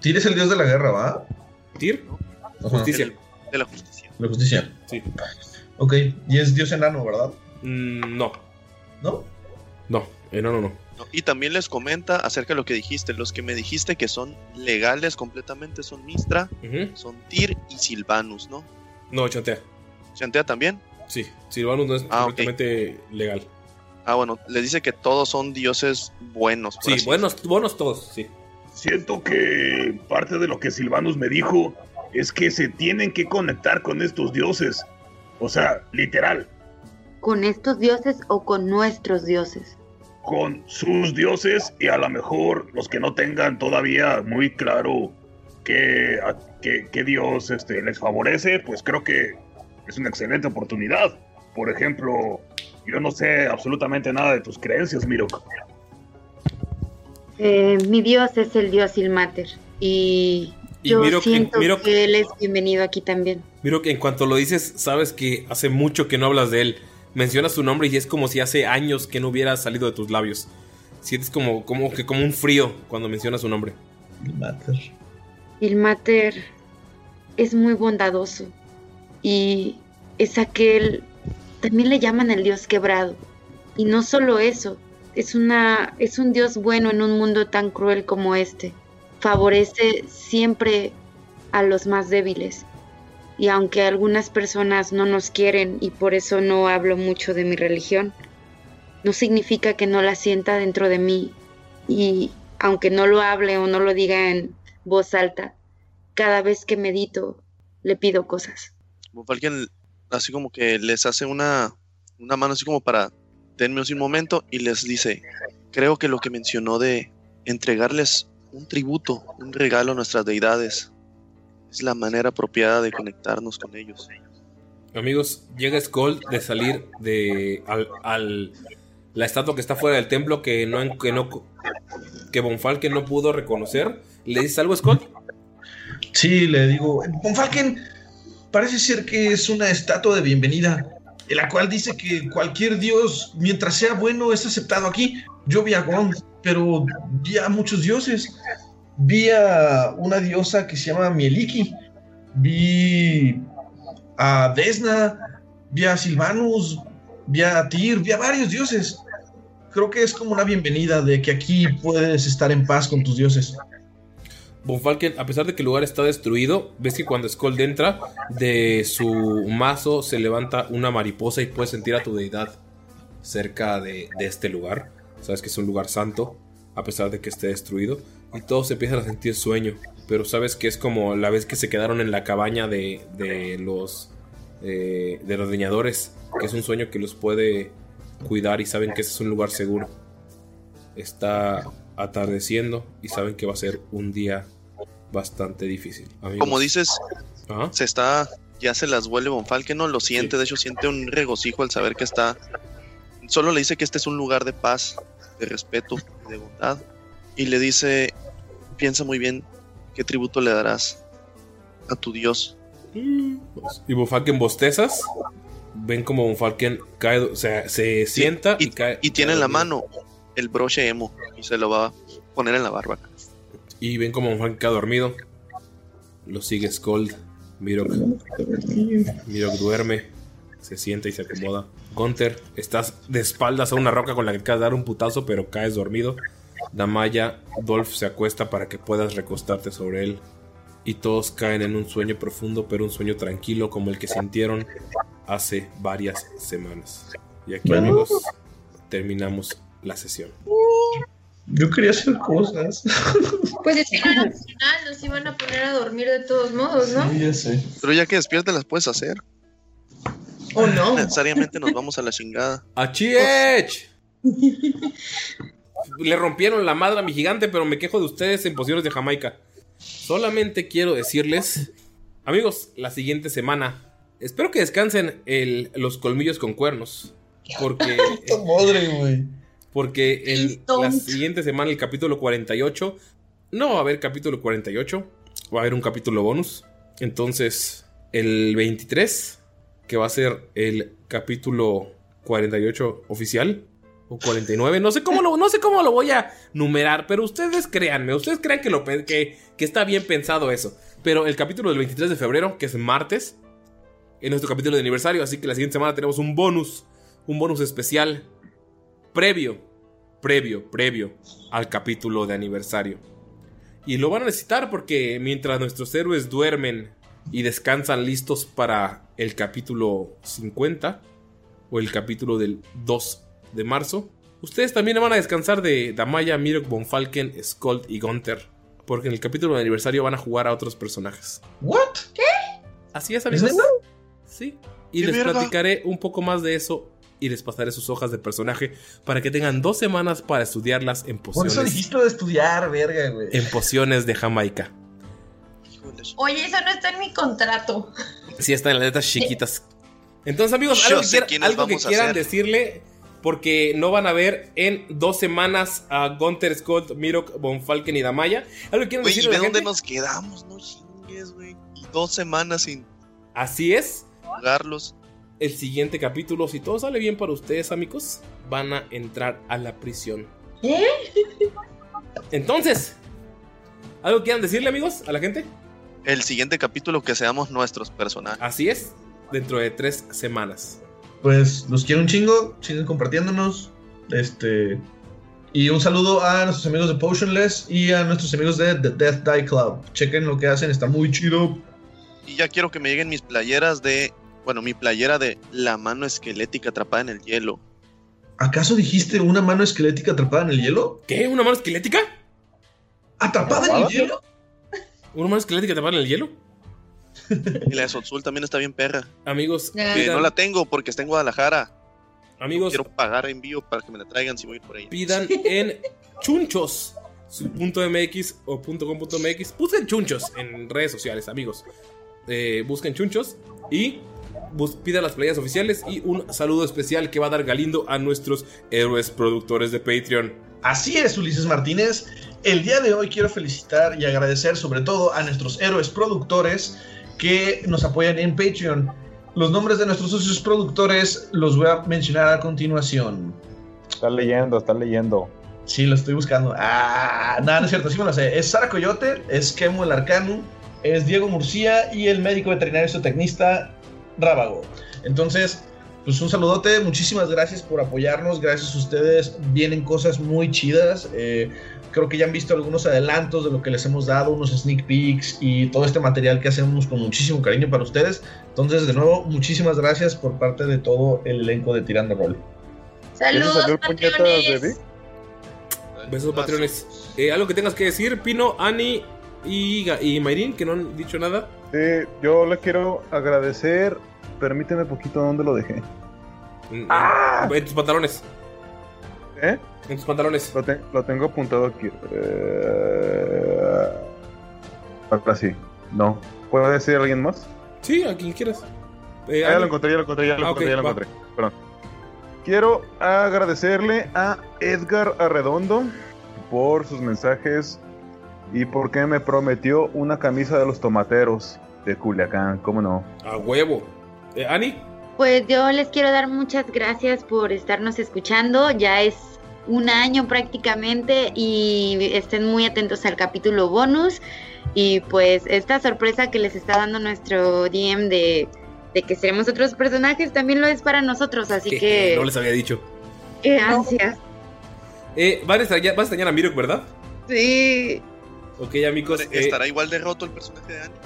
Tyr es el dios de la guerra, ¿va? Tyr, Ajá. justicia. de la justicia. La justicia. Sí. Ok. Y es dios enano, ¿verdad? Mm, no, ¿No? no, enano no. ¿no? Y también les comenta acerca de lo que dijiste. Los que me dijiste que son legales completamente son Mistra, son Tyr y Silvanus, ¿no? No, chantea. ¿Chantea también? Sí, Silvanus no es Ah, legal. Ah, bueno, les dice que todos son dioses buenos. Sí, buenos, buenos todos, sí. Siento que parte de lo que Silvanus me dijo es que se tienen que conectar con estos dioses. O sea, literal, ¿Con estos dioses o con nuestros dioses? con sus dioses y a lo mejor los que no tengan todavía muy claro qué, a- qué- qué dios este, les favorece, pues creo que es una excelente oportunidad. Por ejemplo, yo no sé absolutamente nada de tus creencias, Mirok. Eh, mi dios es el dios Ilmater y Y yo miro que- siento que él es bienvenido aquí también. Miro que en cuanto lo dices, sabes que hace mucho que no hablas de él. Mencionas su nombre y es como si hace años que no hubiera salido de tus labios. Sientes como, como que como un frío cuando mencionas su nombre. Matter. Ilmater es muy bondadoso y es aquel, también le llaman el dios quebrado. Y no solo eso, es, una, es un dios bueno en un mundo tan cruel como este. Favorece siempre a los más débiles. Y aunque algunas personas no nos quieren y por eso no hablo mucho de mi religión, no significa que no la sienta dentro de mí. Y aunque no lo hable o no lo diga en voz alta, cada vez que medito le pido cosas. Alguien así como que les hace una, una mano así como para denme un momento y les dice, creo que lo que mencionó de entregarles un tributo, un regalo a nuestras deidades, es la manera apropiada de conectarnos con ellos. Amigos, llega Skull de salir de al, al- la estatua que está fuera del templo que no que no que Bonfalque no pudo reconocer. ¿Le dices algo, Skull? Sí, le digo, Von Falken parece ser que es una estatua de bienvenida, en la cual dice que cualquier dios, mientras sea bueno, es aceptado aquí. Yo vi a Gond, pero vi a muchos dioses. Vi a una diosa que se llama Mieliki. Vi a Desna, vi a Silvanus, vi a Tyr, vi a varios dioses. Creo que es como una bienvenida de que aquí puedes estar en paz con tus dioses. Bonfalken, a pesar de que el lugar está destruido, ves que cuando Skold entra, de su mazo se levanta una mariposa y puedes sentir a tu deidad cerca de, este lugar. Sabes que es un lugar santo, a pesar de que esté destruido. Y todos empiezan a sentir sueño, pero sabes que es como la vez que se quedaron en la cabaña de, de los eh, de los leñadores, que es un sueño que los puede cuidar y saben que ese es un lugar seguro. Está atardeciendo y saben que va a ser un día bastante difícil. amigos. Como dices, Ajá. se está, ya se las vuelve Bonfalque, no lo siente, de hecho siente un regocijo al saber que está, solo le dice que este es un lugar de paz, de respeto, de bondad, y le dice, piensa muy bien qué tributo le darás a tu dios. Y Bonfalken bostezas. Ven como Bonfalken cae, o sea, se sienta y, cae. Y tiene en la mano el broche emo y se lo va a poner en la barba. Y ven como Bonfalken cae dormido. Lo sigue Skold. Mirok. Mirok duerme. Se sienta y se acomoda. Gunter, estás de espaldas a una roca con la que acabas de dar un putazo, pero caes dormido. Damaya, Dolph se acuesta para que puedas recostarte sobre él. Y todos caen en un sueño profundo, pero un sueño tranquilo como el que sintieron hace varias semanas. Y aquí, amigos, terminamos la sesión. Yo quería hacer cosas. (laughs) Pues es que no era opcional, nos iban a poner a dormir de todos modos, ¿no? ya sé. Pero ya que despiertas las puedes hacer. ¿O no? Necesariamente nos vamos a la chingada. (laughs) ¡Achiech! Le rompieron la madre a mi gigante, pero me quejo de ustedes en posiciones de Jamaica. Solamente quiero decirles, amigos, la siguiente semana, espero que descansen el- los colmillos con cuernos. Porque, (laughs) Puta madre, güey. Porque en Please la siguiente semana, el capítulo 48, no va a haber capítulo 48, va a haber un capítulo bonus. Entonces, el 23, que va a ser el capítulo 48 oficial, o 49, no sé cómo lo, no sé cómo lo voy a numerar, pero ustedes créanme, ustedes crean que, lo, que, que está bien pensado eso. Pero el capítulo del 23 de febrero, que es martes, es nuestro capítulo de aniversario, así que la siguiente semana tenemos un bonus, un bonus especial previo, previo, previo al capítulo de aniversario. Y lo van a necesitar porque mientras nuestros héroes duermen y descansan listos para el capítulo 50 o el capítulo del 2 de marzo, ustedes también van a descansar de Damaya, Mirok, Bonfalken, Skold y Gunther. Porque en el capítulo de aniversario van a jugar a otros personajes. ¿What? Así es, ¿Es amigos. neta? Sí. Y ¡Qué les platicaré un poco más de eso y les pasaré sus hojas de personaje para que tengan dos semanas para estudiarlas en Por eso pociones, dijiste de estudiar, verga, güey. en pociones de Jamaica. Oye, eso no está en mi contrato. Sí, están en las letras chiquitas. Entonces, amigos, Yo algo, que, quiera- algo que quieran decirle, porque no van a ver en dos semanas a Gunter, Scott, Mirok, Bonfalken y Damaya. Algo que quieran ¿y decirle ve la dónde gente? nos quedamos? No chingues, güey. Y dos semanas sin Así es. jugarlos. El siguiente capítulo, si todo sale bien para ustedes, amigos, van a entrar a la prisión. ¿Eh? Entonces, ¿algo quieran decirle, amigos, a la gente? El siguiente capítulo que seamos nuestros personajes. Así es, dentro de tres semanas. Pues los quiero un chingo, siguen compartiéndonos. Este. Y un saludo a nuestros amigos de Potionless y a nuestros amigos de The Death Die Club. Chequen lo que hacen, está muy chido. Y ya quiero que me lleguen mis playeras de. Bueno, mi playera de la mano esquelética atrapada en el hielo. ¿Acaso dijiste una mano esquelética atrapada en el hielo? ¿Qué? ¿Una mano esquelética? ¿Atrapada en el hielo? ¿Una mano esquelética tapada en el hielo? Y la de Sotzul también está bien perra. Amigos. Que no la tengo porque está en Guadalajara. amigos, Quiero pagar envío para que me la traigan si voy por ahí. pidan en chunchos. .mx o punto .com punto .mx. Busquen chunchos en redes sociales, amigos. Eh, busquen chunchos y pidan las playas oficiales y un saludo especial que va a dar Galindo a nuestros héroes productores de Patreon. Así es, Ulises Martínez. El día de hoy quiero felicitar y agradecer sobre todo a nuestros héroes productores que nos apoyan en Patreon. Los nombres de nuestros socios productores los voy a mencionar a continuación. Está leyendo, está leyendo. Sí, lo estoy buscando. Ah, nada, no es cierto, sí me lo sé. Es Sara Coyote, es Kemo el Arcano, es Diego Murcia y el médico veterinario zootecnista Rábago. Entonces, pues un saludote, muchísimas gracias por apoyarnos, gracias a ustedes vienen cosas muy chidas. Eh, creo que ya han visto algunos adelantos de lo que les hemos dado, unos sneak peeks y todo este material que hacemos con muchísimo cariño para ustedes. Entonces, de nuevo, muchísimas gracias por parte de todo el elenco de Tirando Rol. Saludos, patrones. Besos, patrones. Eh, ¿Algo que tengas que decir, Pino, Ani y, y Mayrin, que no han dicho nada? Sí, yo le quiero agradecer. Permíteme poquito dónde lo dejé. En tus pantalones. ¿Eh? En tus pantalones. Lo, te- lo tengo apuntado aquí. Eh, Ahora sí. No. ¿Puede decir alguien más? Sí, a quien quieras. Eh, Ah, ya lo encontré, ya lo encontré, ya lo Ah, encontré, ya lo va. encontré. Perdón. Quiero agradecerle a Edgar Arredondo por sus mensajes y porque me prometió una camisa de los tomateros de Culiacán, ¿cómo no? A huevo. Eh, Ani. Pues yo les quiero dar muchas gracias por estarnos escuchando. Ya es un año prácticamente y estén muy atentos al capítulo bonus. Y pues esta sorpresa que les está dando nuestro DM de, de que seremos otros personajes también lo es para nosotros. Así que... No les había dicho. ¡Qué ansias! Eh, van a extrañar, vas a extrañar a Mirok, ¿verdad? Sí. Ok, amigos. eh, ¿Estará igual de roto el personaje de Annie?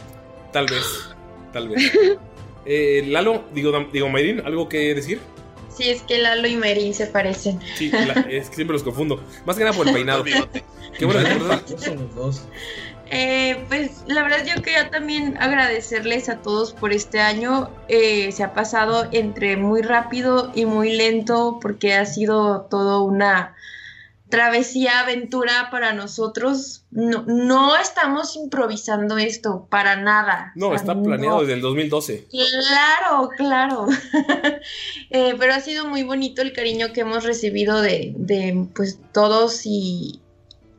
Tal vez. (gasps) Tal vez. Eh, Lalo, digo, digo Mayrin, ¿algo que decir? Sí, es que Lalo y Merin se parecen. Sí, la- (laughs) es que siempre los confundo. Más que nada por el peinado. Qué bueno los dos. Eh, pues la verdad yo quería también agradecerles a todos por este año. Eh, se ha pasado entre muy rápido y muy lento porque ha sido todo una travesía, aventura para nosotros. No, no estamos improvisando esto para nada. No, O sea, está planeado desde el 2012. Claro, claro. (laughs) Eh, pero ha sido muy bonito el cariño que hemos recibido de, de, pues todos y,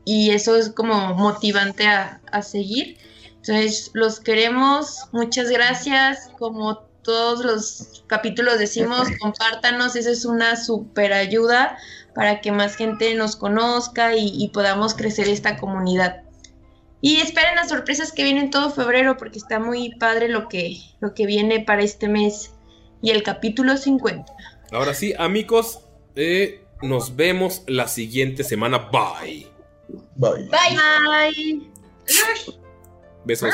y eso es como motivante a, a seguir. Entonces, los queremos, muchas gracias. Como todos los capítulos decimos, (laughs) compártanos, esa es una super ayuda para que más gente nos conozca y, y podamos crecer esta comunidad. Y esperen las sorpresas que vienen todo febrero porque está muy padre lo que, lo que viene para este mes y el capítulo 50. Ahora sí, amigos, eh, nos vemos la siguiente semana. Bye. Bye. Bye. Besos.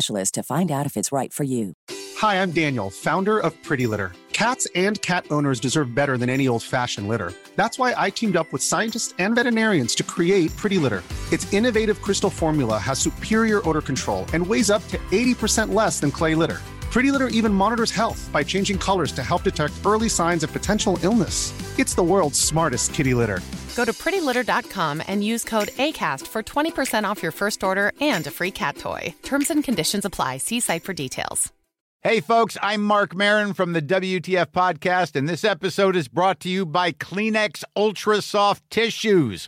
specialist to find out if it's right for you. Hi, I'm Daniel, founder of Pretty Litter. Cats and cat owners deserve better than any old fashioned litter. That's why I teamed up with scientists and veterinarians to create Pretty Litter. Its innovative crystal formula has superior odor control and weighs up to 80% less than clay litter. Pretty Litter even monitors health by changing colors to help detect early signs of potential illness. It's the world's smartest kitty litter. Go to prettylitter.com and use code ACAST for 20% off your first order and a free cat toy. Terms and conditions apply. See site for details. Hey, folks, I'm Mark Marin from the WTF Podcast, and this episode is brought to you by Kleenex Ultra Soft Tissues